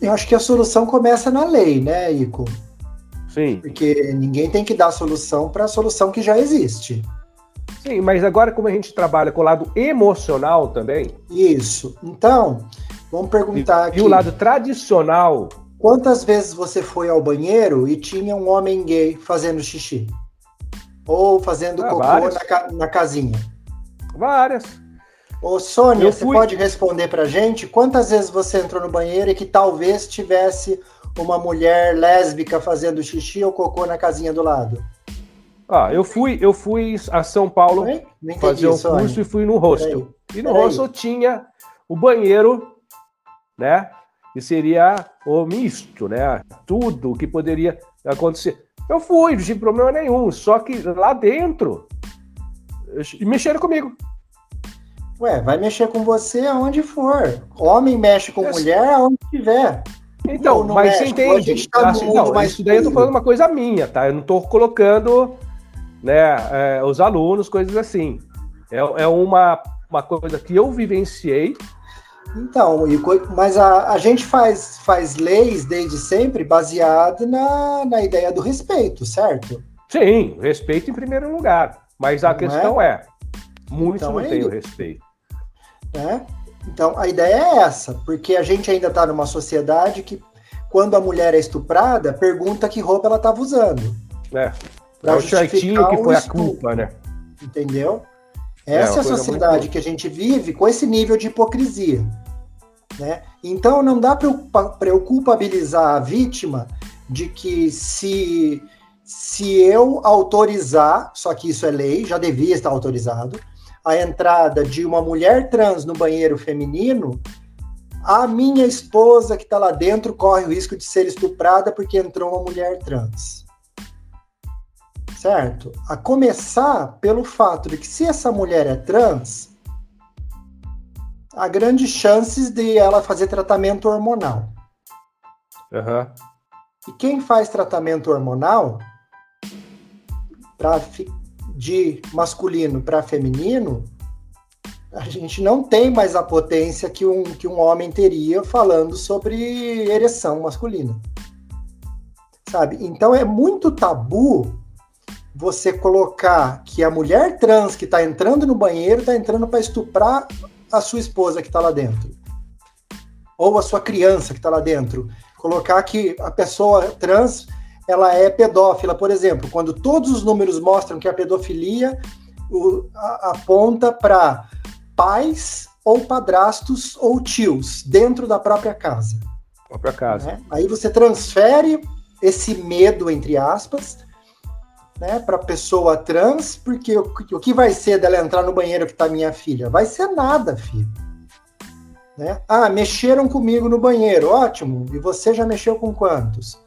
Eu acho que a solução começa na lei, né, Ico? Sim. Porque ninguém tem que dar solução para a solução que já existe. Sim, mas agora como a gente trabalha com o lado emocional também. Isso. Então, vamos perguntar e, aqui. E o lado tradicional. Quantas vezes você foi ao banheiro e tinha um homem gay fazendo xixi? Ou fazendo ah, cocô na, na casinha? Várias. Ô, Sônia, fui... você pode responder pra gente quantas vezes você entrou no banheiro e que talvez tivesse uma mulher lésbica fazendo xixi ou cocô na casinha do lado? Ah, eu fui, eu fui a São Paulo fazer um curso e fui no hostel. E no hostel tinha o banheiro, né? Que seria o misto, né? Tudo que poderia acontecer. Eu fui, não tive problema nenhum. Só que lá dentro mexeram comigo. Ué, vai mexer com você aonde for. Homem mexe com mulher aonde tiver. Então, não, não mas mexe. você entende? Tá assim, não, mas isso daí eu tô falando uma coisa minha, tá? Eu não tô colocando né, é, os alunos, coisas assim. É, é uma, uma coisa que eu vivenciei. Então, mas a, a gente faz, faz leis desde sempre baseado na, na ideia do respeito, certo? Sim, respeito em primeiro lugar. Mas a não questão é, é muitos então, não é têm o respeito. Né? Então, a ideia é essa, porque a gente ainda está numa sociedade que, quando a mulher é estuprada, pergunta que roupa ela estava usando. É. É o que foi a culpa, né? Entendeu? Essa é, é a sociedade muito... que a gente vive com esse nível de hipocrisia. Né? Então não dá para eu culpabilizar a vítima de que se, se eu autorizar, só que isso é lei, já devia estar autorizado, a entrada de uma mulher trans no banheiro feminino, a minha esposa que está lá dentro corre o risco de ser estuprada porque entrou uma mulher trans certo? A começar pelo fato de que se essa mulher é trans, há grandes chances de ela fazer tratamento hormonal. Uhum. E quem faz tratamento hormonal pra, de masculino para feminino, a gente não tem mais a potência que um, que um homem teria falando sobre ereção masculina. Sabe? Então é muito tabu você colocar que a mulher trans que está entrando no banheiro está entrando para estuprar a sua esposa que está lá dentro. Ou a sua criança que está lá dentro. Colocar que a pessoa trans ela é pedófila, por exemplo, quando todos os números mostram que a pedofilia o, a, aponta para pais ou padrastos ou tios dentro da própria casa. Própria casa. Né? Aí você transfere esse medo, entre aspas, né, para pessoa trans, porque o, o, que vai ser dela entrar no banheiro que está minha filha? Vai ser nada, filho. Né? Ah, mexeram comigo no banheiro, ótimo. E você já mexeu com quantos?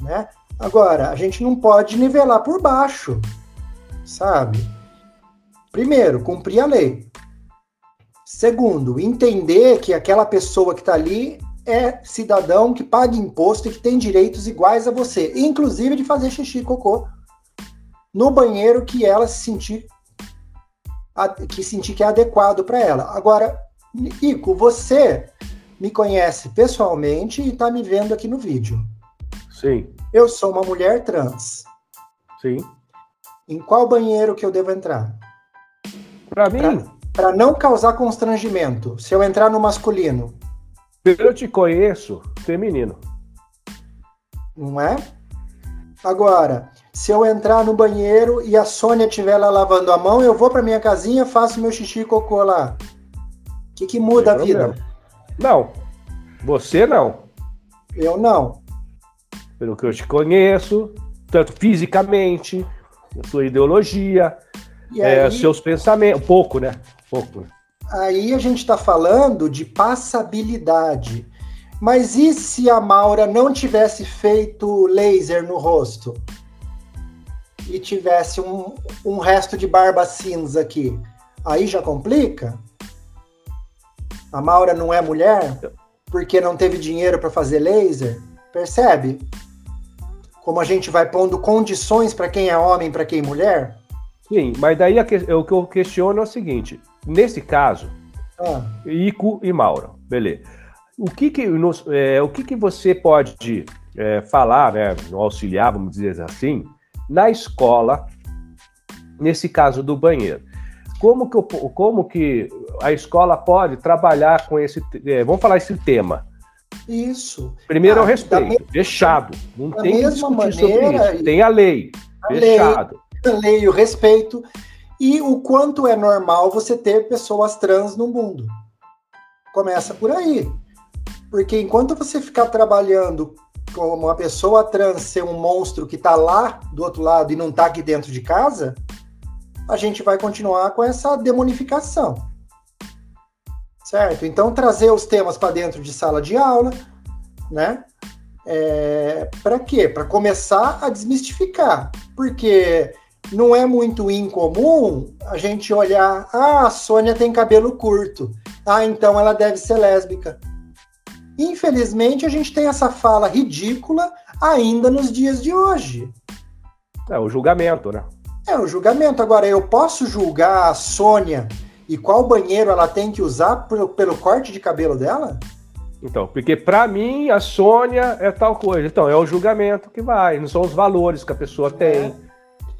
Né? Agora, a gente não pode nivelar por baixo, sabe? Primeiro, cumprir a lei. Segundo, entender que aquela pessoa que está ali é cidadão que paga imposto e que tem direitos iguais a você, inclusive de fazer xixi e cocô no banheiro que ela se sentir que sentir que é adequado para ela. Agora, Ico, você me conhece pessoalmente e está me vendo aqui no vídeo. Sim. Eu sou uma mulher trans. Sim. Em qual banheiro que eu devo entrar? Para mim, para não causar constrangimento. Se eu entrar no masculino, eu te conheço feminino. Não é? Agora, se eu entrar no banheiro e a Sônia estiver lá lavando a mão, eu vou para minha casinha, faço meu xixi e cocô lá. O que, que muda Sem a vida? Problema. Não. Você não. Eu não. Pelo que eu te conheço, tanto fisicamente, sua ideologia, é, aí, seus pensamentos. Pouco, né? Pouco. Aí a gente está falando de passabilidade. Mas e se a Maura não tivesse feito laser no rosto? e tivesse um, um resto de barba cinza aqui, aí já complica? A Maura não é mulher porque não teve dinheiro para fazer laser? Percebe? Como a gente vai pondo condições para quem é homem, para quem é mulher? Sim, mas daí o que eu questiono é o seguinte: nesse caso, ah. Ico e Maura, beleza. O que que, nos, é, o que, que você pode é, falar, né, auxiliar, vamos dizer assim, na escola, nesse caso do banheiro. Como que, eu, como que a escola pode trabalhar com esse. É, vamos falar esse tema. Isso. Primeiro ah, é o respeito, fechado. Não tem que discutir maneira, sobre isso. Tem a lei, a fechado. Lei, a lei, o respeito. E o quanto é normal você ter pessoas trans no mundo. Começa por aí. Porque enquanto você ficar trabalhando como uma pessoa trans ser um monstro que está lá do outro lado e não está aqui dentro de casa, a gente vai continuar com essa demonificação. Certo? Então, trazer os temas para dentro de sala de aula, né? É, para quê? Para começar a desmistificar. Porque não é muito incomum a gente olhar, ah, a Sônia tem cabelo curto. Ah, então ela deve ser lésbica. Infelizmente, a gente tem essa fala ridícula ainda nos dias de hoje. É o julgamento, né? É o julgamento. Agora, eu posso julgar a Sônia e qual banheiro ela tem que usar pelo, pelo corte de cabelo dela? Então, porque para mim a Sônia é tal coisa. Então, é o julgamento que vai, não são os valores que a pessoa tem. É.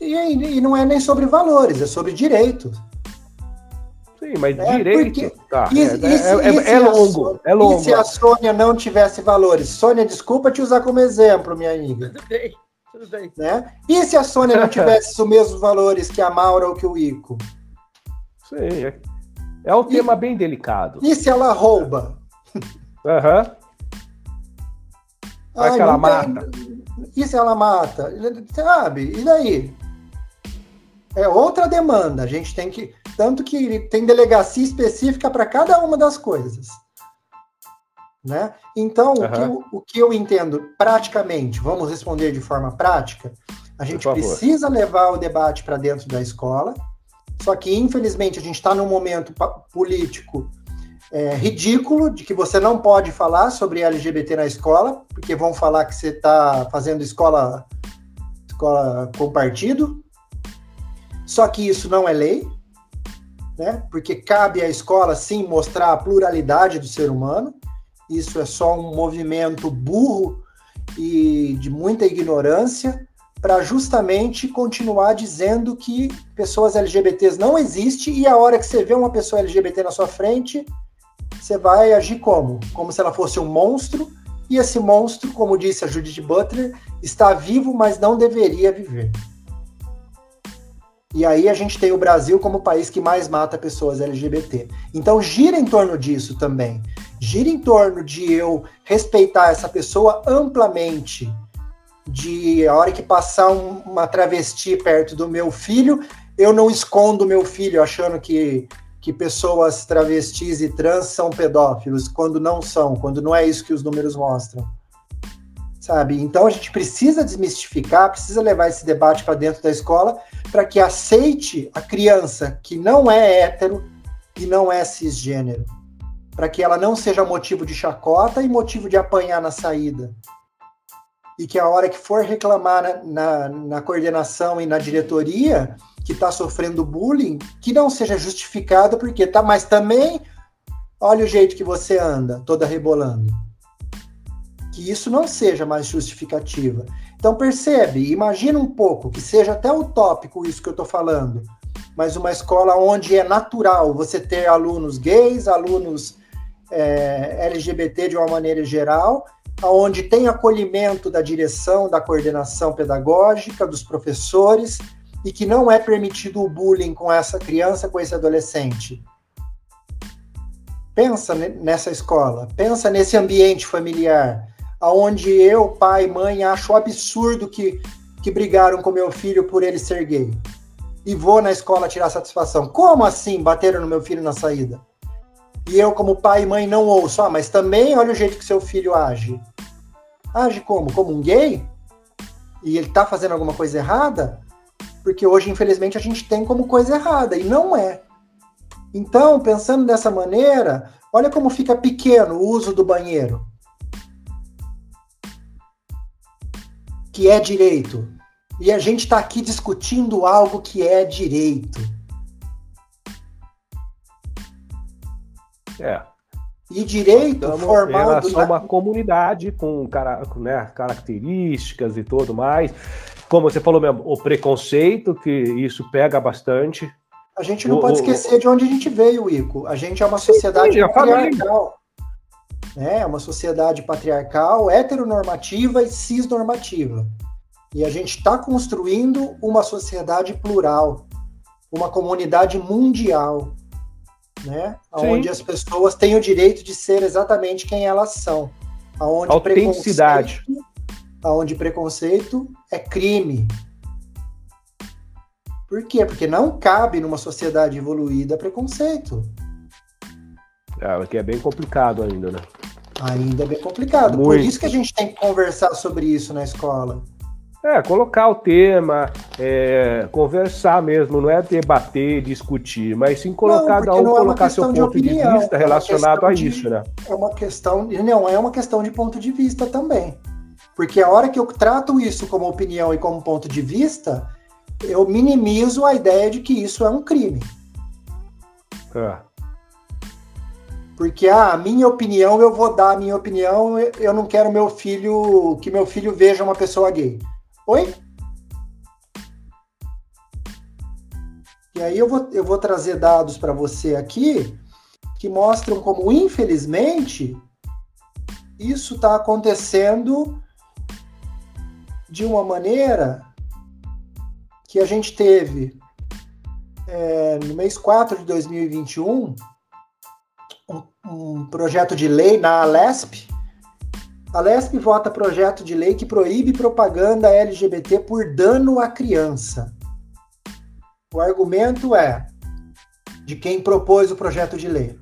E, e, não é nem sobre valores, é sobre direito. Sim, mas é, direito. Porque... Tá, e, é, é, é, é longo, Sônia, é longo. E se a Sônia não tivesse valores? Sônia, desculpa te usar como exemplo, minha amiga. Tudo bem, tudo bem. Né? E se a Sônia não [laughs] tivesse os mesmos valores que a Maura ou que o Ico? Sim, é, é um e, tema bem delicado. E se ela rouba? Aham. Uhum. Vai que ela mata. E se ela mata? Sabe? E daí? É outra demanda. A gente tem que. Tanto que tem delegacia específica para cada uma das coisas. Né? Então, uhum. o, que eu, o que eu entendo praticamente, vamos responder de forma prática, a gente precisa levar o debate para dentro da escola, só que, infelizmente, a gente está num momento político é, ridículo de que você não pode falar sobre LGBT na escola, porque vão falar que você está fazendo escola, escola com partido. Só que isso não é lei, né? Porque cabe à escola sim mostrar a pluralidade do ser humano. Isso é só um movimento burro e de muita ignorância para justamente continuar dizendo que pessoas LGBTs não existem e a hora que você vê uma pessoa LGBT na sua frente, você vai agir como? Como se ela fosse um monstro, e esse monstro, como disse a Judith Butler, está vivo, mas não deveria viver. E aí a gente tem o Brasil como o país que mais mata pessoas LGBT. Então gira em torno disso também. Gira em torno de eu respeitar essa pessoa amplamente. De a hora que passar um, uma travesti perto do meu filho, eu não escondo meu filho achando que que pessoas travestis e trans são pedófilos, quando não são, quando não é isso que os números mostram. Sabe? Então a gente precisa desmistificar, precisa levar esse debate para dentro da escola para que aceite a criança que não é hétero e não é cisgênero, para que ela não seja motivo de chacota e motivo de apanhar na saída. E que a hora que for reclamar na, na, na coordenação e na diretoria, que está sofrendo bullying que não seja justificado, porque tá, mas também olha o jeito que você anda, toda rebolando. Que isso não seja mais justificativa. Então percebe, imagina um pouco, que seja até utópico isso que eu estou falando, mas uma escola onde é natural você ter alunos gays, alunos é, LGBT de uma maneira geral, onde tem acolhimento da direção, da coordenação pedagógica, dos professores, e que não é permitido o bullying com essa criança, com esse adolescente. Pensa nessa escola, pensa nesse ambiente familiar, aonde eu, pai, mãe, acho absurdo que, que brigaram com meu filho por ele ser gay. E vou na escola tirar satisfação. Como assim bateram no meu filho na saída? E eu, como pai e mãe, não ouço. Ah, mas também olha o jeito que seu filho age. Age como? Como um gay? E ele tá fazendo alguma coisa errada? porque hoje, infelizmente, a gente tem como coisa errada, e não é. Então, pensando dessa maneira, olha como fica pequeno o uso do banheiro. Que é direito. E a gente está aqui discutindo algo que é direito. É. E direito Estamos formado. na... uma comunidade com né, características e tudo mais como você falou mesmo, o preconceito, que isso pega bastante. A gente não o, pode esquecer o... de onde a gente veio, Ico. A gente é uma sociedade Sim, patriarcal. É uma sociedade patriarcal, heteronormativa e cisnormativa. E a gente está construindo uma sociedade plural, uma comunidade mundial, né? Onde as pessoas têm o direito de ser exatamente quem elas são. Aonde Autenticidade onde preconceito é crime. Por quê? Porque não cabe numa sociedade evoluída preconceito. É, que é bem complicado ainda, né? Ainda é bem complicado. Muito. Por isso que a gente tem que conversar sobre isso na escola. É, colocar o tema, é, conversar mesmo, não é debater, discutir, mas sim colocar, cada um é colocar seu ponto de, opinião, de vista é relacionado a de, isso, né? É uma questão, não, é uma questão de ponto de vista também. Porque a hora que eu trato isso como opinião e como ponto de vista, eu minimizo a ideia de que isso é um crime. É. Porque ah, a minha opinião, eu vou dar a minha opinião, eu não quero meu filho que meu filho veja uma pessoa gay. Oi? E aí eu vou, eu vou trazer dados para você aqui que mostram como, infelizmente, isso está acontecendo de uma maneira que a gente teve é, no mês 4 de 2021 um, um projeto de lei na Alesp. A Alesp vota projeto de lei que proíbe propaganda LGBT por dano à criança. O argumento é de quem propôs o projeto de lei.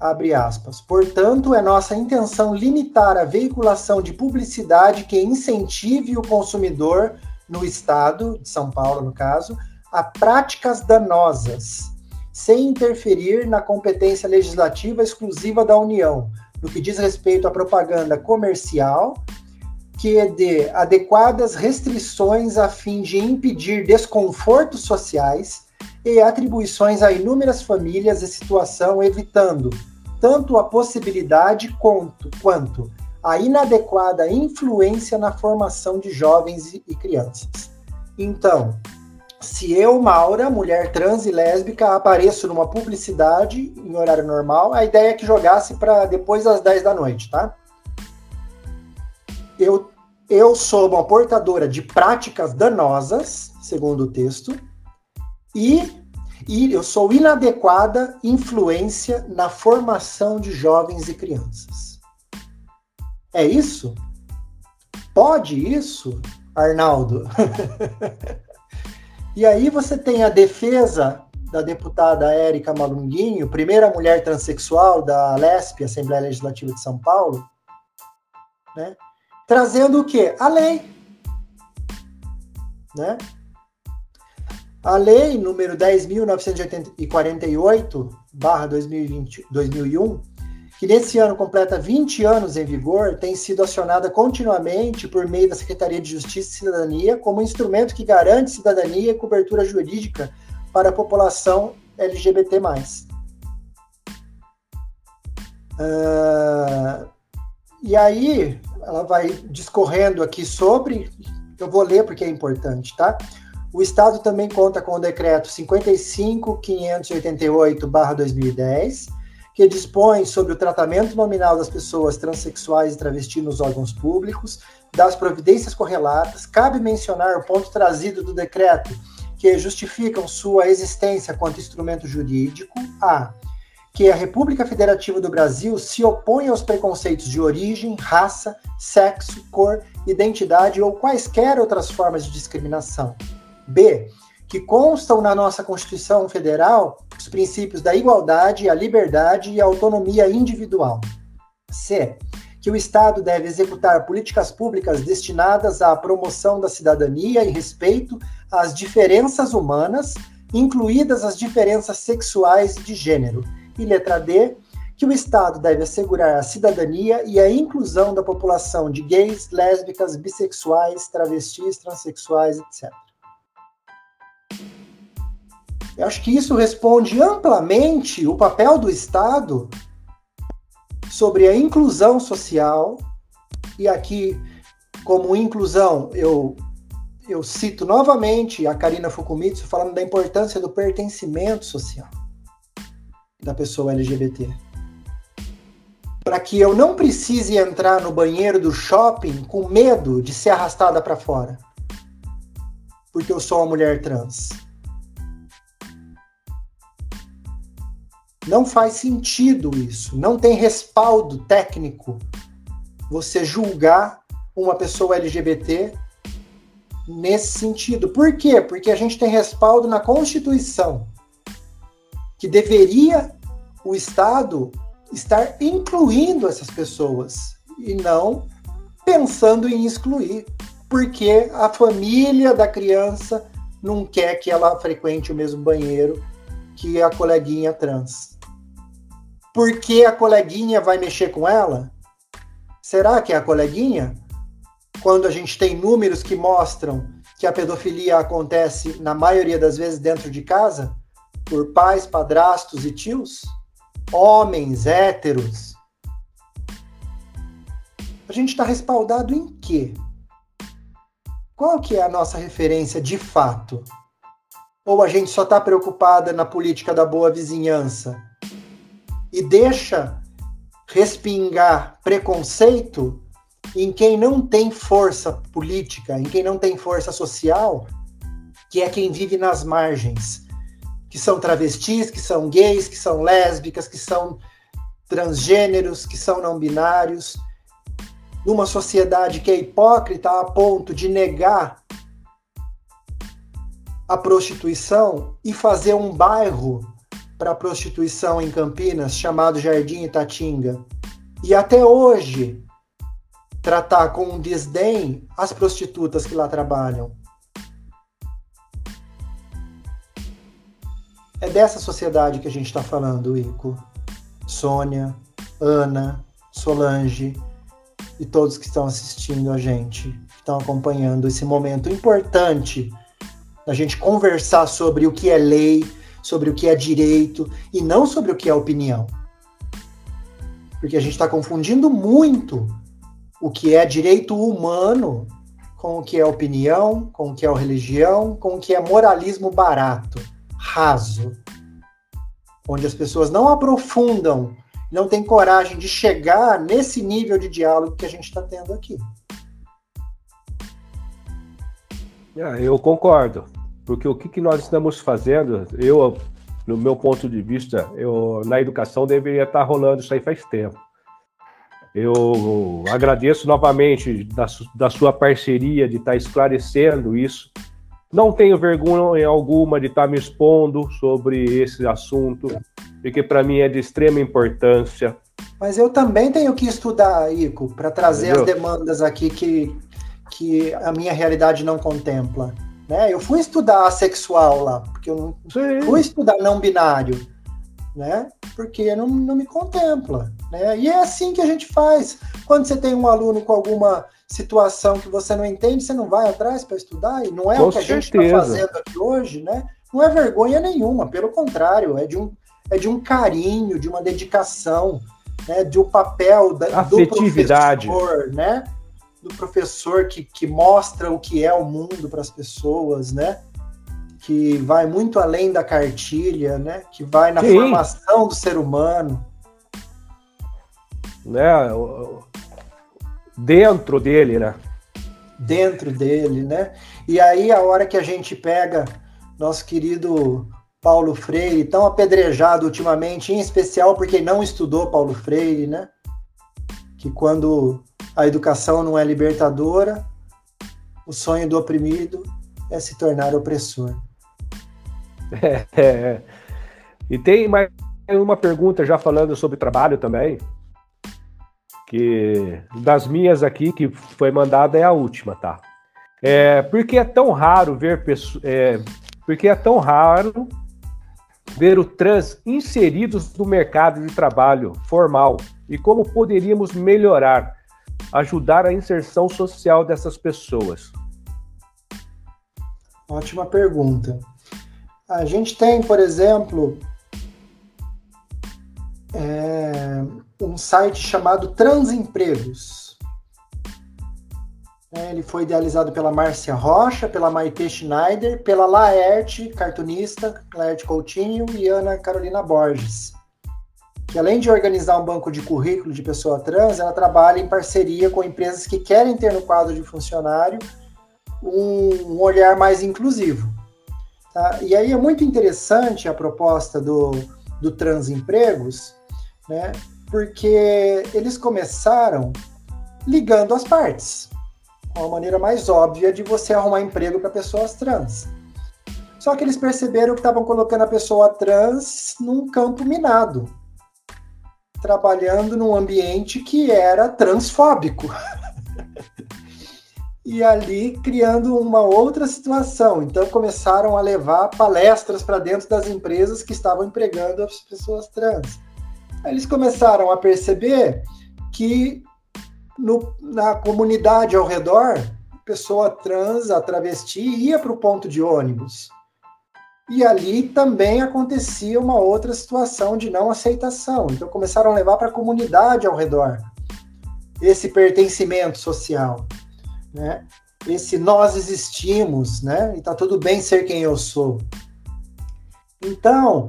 Abre aspas. Portanto, é nossa intenção limitar a veiculação de publicidade que incentive o consumidor no estado de São Paulo, no caso, a práticas danosas, sem interferir na competência legislativa exclusiva da União, no que diz respeito à propaganda comercial, que dê adequadas restrições a fim de impedir desconfortos sociais e atribuições a inúmeras famílias e situação, evitando tanto a possibilidade quanto, quanto a inadequada influência na formação de jovens e crianças. Então, se eu, Maura, mulher trans e lésbica, apareço numa publicidade em horário normal, a ideia é que jogasse para depois das 10 da noite, tá? Eu, eu sou uma portadora de práticas danosas, segundo o texto, e, e eu sou inadequada influência na formação de jovens e crianças. É isso? Pode isso, Arnaldo? [laughs] E aí você tem a defesa da deputada Érica Malunguinho, primeira mulher transexual da LESP, Assembleia Legislativa de São Paulo, né? trazendo o quê? A lei. Né? A lei número 10.948, barra 2001, que nesse ano completa 20 anos em vigor, tem sido acionada continuamente por meio da Secretaria de Justiça e Cidadania como instrumento que garante cidadania e cobertura jurídica para a população LGBT+. Uh, e aí, ela vai discorrendo aqui sobre, eu vou ler porque é importante, tá? O Estado também conta com o decreto 55.588/2010, que dispõe sobre o tratamento nominal das pessoas transexuais e travestis nos órgãos públicos, das providências correlatas. Cabe mencionar o ponto trazido do decreto que justificam sua existência quanto instrumento jurídico. A. Que a República Federativa do Brasil se opõe aos preconceitos de origem, raça, sexo, cor, identidade ou quaisquer outras formas de discriminação. B que constam na nossa Constituição Federal os princípios da igualdade, a liberdade e a autonomia individual. C. Que o Estado deve executar políticas públicas destinadas à promoção da cidadania e respeito às diferenças humanas, incluídas as diferenças sexuais e de gênero. E letra D. Que o Estado deve assegurar a cidadania e a inclusão da população de gays, lésbicas, bissexuais, travestis, transexuais, etc. Eu acho que isso responde amplamente o papel do Estado sobre a inclusão social. E aqui, como inclusão, eu, eu cito novamente a Karina Fukumitsu falando da importância do pertencimento social da pessoa LGBT. Para que eu não precise entrar no banheiro do shopping com medo de ser arrastada para fora. Porque eu sou uma mulher trans Não faz sentido isso. Não tem respaldo técnico você julgar uma pessoa LGBT nesse sentido. Por quê? Porque a gente tem respaldo na Constituição que deveria o Estado estar incluindo essas pessoas e não pensando em excluir. porque a família da criança não quer que ela frequente o mesmo banheiro que a coleguinha trans. Porque a coleguinha vai mexer com ela? Será que é a coleguinha? Quando a gente tem números que mostram que a pedofilia acontece, na maioria das vezes, dentro de casa, por pais, padrastos e tios, homens héteros. A gente está respaldado em quê? Qual que é a nossa referência de fato? Ou a gente só está preocupada na política da boa vizinhança e deixa respingar preconceito em quem não tem força política, em quem não tem força social, que é quem vive nas margens, que são travestis, que são gays, que são lésbicas, que são transgêneros, que são não binários, numa sociedade que é hipócrita a ponto de negar a prostituição e fazer um bairro para prostituição em Campinas chamado Jardim Itatinga. E até hoje tratar com um desdém as prostitutas que lá trabalham. É dessa sociedade que a gente está falando, Ico. Sônia, Ana, Solange e todos que estão assistindo a gente, que estão acompanhando esse momento importante da gente conversar sobre o que é lei, sobre o que é direito e não sobre o que é opinião. Porque a gente está confundindo muito o que é direito humano com o que é opinião, com o que é religião, com o que é moralismo barato, raso. Onde as pessoas não aprofundam, não têm coragem de chegar nesse nível de diálogo que a gente está tendo aqui. Ah, eu concordo, porque o que, que nós estamos fazendo, eu, no meu ponto de vista, eu na educação deveria estar rolando isso aí faz tempo. Eu agradeço novamente da, da sua parceria, de estar esclarecendo isso. Não tenho vergonha alguma de estar me expondo sobre esse assunto, porque para mim é de extrema importância. Mas eu também tenho que estudar, Ico, para trazer Entendeu? as demandas aqui que, que a minha realidade não contempla. Né? Eu fui estudar sexual lá, porque eu não Sim. fui estudar não binário né? Porque não, não me contempla, né? E é assim que a gente faz. Quando você tem um aluno com alguma situação que você não entende, você não vai atrás para estudar, e não é com o que a gente está fazendo aqui hoje, né? Não é vergonha nenhuma, pelo contrário, é de um, é de um carinho, de uma dedicação, né? De um papel da, Afetividade. do professor, né? Do professor que, que mostra o que é o mundo para as pessoas, né? que vai muito além da cartilha, né? Que vai na Sim. formação do ser humano. Né? Dentro dele, né? Dentro dele, né? E aí a hora que a gente pega nosso querido Paulo Freire, tão apedrejado ultimamente, em especial porque não estudou Paulo Freire, né? Que quando a educação não é libertadora, o sonho do oprimido é se tornar opressor. [laughs] É, é. E tem mais uma pergunta já falando sobre trabalho também, que das minhas aqui, que foi mandada, é a última, tá? É, por que é tão raro ver. É, porque é tão raro ver o trans inseridos no mercado de trabalho formal e como poderíamos melhorar, ajudar a inserção social dessas pessoas? Ótima pergunta. A gente tem, por exemplo, é, um site chamado Transempregos. É, ele foi idealizado pela Márcia Rocha, pela Maite Schneider, pela Laerte, cartunista, Laerte Coutinho e Ana Carolina Borges. Que além de organizar um banco de currículo de pessoa trans, ela trabalha em parceria com empresas que querem ter no quadro de funcionário um, um olhar mais inclusivo. Tá? E aí é muito interessante a proposta do, do Transempregos, né? porque eles começaram ligando as partes, uma maneira mais óbvia de você arrumar emprego para pessoas trans. Só que eles perceberam que estavam colocando a pessoa trans num campo minado, trabalhando num ambiente que era transfóbico. [laughs] e ali criando uma outra situação. Então começaram a levar palestras para dentro das empresas que estavam empregando as pessoas trans. Aí eles começaram a perceber que no, na comunidade ao redor, pessoa trans, a travesti, ia para o ponto de ônibus. E ali também acontecia uma outra situação de não aceitação. Então começaram a levar para a comunidade ao redor esse pertencimento social né? Esse nós existimos, né? E tá tudo bem ser quem eu sou. Então,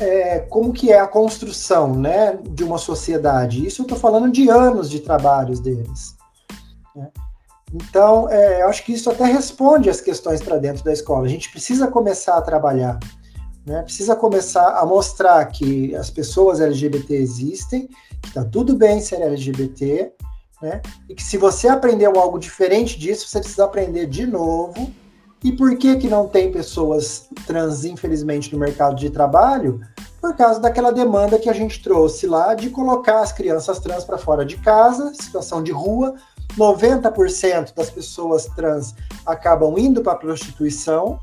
é, como que é a construção, né, de uma sociedade? Isso eu estou falando de anos de trabalhos deles. Então, é, eu acho que isso até responde as questões para dentro da escola. A gente precisa começar a trabalhar, né? Precisa começar a mostrar que as pessoas LGBT existem, que está tudo bem ser LGBT, né? E que se você aprendeu algo diferente disso, você precisa aprender de novo. E por que que não tem pessoas trans, infelizmente, no mercado de trabalho? Por causa daquela demanda que a gente trouxe lá de colocar as crianças trans para fora de casa, situação de rua. 90% das pessoas trans acabam indo para a prostituição,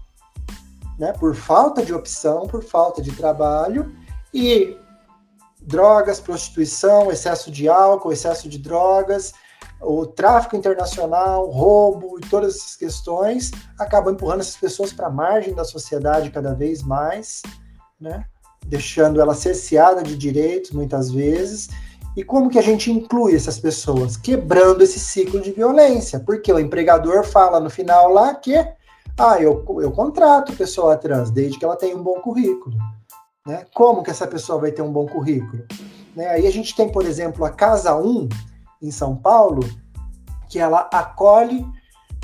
né, por falta de opção, por falta de trabalho, e drogas, prostituição, excesso de álcool, excesso de drogas, o tráfico internacional, roubo e todas essas questões acabam empurrando essas pessoas para a margem da sociedade cada vez mais, né? deixando ela cerceada de direitos muitas vezes. E como que a gente inclui essas pessoas? Quebrando esse ciclo de violência, porque o empregador fala no final lá que ah, eu, eu contrato pessoa trans desde que ela tenha um bom currículo. Né? Como que essa pessoa vai ter um bom currículo? Né? Aí a gente tem, por exemplo, a Casa 1, em São Paulo, que ela acolhe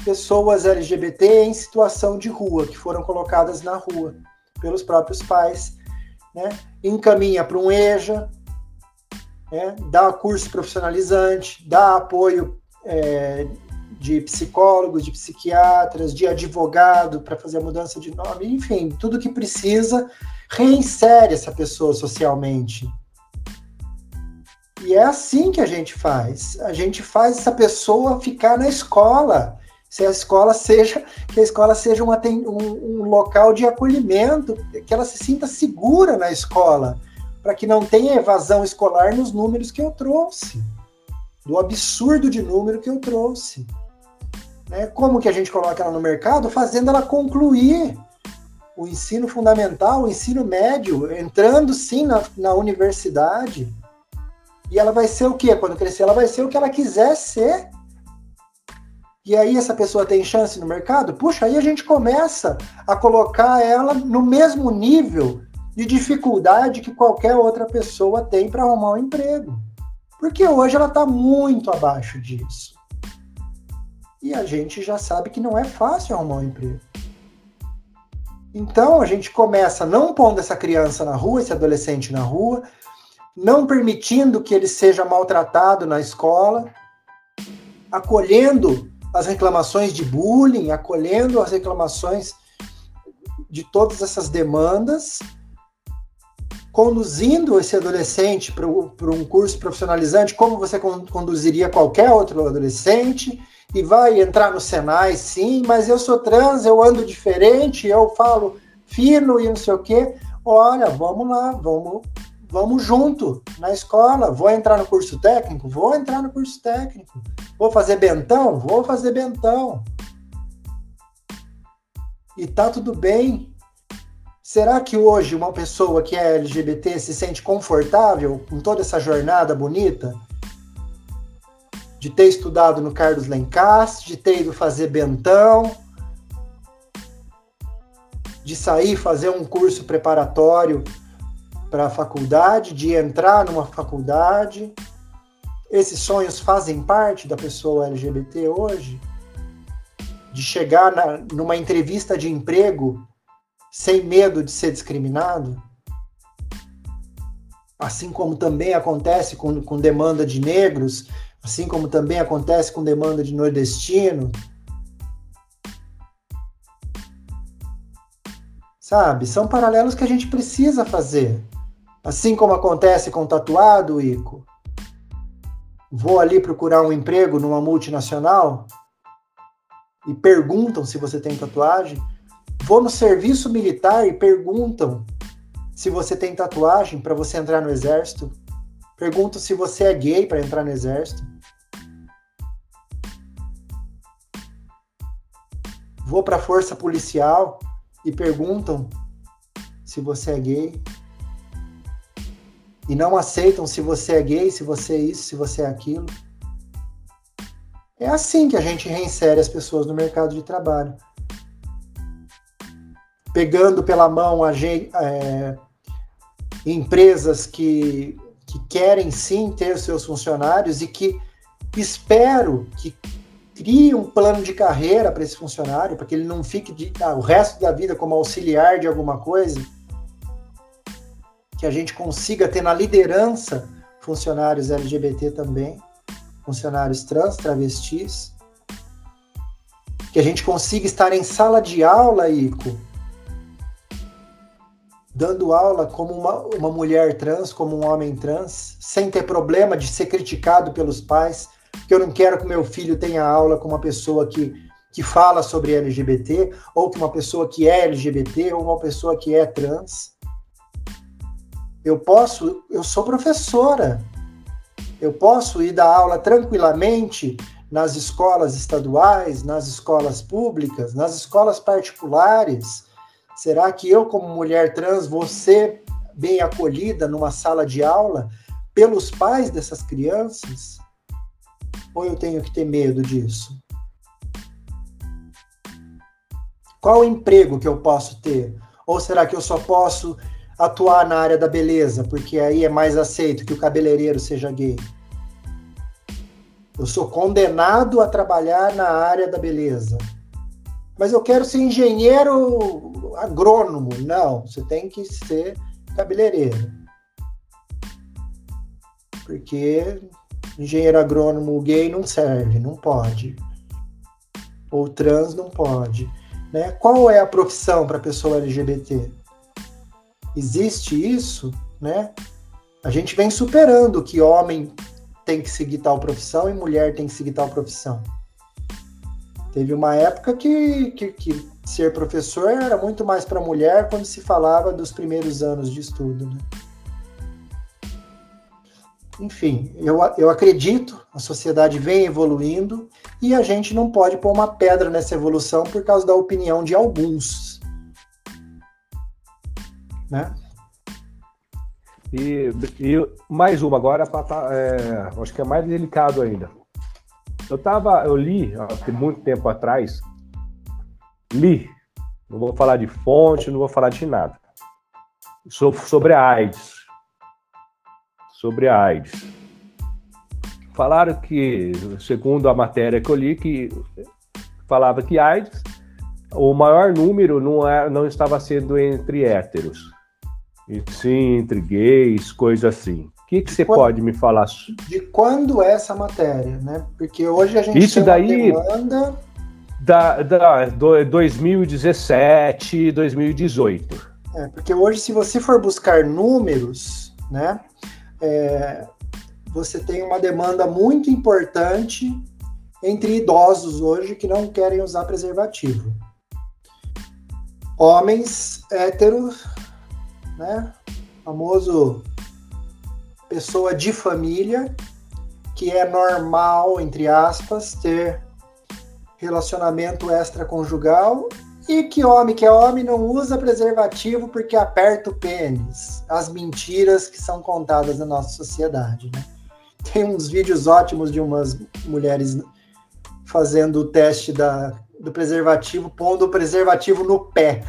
pessoas LGBT em situação de rua, que foram colocadas na rua pelos próprios pais, né? encaminha para um EJA, né? dá curso profissionalizante, dá apoio é, de psicólogos, de psiquiatras, de advogado para fazer a mudança de nome, enfim, tudo que precisa reinsere essa pessoa socialmente. E é assim que a gente faz. A gente faz essa pessoa ficar na escola. Se a escola seja, que a escola seja um, um, um local de acolhimento, que ela se sinta segura na escola, para que não tenha evasão escolar nos números que eu trouxe, do absurdo de número que eu trouxe. Né? Como que a gente coloca ela no mercado? Fazendo ela concluir o ensino fundamental, o ensino médio, entrando sim na, na universidade. E ela vai ser o quê? Quando crescer, ela vai ser o que ela quiser ser. E aí essa pessoa tem chance no mercado? Puxa, aí a gente começa a colocar ela no mesmo nível de dificuldade que qualquer outra pessoa tem para arrumar um emprego. Porque hoje ela está muito abaixo disso. E a gente já sabe que não é fácil arrumar um emprego. Então a gente começa não pondo essa criança na rua, esse adolescente na rua, não permitindo que ele seja maltratado na escola, acolhendo as reclamações de bullying, acolhendo as reclamações de todas essas demandas, conduzindo esse adolescente para um curso profissionalizante, como você conduziria qualquer outro adolescente, e vai entrar no Senai, sim, mas eu sou trans, eu ando diferente, eu falo fino e não sei o quê. Olha, vamos lá, vamos, vamos junto na escola. Vou entrar no curso técnico? Vou entrar no curso técnico. Vou fazer bentão? Vou fazer bentão. E tá tudo bem. Será que hoje uma pessoa que é LGBT se sente confortável com toda essa jornada bonita? de ter estudado no Carlos Lencastre, de ter ido fazer Bentão, de sair fazer um curso preparatório para a faculdade, de entrar numa faculdade. Esses sonhos fazem parte da pessoa LGBT hoje? De chegar na, numa entrevista de emprego sem medo de ser discriminado? Assim como também acontece com, com demanda de negros assim como também acontece com demanda de nordestino. Sabe? São paralelos que a gente precisa fazer. Assim como acontece com tatuado, Ico. Vou ali procurar um emprego numa multinacional, e perguntam se você tem tatuagem. Vou no serviço militar e perguntam se você tem tatuagem para você entrar no exército. Perguntam se você é gay para entrar no exército. Vou para a força policial e perguntam se você é gay. E não aceitam se você é gay, se você é isso, se você é aquilo. É assim que a gente reinsere as pessoas no mercado de trabalho. Pegando pela mão a, é, empresas que, que querem sim ter seus funcionários e que espero que crie um plano de carreira para esse funcionário, para que ele não fique de, ah, o resto da vida como auxiliar de alguma coisa, que a gente consiga ter na liderança funcionários LGBT também funcionários trans, travestis, que a gente consiga estar em sala de aula, Ico, dando aula como uma, uma mulher trans, como um homem trans, sem ter problema de ser criticado pelos pais, porque eu não quero que meu filho tenha aula com uma pessoa que, que fala sobre LGBT, ou que uma pessoa que é LGBT, ou uma pessoa que é trans. Eu posso, eu sou professora, eu posso ir dar aula tranquilamente nas escolas estaduais, nas escolas públicas, nas escolas particulares? Será que eu, como mulher trans, vou ser bem acolhida numa sala de aula pelos pais dessas crianças? Ou eu tenho que ter medo disso? Qual emprego que eu posso ter? Ou será que eu só posso atuar na área da beleza, porque aí é mais aceito que o cabeleireiro seja gay. Eu sou condenado a trabalhar na área da beleza. Mas eu quero ser engenheiro agrônomo. Não, você tem que ser cabeleireiro. Porque engenheiro agrônomo gay não serve, não pode. Ou trans não pode. Né? Qual é a profissão para pessoa LGBT? existe isso, né? A gente vem superando que homem tem que seguir tal profissão e mulher tem que seguir tal profissão. Teve uma época que, que, que ser professor era muito mais para mulher quando se falava dos primeiros anos de estudo. Né? Enfim, eu, eu acredito, a sociedade vem evoluindo e a gente não pode pôr uma pedra nessa evolução por causa da opinião de alguns né? E, e mais uma agora, tá, é, acho que é mais delicado ainda. Eu tava, eu li há muito tempo atrás, li, não vou falar de fonte, não vou falar de nada, sobre a AIDS, sobre a AIDS. Falaram que, segundo a matéria que eu li, que falava que AIDS, o maior número não, é, não estava sendo entre héteros, e sim, entre gays, coisa assim. O que, que você quando, pode me falar? De quando é essa matéria, né? Porque hoje a gente Isso tem daí, uma demanda... Da, da, do, 2017, 2018. É, porque hoje, se você for buscar números, né? É, você tem uma demanda muito importante entre idosos hoje que não querem usar preservativo. Homens héteros né? Famoso pessoa de família, que é normal, entre aspas, ter relacionamento extraconjugal e que homem que é homem não usa preservativo porque aperta o pênis. As mentiras que são contadas na nossa sociedade, né? Tem uns vídeos ótimos de umas mulheres fazendo o teste da, do preservativo, pondo o preservativo no pé.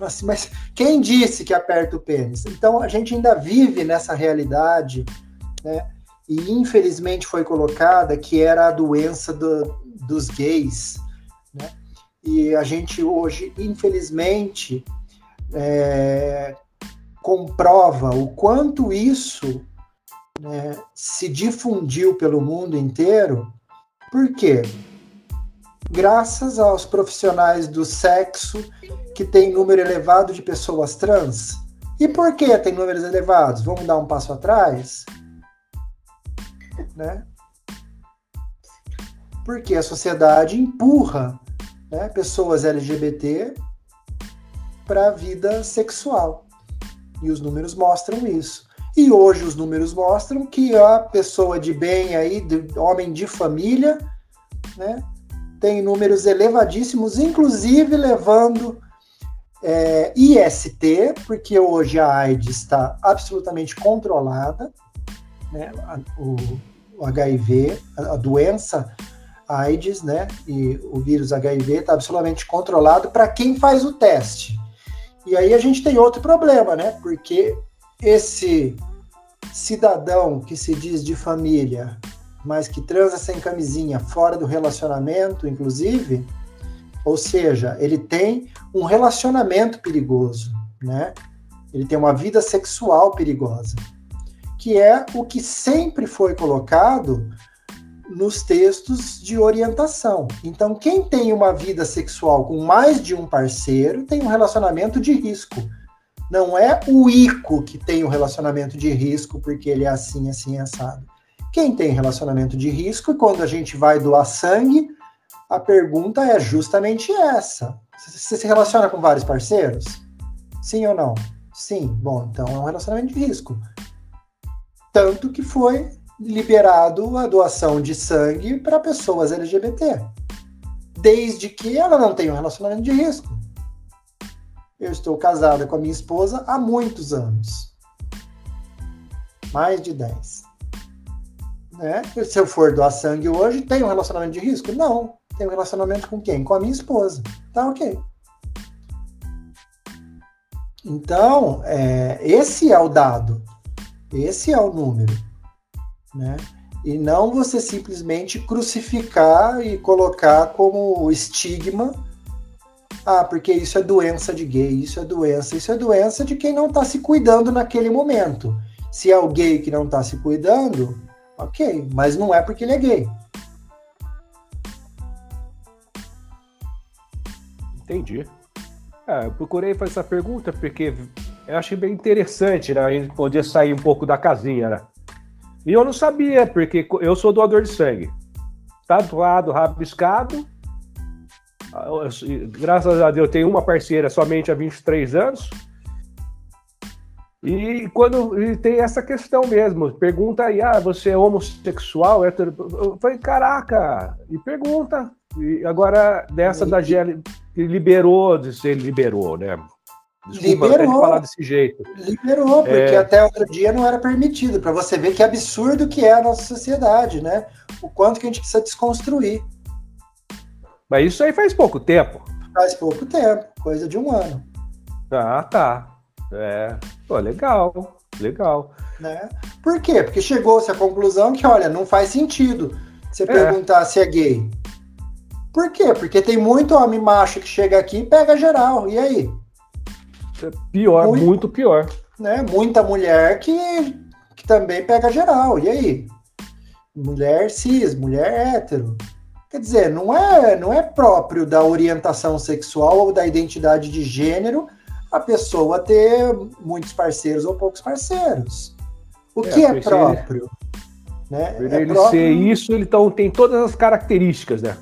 Assim, mas quem disse que aperta o pênis? Então a gente ainda vive nessa realidade, né? E infelizmente foi colocada que era a doença do, dos gays, né? E a gente hoje, infelizmente, é, comprova o quanto isso né, se difundiu pelo mundo inteiro. Por quê? Graças aos profissionais do sexo que tem número elevado de pessoas trans. E por que tem números elevados? Vamos dar um passo atrás? Né? Porque a sociedade empurra né, pessoas LGBT para a vida sexual. E os números mostram isso. E hoje os números mostram que a pessoa de bem aí, de, homem de família, né, tem números elevadíssimos, inclusive levando é, IST, porque hoje a AIDS está absolutamente controlada, né, o, o HIV, a, a doença AIDS, né, e o vírus HIV está absolutamente controlado para quem faz o teste. E aí a gente tem outro problema, né, porque esse cidadão que se diz de família, mas que transa sem camisinha, fora do relacionamento, inclusive, ou seja, ele tem um relacionamento perigoso, né? Ele tem uma vida sexual perigosa, que é o que sempre foi colocado nos textos de orientação. Então, quem tem uma vida sexual com mais de um parceiro tem um relacionamento de risco. Não é o Ico que tem um relacionamento de risco porque ele é assim, assim, assado. Quem tem relacionamento de risco, quando a gente vai doar sangue, a pergunta é justamente essa. Você se relaciona com vários parceiros? Sim ou não? Sim. Bom, então é um relacionamento de risco. Tanto que foi liberado a doação de sangue para pessoas LGBT, desde que ela não tenha um relacionamento de risco. Eu estou casada com a minha esposa há muitos anos. Mais de 10. Né? Se eu for doar sangue hoje, tem um relacionamento de risco? Não. Tem um relacionamento com quem? Com a minha esposa. Tá ok. Então, é, esse é o dado. Esse é o número né? E não você simplesmente crucificar e colocar como estigma, ah, porque isso é doença de gay, isso é doença, isso é doença de quem não está se cuidando naquele momento. Se é o gay que não está se cuidando, ok, mas não é porque ele é gay. Entendi. É, eu procurei fazer essa pergunta porque eu achei bem interessante, né? A gente podia sair um pouco da casinha, né? E eu não sabia, porque eu sou doador de sangue. Tatuado, rabiscado. Graças a Deus, eu tenho uma parceira somente há 23 anos. E quando e tem essa questão mesmo, pergunta aí, ah, você é homossexual? Eu falei, caraca, e pergunta. E agora, dessa da GL, liberou, de ser liberou, né? Desculpa liberou, falar desse jeito. Liberou, porque é... até outro dia não era permitido, para você ver que absurdo que é a nossa sociedade, né? O quanto que a gente precisa desconstruir. Mas isso aí faz pouco tempo. Faz pouco tempo, coisa de um ano. Ah, tá. É, pô, legal, legal. Né? Por quê? Porque chegou-se à conclusão que, olha, não faz sentido você é. perguntar se é gay. Por quê? Porque tem muito homem macho que chega aqui e pega geral. E aí? Pior, muito, muito pior. Né? Muita mulher que, que também pega geral. E aí? Mulher cis, mulher hétero. Quer dizer, não é, não é próprio da orientação sexual ou da identidade de gênero a pessoa ter muitos parceiros ou poucos parceiros. O é, que é próprio? Ele, né? Ele, é próprio... ser isso, ele então, tem todas as características, né?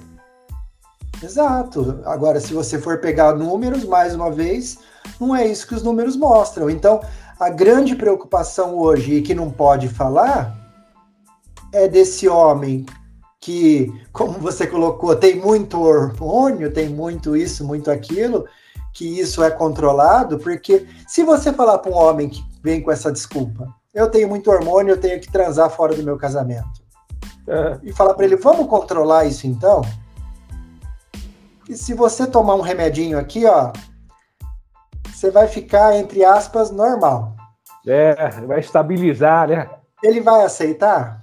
Exato. Agora, se você for pegar números, mais uma vez, não é isso que os números mostram. Então, a grande preocupação hoje, e que não pode falar, é desse homem que, como você colocou, tem muito hormônio, tem muito isso, muito aquilo, que isso é controlado, porque se você falar para um homem que vem com essa desculpa, eu tenho muito hormônio, eu tenho que transar fora do meu casamento, é. e falar para ele, vamos controlar isso então? E se você tomar um remedinho aqui, ó, você vai ficar, entre aspas, normal. É, vai estabilizar, né? Ele vai aceitar?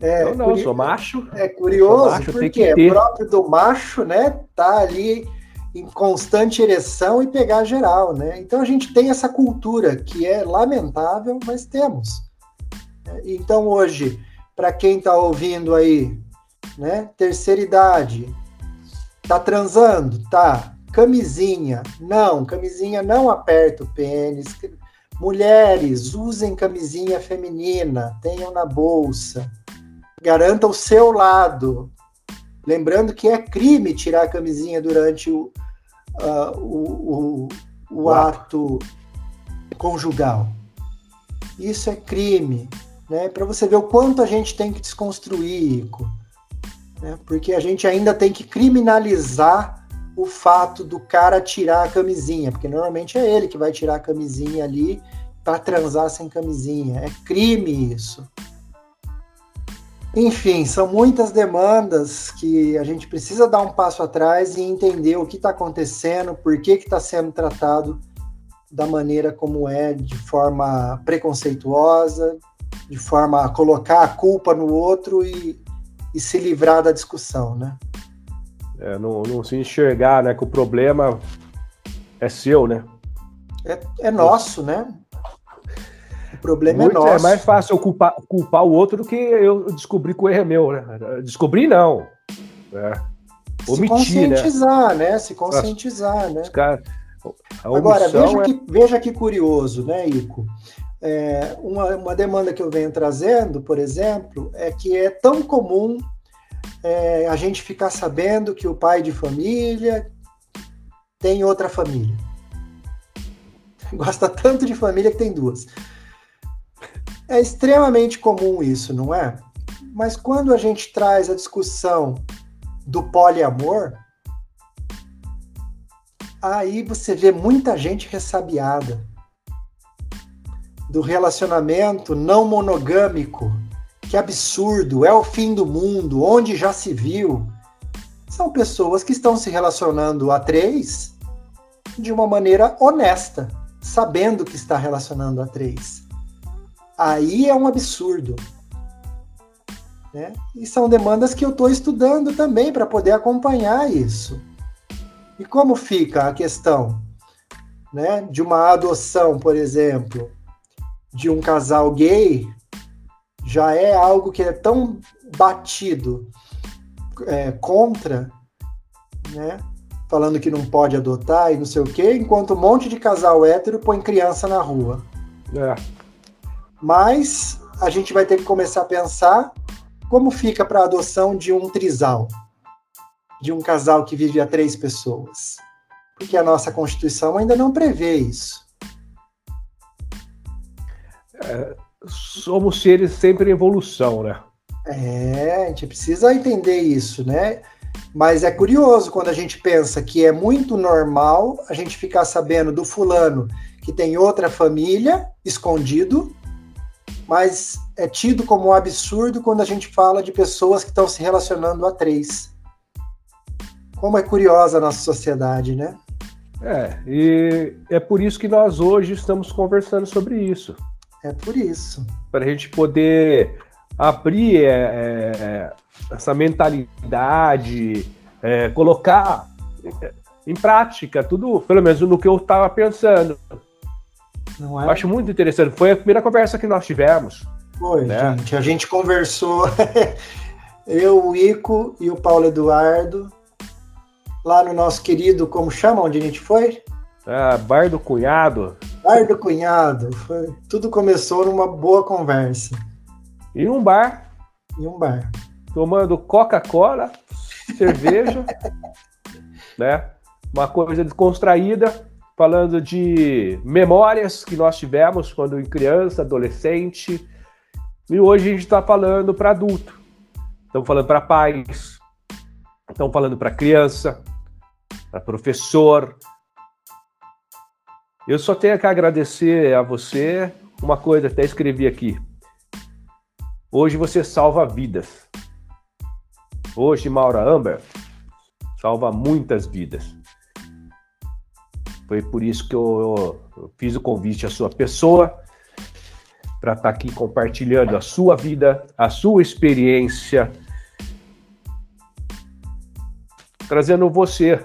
É, eu não, curi... sou macho. É curioso, macho, porque é próprio do macho, né? Tá ali em constante ereção e pegar geral, né? Então a gente tem essa cultura que é lamentável, mas temos. Então hoje, para quem está ouvindo aí, né? Terceira idade, tá transando, tá? Camisinha, não, camisinha não aperta o pênis. Mulheres, usem camisinha feminina, tenham na bolsa. Garanta o seu lado. Lembrando que é crime tirar a camisinha durante o, uh, o, o, o ato conjugal. Isso é crime, né? Para você ver o quanto a gente tem que desconstruir, Ico. Né? Porque a gente ainda tem que criminalizar o fato do cara tirar a camisinha, porque normalmente é ele que vai tirar a camisinha ali para transar sem camisinha. É crime isso. Enfim, são muitas demandas que a gente precisa dar um passo atrás e entender o que está acontecendo, por que está sendo tratado da maneira como é, de forma preconceituosa, de forma a colocar a culpa no outro e, e se livrar da discussão, né? É, não, não, se enxergar, né, que o problema é seu, né? É, é nosso, né? Problema é Muito, é nosso. É mais fácil eu culpar, culpar o outro do que eu descobrir que o erro é meu, né? Descobrir não. É. Omitir, se né? conscientizar, né? né? Se conscientizar, né? Cara, Agora, veja, é... que, veja que curioso, né, Ico? É, uma, uma demanda que eu venho trazendo, por exemplo, é que é tão comum é, a gente ficar sabendo que o pai de família tem outra família. [laughs] Gosta tanto de família que tem duas. É extremamente comum isso, não é? Mas quando a gente traz a discussão do poliamor, aí você vê muita gente ressabiada do relacionamento não monogâmico. Que absurdo, é o fim do mundo, onde já se viu. São pessoas que estão se relacionando a três de uma maneira honesta, sabendo que está relacionando a três aí é um absurdo. Né? E são demandas que eu estou estudando também para poder acompanhar isso. E como fica a questão né, de uma adoção, por exemplo, de um casal gay, já é algo que é tão batido é, contra, né, falando que não pode adotar e não sei o quê, enquanto um monte de casal hétero põe criança na rua. É. Mas a gente vai ter que começar a pensar como fica para a adoção de um trisal, de um casal que vive a três pessoas. Porque a nossa Constituição ainda não prevê isso. É, somos seres sempre em evolução, né? É, a gente precisa entender isso, né? Mas é curioso quando a gente pensa que é muito normal a gente ficar sabendo do fulano que tem outra família escondido mas é tido como um absurdo quando a gente fala de pessoas que estão se relacionando a três. Como é curiosa a nossa sociedade, né? É, e é por isso que nós hoje estamos conversando sobre isso. É por isso. Para a gente poder abrir é, é, essa mentalidade, é, colocar em prática tudo, pelo menos no que eu estava pensando. Não é? Eu acho muito interessante. Foi a primeira conversa que nós tivemos. Foi, né? gente. A gente conversou, [laughs] eu, o Ico e o Paulo Eduardo, lá no nosso querido, como chama, onde a gente foi? Ah, Bar do Cunhado. Bar do Cunhado. Foi, tudo começou numa boa conversa. E um bar. E um bar. Tomando Coca-Cola, cerveja, [laughs] né? Uma coisa descontraída falando de memórias que nós tivemos quando criança, adolescente. E hoje a gente está falando para adulto. Estamos falando para pais, estamos falando para criança, para professor. Eu só tenho que agradecer a você uma coisa, até escrevi aqui. Hoje você salva vidas. Hoje, Maura Amber salva muitas vidas. Foi por isso que eu, eu fiz o convite à sua pessoa para estar tá aqui compartilhando a sua vida, a sua experiência, trazendo você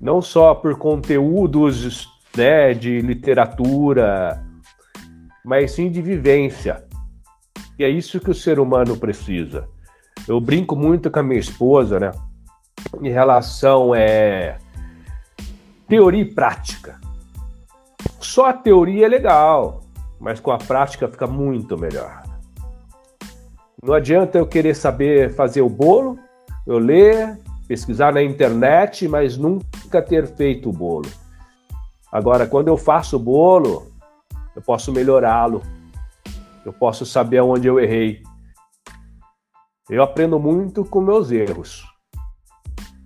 não só por conteúdos né, de literatura, mas sim de vivência. E é isso que o ser humano precisa. Eu brinco muito com a minha esposa, né? Em relação é teoria e prática. Só a teoria é legal, mas com a prática fica muito melhor. Não adianta eu querer saber fazer o bolo, eu ler, pesquisar na internet, mas nunca ter feito o bolo. Agora, quando eu faço o bolo, eu posso melhorá-lo, eu posso saber onde eu errei. Eu aprendo muito com meus erros.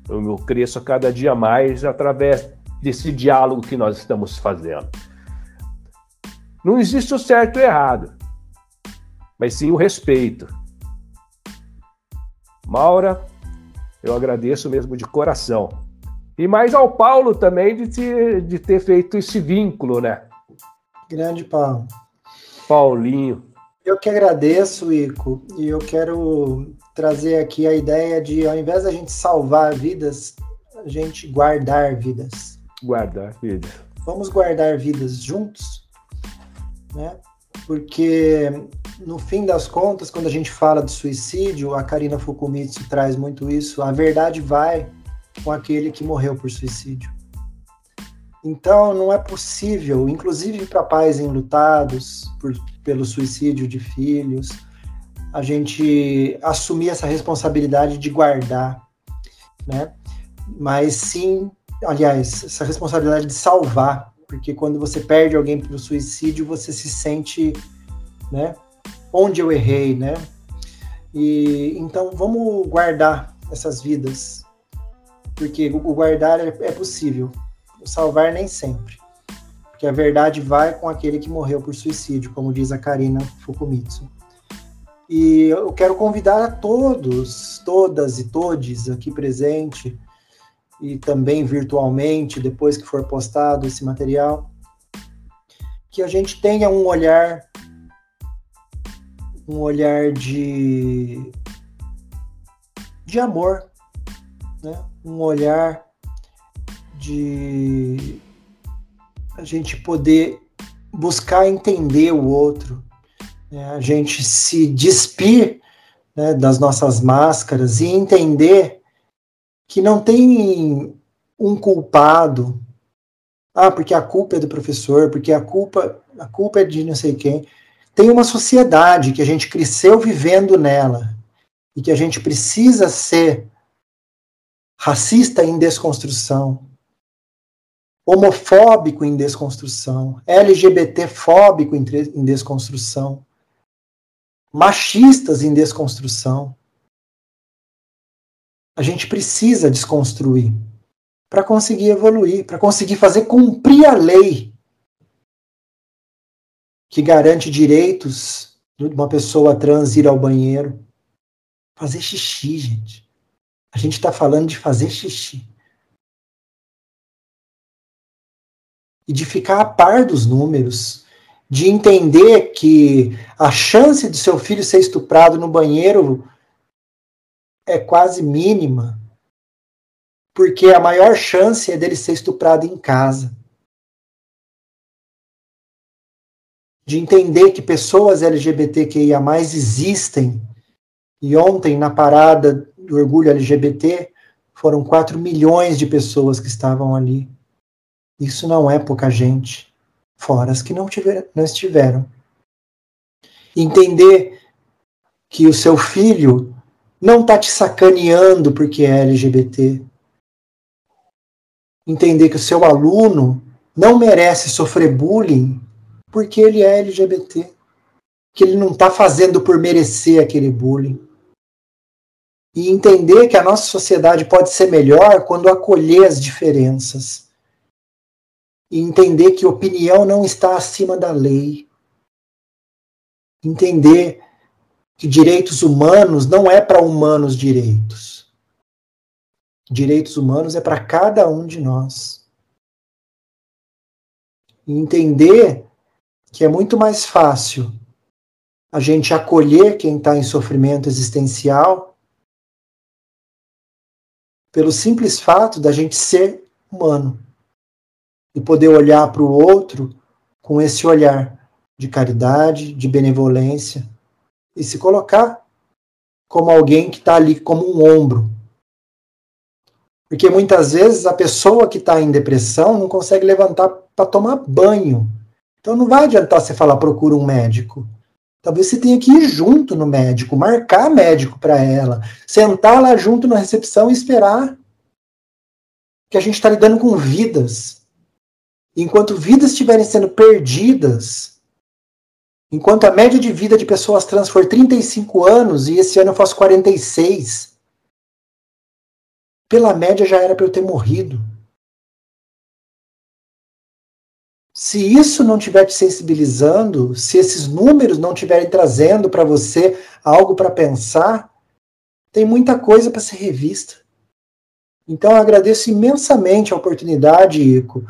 Eu cresço cada dia mais através desse diálogo que nós estamos fazendo. Não existe o certo e o errado, mas sim o respeito. Maura, eu agradeço mesmo de coração. E mais ao Paulo também de, te, de ter feito esse vínculo, né? Grande Paulo. Paulinho. Eu que agradeço, Ico, e eu quero trazer aqui a ideia de, ao invés da gente salvar vidas, a gente guardar vidas. Guardar vidas. Vamos guardar vidas juntos, né? Porque no fim das contas, quando a gente fala de suicídio, a Karina Fukumitsu traz muito isso, a verdade vai com aquele que morreu por suicídio. Então, não é possível, inclusive para pais enlutados por, pelo suicídio de filhos, a gente assumir essa responsabilidade de guardar, né? Mas sim, aliás, essa responsabilidade de salvar, porque quando você perde alguém pelo suicídio, você se sente, né? Onde eu errei, né? E então vamos guardar essas vidas, porque o guardar é, é possível, o salvar nem sempre. Porque a verdade vai com aquele que morreu por suicídio, como diz a Karina Fukumitsu. E eu quero convidar a todos, todas e todes aqui presente e também virtualmente, depois que for postado esse material, que a gente tenha um olhar um olhar de de amor, né? Um olhar de a gente poder buscar entender o outro, né? a gente se despir né, das nossas máscaras e entender que não tem um culpado. Ah, porque a culpa é do professor, porque a culpa, a culpa é de não sei quem. Tem uma sociedade que a gente cresceu vivendo nela e que a gente precisa ser racista em desconstrução, homofóbico em desconstrução, LGBT-fóbico em desconstrução, machistas em desconstrução. A gente precisa desconstruir para conseguir evoluir, para conseguir fazer cumprir a lei que garante direitos de uma pessoa trans ir ao banheiro. Fazer xixi, gente. A gente está falando de fazer xixi. e de ficar a par dos números, de entender que a chance de seu filho ser estuprado no banheiro é quase mínima, porque a maior chance é dele ser estuprado em casa. De entender que pessoas LGBTQIA existem, e ontem, na parada do orgulho LGBT, foram 4 milhões de pessoas que estavam ali. Isso não é pouca gente, fora as que não, tiver, não estiveram. Entender que o seu filho não está te sacaneando porque é LGBT. Entender que o seu aluno não merece sofrer bullying porque ele é LGBT. Que ele não está fazendo por merecer aquele bullying. E entender que a nossa sociedade pode ser melhor quando acolher as diferenças e entender que opinião não está acima da lei. Entender que direitos humanos não é para humanos direitos. Direitos humanos é para cada um de nós. E entender que é muito mais fácil a gente acolher quem está em sofrimento existencial pelo simples fato da gente ser humano e poder olhar para o outro com esse olhar de caridade, de benevolência e se colocar como alguém que está ali como um ombro. Porque muitas vezes a pessoa que está em depressão não consegue levantar para tomar banho. Então não vai adiantar você falar procura um médico. Talvez você tenha que ir junto no médico, marcar médico para ela, sentar lá junto na recepção e esperar. Que a gente está lidando com vidas. Enquanto vidas estiverem sendo perdidas, enquanto a média de vida de pessoas trans for 35 anos e esse ano eu faço 46, pela média já era para eu ter morrido. Se isso não estiver te sensibilizando, se esses números não estiverem trazendo para você algo para pensar, tem muita coisa para ser revista. Então eu agradeço imensamente a oportunidade, Ico,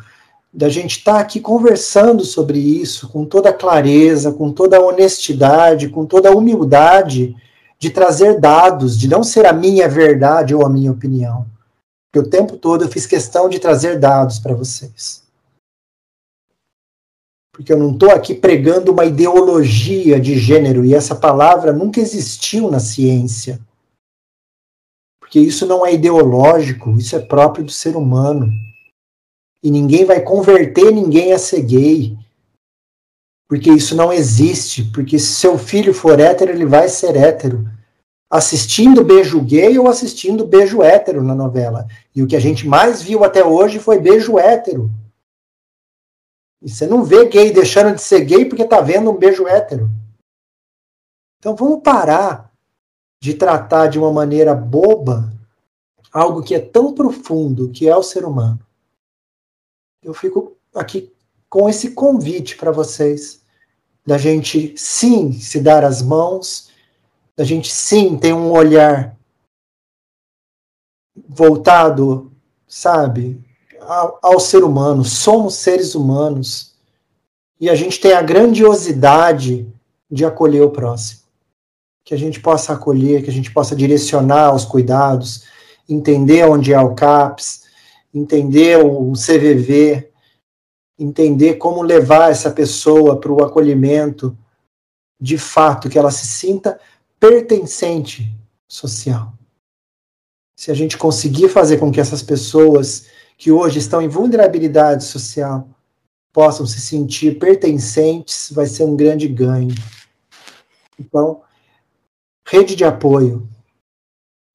da gente estar tá aqui conversando sobre isso com toda clareza, com toda honestidade, com toda humildade, de trazer dados, de não ser a minha verdade ou a minha opinião. Porque o tempo todo eu fiz questão de trazer dados para vocês. Porque eu não estou aqui pregando uma ideologia de gênero, e essa palavra nunca existiu na ciência. Porque isso não é ideológico, isso é próprio do ser humano. E ninguém vai converter ninguém a ser gay. Porque isso não existe. Porque se seu filho for hétero, ele vai ser hétero assistindo beijo gay ou assistindo beijo hétero na novela. E o que a gente mais viu até hoje foi beijo hétero. E você não vê gay deixando de ser gay porque tá vendo um beijo hétero. Então vamos parar de tratar de uma maneira boba algo que é tão profundo que é o ser humano. Eu fico aqui com esse convite para vocês da gente sim se dar as mãos a gente sim tem um olhar voltado, sabe, ao, ao, ser humano. Somos seres humanos e a gente tem a grandiosidade de acolher o próximo. Que a gente possa acolher, que a gente possa direcionar os cuidados, entender onde é o CAPS, entender o CVV, entender como levar essa pessoa para o acolhimento de fato, que ela se sinta pertencente social. Se a gente conseguir fazer com que essas pessoas que hoje estão em vulnerabilidade social possam se sentir pertencentes, vai ser um grande ganho. Então, rede de apoio.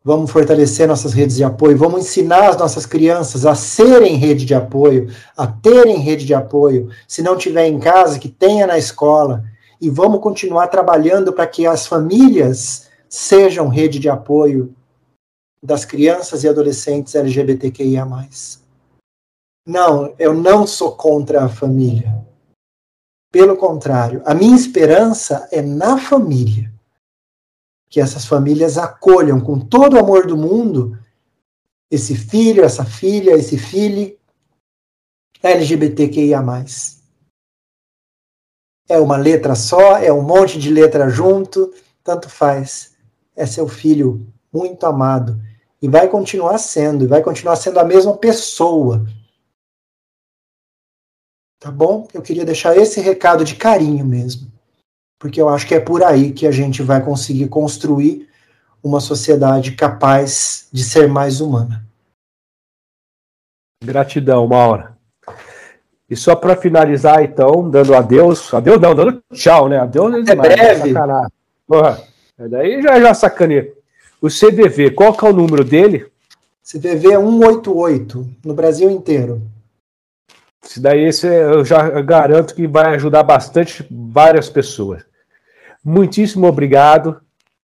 Vamos fortalecer nossas redes de apoio, vamos ensinar as nossas crianças a serem rede de apoio, a terem rede de apoio. Se não tiver em casa, que tenha na escola, e vamos continuar trabalhando para que as famílias sejam rede de apoio das crianças e adolescentes LGBTQIA. Não, eu não sou contra a família. Pelo contrário, a minha esperança é na família. Que essas famílias acolham com todo o amor do mundo esse filho, essa filha, esse filho LGBTQIA é uma letra só, é um monte de letra junto, tanto faz. É seu filho muito amado. E vai continuar sendo, e vai continuar sendo a mesma pessoa. Tá bom? Eu queria deixar esse recado de carinho mesmo. Porque eu acho que é por aí que a gente vai conseguir construir uma sociedade capaz de ser mais humana. Gratidão, Maura. E só para finalizar, então, dando adeus, adeus não, dando tchau, né? Adeus é, é breve. Porra, daí já, já sacaneia. O CVV, qual que é o número dele? CVV é 188, no Brasil inteiro. Isso daí esse eu já garanto que vai ajudar bastante várias pessoas. Muitíssimo obrigado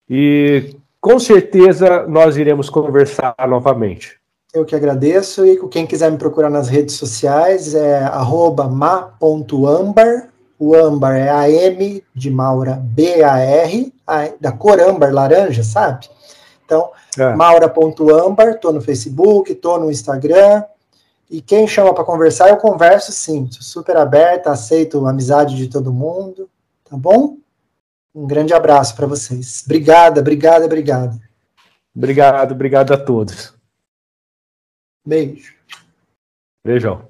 e com certeza nós iremos conversar novamente. Eu que agradeço. E quem quiser me procurar nas redes sociais é ma.ambar. O âmbar é a M de Maura B-A-R, da cor âmbar, laranja, sabe? Então, é. maura.ambar, tô no Facebook, tô no Instagram. E quem chama para conversar, eu converso sim. Sou super aberta, aceito a amizade de todo mundo, tá bom? Um grande abraço para vocês. Obrigada, obrigada, obrigada. Obrigado, obrigado a todos. Beijo. Beijão.